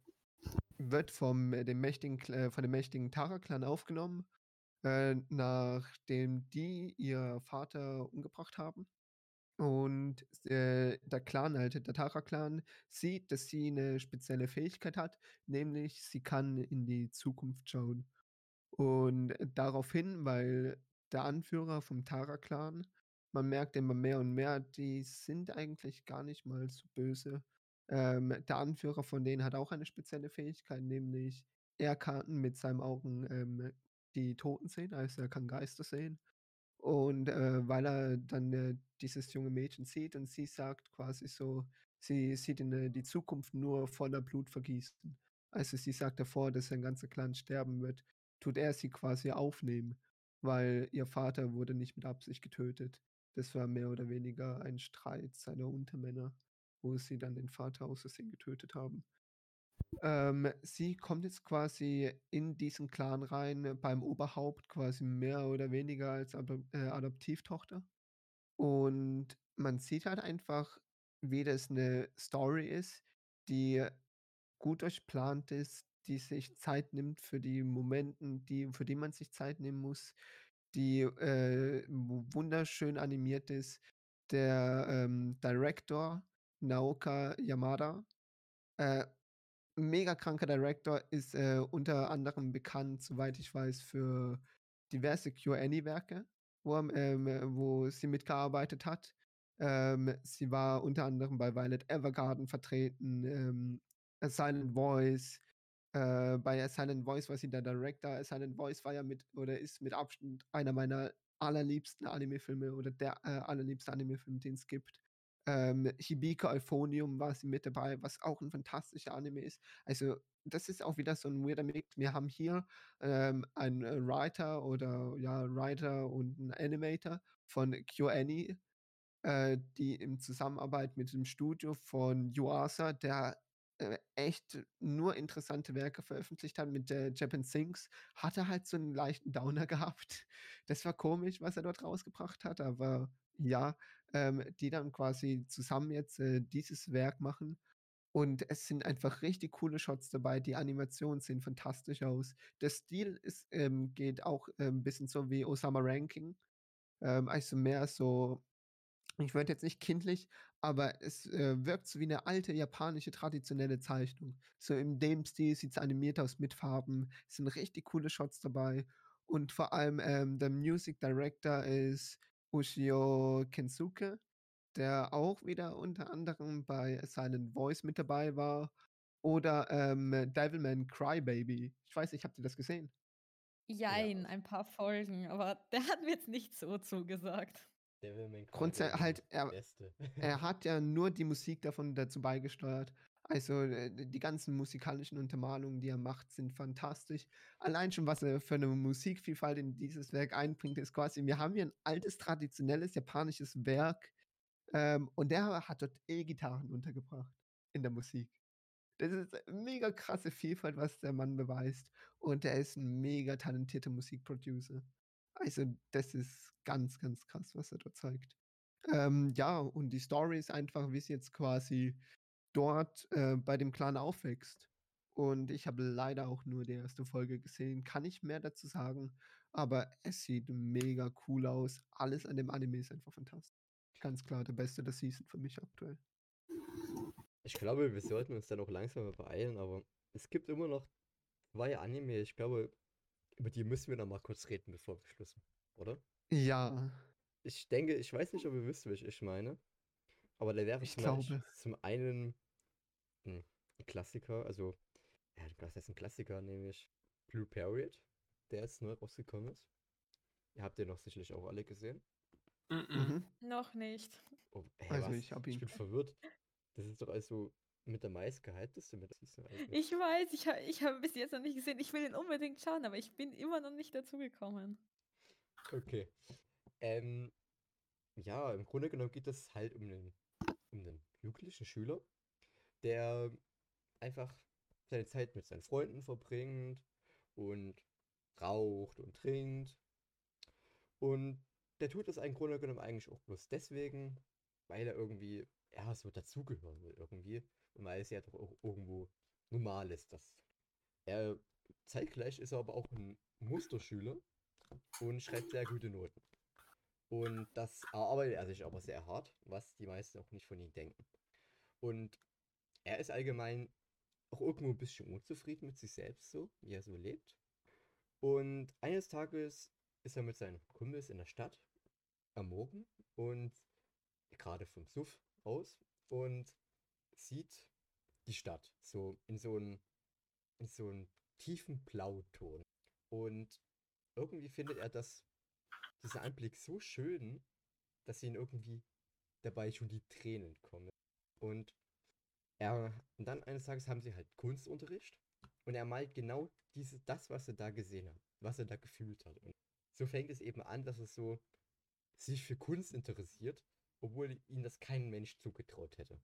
wird vom, äh, dem mächtigen, äh, von dem mächtigen Tara-Clan aufgenommen, äh, nachdem die ihr Vater umgebracht haben. Und äh, der Clan, halt, der Tara-Clan, sieht, dass sie eine spezielle Fähigkeit hat, nämlich sie kann in die Zukunft schauen. Und daraufhin, weil der Anführer vom Tara-Clan man merkt immer mehr und mehr, die sind eigentlich gar nicht mal so böse. Ähm, der Anführer von denen hat auch eine spezielle Fähigkeit, nämlich er kann mit seinen Augen ähm, die Toten sehen, also er kann Geister sehen. Und äh, weil er dann äh, dieses junge Mädchen sieht und sie sagt quasi so, sie sieht in äh, die Zukunft nur voller Blutvergießen. Also sie sagt davor, dass sein ganzer Clan sterben wird, tut er sie quasi aufnehmen, weil ihr Vater wurde nicht mit Absicht getötet. Das war mehr oder weniger ein Streit seiner Untermänner, wo sie dann den Vater aus Versehen getötet haben. Ähm, sie kommt jetzt quasi in diesen Clan rein, beim Oberhaupt quasi mehr oder weniger als Adop äh, Adoptivtochter. Und man sieht halt einfach, wie das eine Story ist, die gut durchplant ist, die sich Zeit nimmt für die Momenten, die, für die man sich Zeit nehmen muss, die äh, wunderschön animiert ist. Der ähm, Director Naoka Yamada, äh, mega kranker Director, ist äh, unter anderem bekannt, soweit ich weiß, für diverse QA-Werke, wo, ähm, wo sie mitgearbeitet hat. Ähm, sie war unter anderem bei Violet Evergarden vertreten, ähm, A Silent Voice. Äh, bei A Silent Voice war sie der Director. A Silent Voice war ja mit oder ist mit Abstand einer meiner allerliebsten Anime-Filme oder der äh, allerliebste Anime-Film, den es gibt. Ähm, Hibika Euphonium war sie mit dabei, was auch ein fantastischer Anime ist. Also, das ist auch wieder so ein weirder Mix. Wir haben hier ähm, einen äh, Writer oder ja, Writer und einen Animator von KyoAni, äh, die in Zusammenarbeit mit dem Studio von Yuasa, der äh, echt nur interessante Werke veröffentlicht hat mit äh, Japan Sings, hat er halt so einen leichten Downer gehabt. Das war komisch, was er dort rausgebracht hat, aber ja, ähm, die dann quasi zusammen jetzt äh, dieses Werk machen. Und es sind einfach richtig coole Shots dabei. Die Animationen sehen fantastisch aus. Der Stil ist, ähm, geht auch äh, ein bisschen so wie Osama Ranking. Ähm, also mehr so ich würde jetzt nicht kindlich, aber es äh, wirkt so wie eine alte japanische traditionelle Zeichnung. So in dem Stil sieht es animiert aus mit Farben. Es sind richtig coole Shots dabei. Und vor allem ähm, der Music Director ist Ushio Kensuke, der auch wieder unter anderem bei Silent Voice mit dabei war. Oder ähm, Devilman Crybaby. Ich weiß nicht, habt ihr das gesehen? Jein, ja. ein paar Folgen, aber der hat mir jetzt nicht so zugesagt. Grundsätzlich halt, er, er hat ja nur die Musik davon dazu beigesteuert. Also äh, die ganzen musikalischen Untermalungen, die er macht, sind fantastisch. Allein schon, was er für eine Musikvielfalt in dieses Werk einbringt, ist quasi, wir haben hier ein altes, traditionelles japanisches Werk ähm, und der hat dort E-Gitarren untergebracht in der Musik. Das ist eine mega krasse Vielfalt, was der Mann beweist. Und er ist ein mega talentierter Musikproducer. Also, das ist ganz, ganz krass, was er dort zeigt. Ähm, ja, und die Story ist einfach, wie es jetzt quasi dort äh, bei dem Clan aufwächst. Und ich habe leider auch nur die erste Folge gesehen, kann ich mehr dazu sagen, aber es sieht mega cool aus. Alles an dem Anime ist einfach fantastisch. Ganz klar der beste der Season für mich aktuell. Ich glaube, wir sollten uns dann auch langsam beeilen, aber es gibt immer noch zwei Anime. Ich glaube, über die müssen wir noch mal kurz reden, bevor wir Schluss machen, oder? Ja. Ich denke, ich weiß nicht, ob ihr wisst, welche ich meine. Aber da wäre ich zum, zum einen ein Klassiker, also, ja, das ist ein Klassiker, nämlich Blue Period, der jetzt neu rausgekommen ist. Ihr habt den noch sicherlich auch alle gesehen. Mhm. Noch nicht. Oh, hey, also was? ich, hab ihn. ich bin verwirrt. Das ist doch also mit der meistgehypteste mit Season Ich weiß, ich habe ich hab bis jetzt noch nicht gesehen. Ich will ihn unbedingt schauen, aber ich bin immer noch nicht dazu gekommen. Okay. Ähm, ja, im Grunde genommen geht es halt um einen, um einen jugendlichen Schüler, der einfach seine Zeit mit seinen Freunden verbringt und raucht und trinkt. Und der tut das im Grunde genommen eigentlich auch bloß deswegen, weil er irgendwie, ja, so dazugehören will irgendwie und weil es ja doch auch irgendwo normal ist. Dass er zeitgleich ist er aber auch ein Musterschüler und schreibt sehr gute Noten. Und das erarbeitet er sich aber sehr hart, was die meisten auch nicht von ihm denken. Und er ist allgemein auch irgendwo ein bisschen unzufrieden mit sich selbst, so wie er so lebt. Und eines Tages ist er mit seinen Kumpels in der Stadt am Morgen und gerade vom Suff aus und sieht die Stadt so in so einem in so tiefen Blauton. Und irgendwie findet er das, dieser Anblick so schön, dass ihn irgendwie dabei schon die Tränen kommen. Und er, und dann eines Tages haben sie halt Kunstunterricht und er malt genau diese, das, was er da gesehen hat, was er da gefühlt hat. Und so fängt es eben an, dass er so sich für Kunst interessiert, obwohl ihm das kein Mensch zugetraut hätte.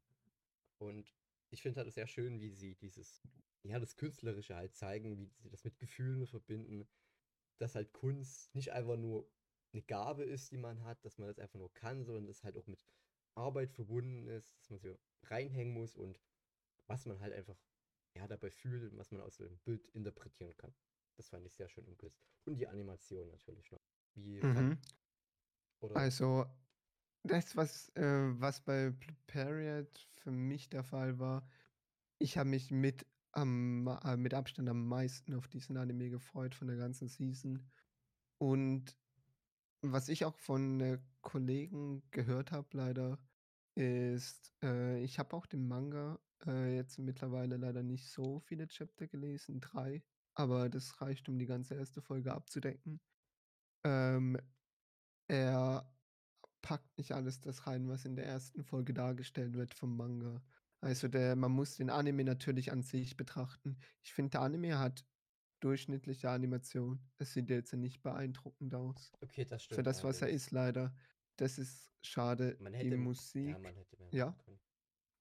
Und ich finde halt sehr schön, wie sie dieses, ja, das Künstlerische halt zeigen, wie sie das mit Gefühlen verbinden, dass halt Kunst nicht einfach nur eine Gabe ist, die man hat, dass man das einfach nur kann, sondern dass halt auch mit Arbeit verbunden ist, dass man so reinhängen muss und was man halt einfach ja, dabei fühlt und was man aus dem Bild interpretieren kann. Das fand ich sehr schön umgesetzt. Und die Animation natürlich noch. Wie Mhm. Also, das, was, äh, was bei Period für mich der Fall war, ich habe mich mit, am, äh, mit Abstand am meisten auf diesen Anime gefreut von der ganzen Season. Und was ich auch von äh, Kollegen gehört habe, leider, ist, äh, ich habe auch den Manga äh, jetzt mittlerweile leider nicht so viele Chapter gelesen, drei, aber das reicht, um die ganze erste Folge abzudecken. Ähm, er packt nicht alles das rein, was in der ersten Folge dargestellt wird vom Manga. Also der, man muss den Anime natürlich an sich betrachten. Ich finde, der Anime hat durchschnittliche Animation. Es sieht jetzt nicht beeindruckend aus. okay, das Für stimmt das, was er ist, leider. Das ist schade. Man Die hätte, m- Musik, ja,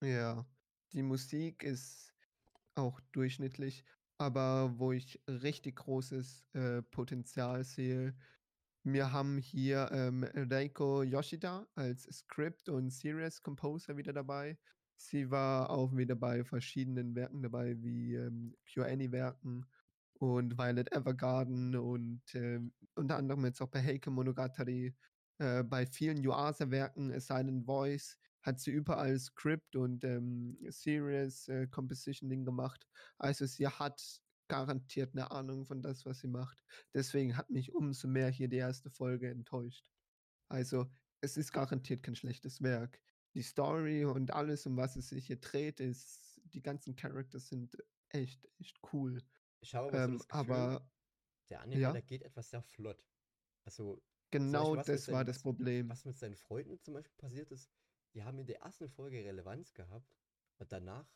ja, ja, die Musik ist auch durchschnittlich, aber wo ich richtig großes äh, Potenzial sehe, wir haben hier ähm, Reiko Yoshida als Script und Serious Composer wieder dabei. Sie war auch wieder bei verschiedenen Werken dabei, wie ähm, Pure Any-Werken und Violet Evergarden und ähm, unter anderem jetzt auch bei Heike Monogatari. Äh, bei vielen Yuasa-Werken, A Silent Voice, hat sie überall Script und ähm, Serious äh, Compositioning gemacht. Also sie hat garantiert eine Ahnung von das, was sie macht. Deswegen hat mich umso mehr hier die erste Folge enttäuscht. Also, es ist garantiert kein schlechtes Werk. Die Story und alles, um was es sich hier dreht, ist, die ganzen Characters sind echt, echt cool. Ich habe aber so Ähm, das Gefühl, aber der Anime, ja, der geht etwas sehr flott. Also, genau Beispiel, das war seinen, das was, Problem. was mit seinen Freunden zum Beispiel passiert ist, die haben in der ersten Folge Relevanz gehabt und danach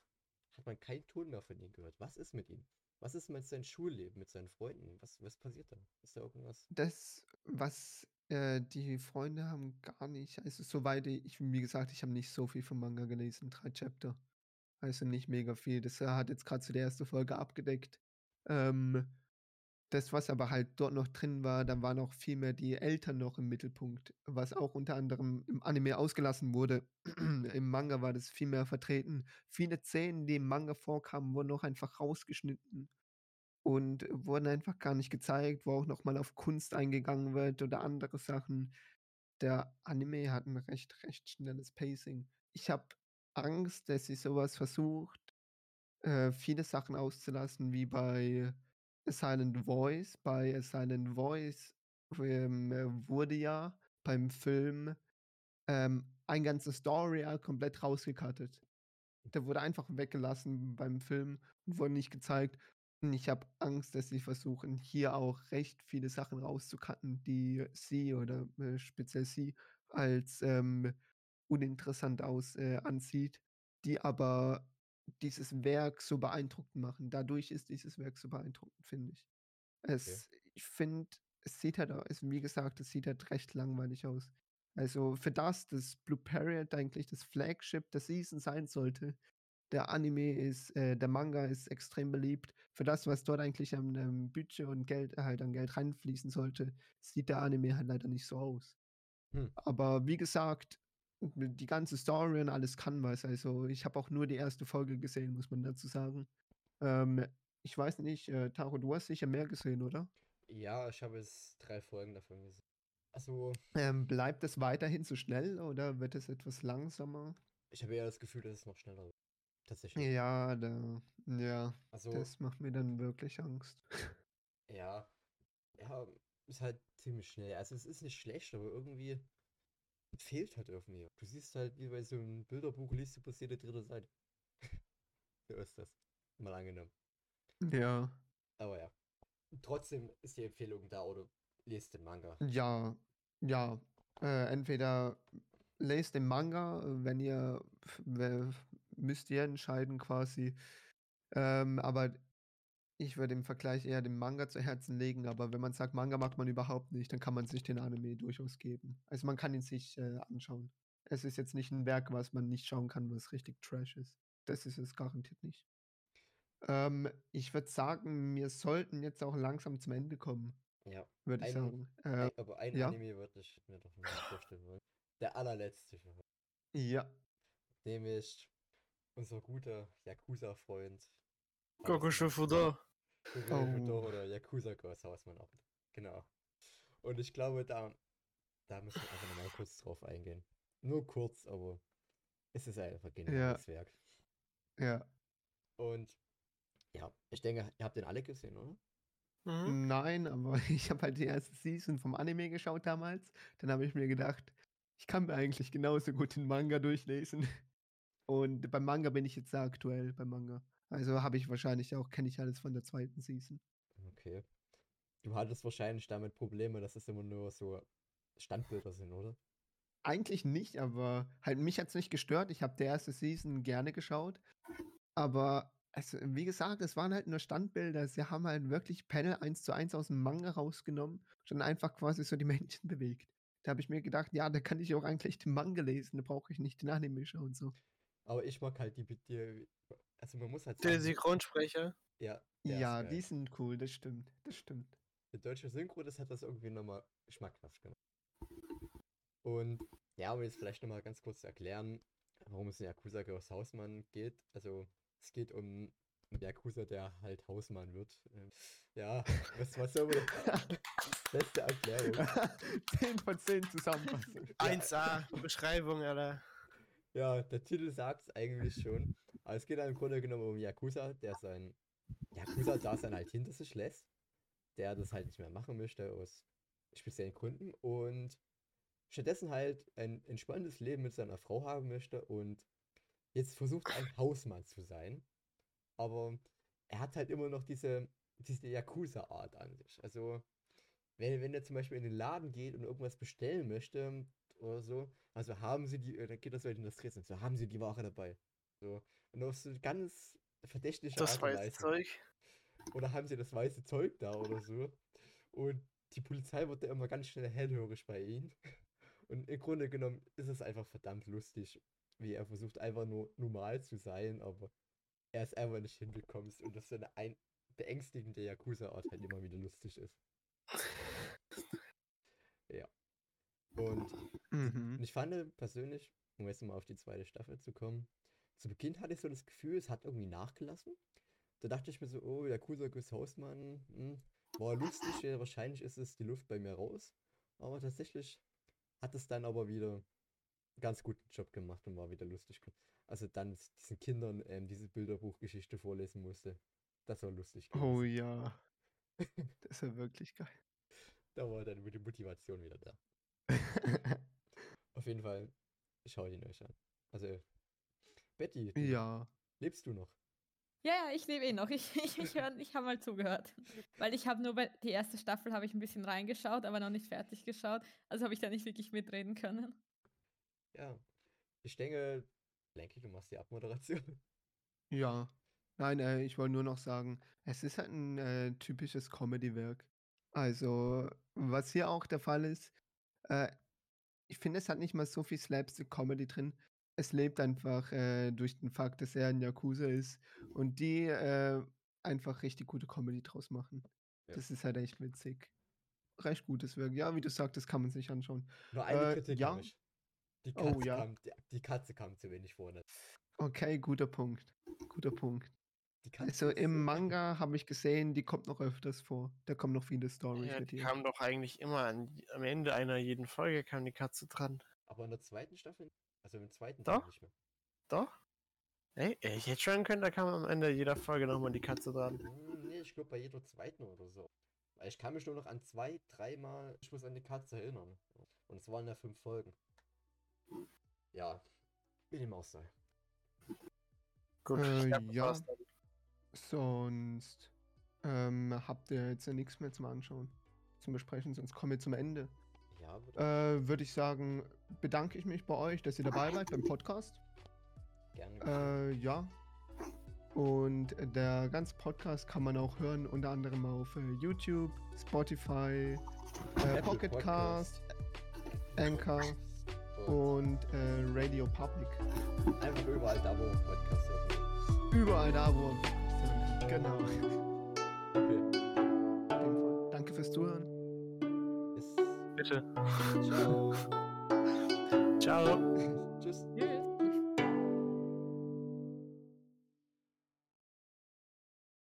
hat man keinen Ton mehr von ihnen gehört. Was ist mit ihnen? Was ist mit seinem Schulleben, mit seinen Freunden? Was, was passiert da? Ist da irgendwas? Das, was äh, die Freunde haben gar nicht, also soweit ich, wie gesagt, ich habe nicht so viel vom Manga gelesen, drei Chapter. Also nicht mega viel. Das äh, hat jetzt gerade zu der ersten Folge abgedeckt. Ähm, das, was aber halt dort noch drin war, da waren auch viel mehr die Eltern noch im Mittelpunkt, was auch unter anderem im Anime ausgelassen wurde. Im Manga war das viel mehr vertreten. Viele Szenen, die im Manga vorkamen, wurden auch einfach rausgeschnitten und wurden einfach gar nicht gezeigt, wo auch nochmal auf Kunst eingegangen wird oder andere Sachen. Der Anime hat ein recht, recht schnelles Pacing. Ich habe Angst, dass sie sowas versucht, äh, viele Sachen auszulassen, wie bei A Silent Voice. Bei A Silent Voice ähm, äh, wurde ja beim Film ähm, ein ganzes Story Arc komplett rausgekattet. Der wurde einfach weggelassen beim Film und wurde nicht gezeigt. Und ich habe Angst, dass sie versuchen, hier auch recht viele Sachen rauszucutten, die sie oder äh, speziell sie als ähm, uninteressant aus äh, ansieht, die aber dieses Werk so beeindruckend machen. Dadurch ist dieses Werk so beeindruckend, finde ich. Okay. Es, ich finde, es sieht halt, es, wie gesagt, es sieht halt recht langweilig aus. Also für das, dass Blue Period eigentlich das Flagship der Season sein sollte, der Anime ist, äh, der Manga ist extrem beliebt. Für das, was dort eigentlich an ähm, Budget und Geld halt an Geld reinfließen sollte, sieht der Anime halt leider nicht so aus. Hm. Aber wie gesagt, die ganze Story und alles kann was. Also ich habe auch nur die erste Folge gesehen, muss man dazu sagen. Ähm, ich weiß nicht, äh, Taro, du hast sicher mehr gesehen, oder? Ja, ich habe jetzt drei Folgen davon gesehen. Also, Ähm, bleibt es weiterhin so schnell oder wird es etwas langsamer? ich habe eher das Gefühl, dass es noch schneller wird. Tatsächlich. Ja, da, ja, Also, das macht mir dann wirklich Angst. ja, ja, ist halt ziemlich schnell. Also, es ist nicht schlecht, aber irgendwie fehlt halt irgendwie. Du siehst halt, wie bei so einem Bilderbuch liest du bloß jede dritte Seite. so ist das. Mal angenommen. Ja, Aber ja. Trotzdem ist die Empfehlung da oder lest den Manga. ja, ja. Äh, entweder lest den Manga, wenn ihr, müsst ihr entscheiden quasi. Ähm, aber ich würde im Vergleich eher den Manga zu Herzen legen, aber wenn man sagt, Manga mag man überhaupt nicht, dann kann man sich den Anime durchaus geben. Also man kann ihn sich äh, anschauen. Es ist jetzt nicht ein Werk, was man nicht schauen kann, was richtig Trash ist. Das ist es garantiert nicht. Ähm, ich würde sagen, wir sollten jetzt auch langsam zum Ende kommen, Ja. würde ich sagen. Äh, aber ein ja? Anime würde ich mir doch noch vorstellen wollen. Der allerletzte für heute. ja. Nämlich unser guter Yakuza-Freund. Shufudo. Goku Oh. oder Yakuza Ghost Hausmann auch. Genau. Und ich glaube, da, da müssen wir einfach nochmal kurz drauf eingehen. Nur kurz, aber es ist einfach ein geniales Werk. Ja. Und ja, ich denke, ihr habt den alle gesehen, oder? Mhm. Nein, aber ich habe halt die erste Season vom Anime geschaut damals. Dann habe ich mir gedacht, ich kann mir eigentlich genauso gut den Manga durchlesen. Und beim Manga bin ich jetzt sehr aktuell beim Manga. Also habe ich wahrscheinlich auch, kenne ich alles von der zweiten Season. Okay. Du hattest wahrscheinlich damit Probleme, dass es immer nur so Standbilder sind, oder? Eigentlich nicht, aber halt mich hat es nicht gestört. Ich habe die erste Season gerne geschaut. Aber also, wie gesagt, es waren halt nur Standbilder. Sie haben halt wirklich Panel 1 zu 1 aus dem Manga rausgenommen und dann einfach quasi so die Menschen bewegt. Da habe ich mir gedacht, ja, da kann ich auch eigentlich den Manga lesen, da brauche ich nicht den Anime schauen. So. Aber ich mag halt die, die also man muss halt Der sagen, Synchronsprecher. ja, der ist Ja, geil. die sind cool, das stimmt. Das stimmt. Der deutsche Synchro, das hat das irgendwie nochmal geschmackhaft gemacht. Und ja, um jetzt vielleicht nochmal ganz kurz zu erklären, warum es in Yakuza Girls Hausmann geht. Also, es geht um einen Yakuza, der halt Hausmann wird. Ähm, Ja, was, was soll man. Beste Erklärung. 10 von 10 Zusammenfassung. 1A, Beschreibung, Alter. Ja, der Titel sagt es eigentlich schon. Aber es geht halt im Grunde genommen um Yakuza, der sein Yakuza-Dasein halt hinter sich lässt. Der das halt nicht mehr machen möchte aus speziellen Gründen. Und stattdessen halt ein entspanntes Leben mit seiner Frau haben möchte. Und jetzt versucht ein Hausmann zu sein. Aber er hat halt immer noch diese, diese Yakuza-Art an sich. Also, wenn, wenn er zum Beispiel in den Laden geht und irgendwas bestellen möchte oder so, also haben sie die, dann geht das halt in das Tresen, so haben sie die Ware dabei. So. Und auf so ganz verdächtige Das Art und weiße Weise. Zeug. Oder haben sie das weiße Zeug da oder so. Und die Polizei wird da immer ganz schnell hellhörig bei ihm. Und im Grunde genommen ist es einfach verdammt lustig, wie er versucht einfach nur normal zu sein, aber er es einfach nicht hinbekommt und das so eine ein beängstigende Yakuza-Art halt immer wieder lustig ist. Ja. Und Mhm. und ich fand persönlich, um jetzt mal auf die zweite Staffel zu kommen, zu Beginn hatte ich so das Gefühl, es hat irgendwie nachgelassen. Da dachte ich mir so, oh, Yakuza Gus Hausmann, hm, war lustig, ja, wahrscheinlich ist es die Luft bei mir raus. Aber tatsächlich hat es dann aber wieder einen ganz guten Job gemacht und war wieder lustig. Also dann diesen Kindern ähm, diese Bilderbuchgeschichte vorlesen musste. Das war lustig. Oh gewesen. ja. Das ja wirklich geil. Da war dann die Motivation wieder da. Auf jeden Fall, schaut ihn euch an. Also, Betty, du, ja. lebst du noch? Ja, ja, ich lebe eh noch. Ich, ich, ich, hör- ich habe mal zugehört. Weil ich habe nur bei die erste Staffel habe ich ein bisschen reingeschaut, aber noch nicht fertig geschaut. Also habe ich da nicht wirklich mitreden können. Ja. Ich denke, Lenky, du machst die Abmoderation. Ja. Nein, äh, ich wollte nur noch sagen, es ist halt ein äh, typisches Comedy-Werk. Also, was hier auch der Fall ist, äh, ich finde, es hat nicht mal so viel Slapstick-Comedy drin. Es lebt einfach äh, durch den Fakt, dass er ein Yakuza ist und die äh, einfach richtig gute Comedy draus machen. Ja. Das ist halt echt witzig. Recht gutes Werk. Ja, wie du sagtest, kann man sich anschauen. Nur eine Äh, Kritik ja. ich. Die Oh, Katze, ja. kam, die, die Katze kam zu wenig vor. Ne? Okay, guter Punkt. Guter Punkt. Also im Manga habe ich gesehen, die kommt noch öfters vor. Da kommen noch viele Stories Ja, mit die ihr. kam doch eigentlich immer an, am Ende einer jeden Folge kam die Katze dran. Aber in der zweiten Staffel, also im zweiten Doch. Teil nicht mehr. Doch? Ey, ich hätte schon können, da kam am Ende jeder Folge nochmal die Katze dran. Hm, nee, ich glaube bei jeder zweiten oder so. Weil ich kann mich nur noch an zwei, dreimal, ich muss an die Katze erinnern. Und es waren ja fünf Folgen. Ja, wie dem auch sei. Gut, Äh, ja. Sonst ähm, habt ihr jetzt ja nichts mehr zum Anschauen, zum Besprechen, sonst kommen wir zum Ende. Ja, würde Äh, Würde ich sagen, bedanke ich mich bei euch, dass ihr dabei seid beim Podcast. gerne. Äh, ja. Und der ganze Podcast kann man auch hören, unter anderem auf äh, YouTube, Spotify, äh, Pocket. Cast, Anchor und äh, Radio Public. Einfach überall da, wo Podcast hört. Überall da, wo. Genau. Okay. In dem Fall. Danke fürs Zuhören. Bitte. Ciao. Ciao.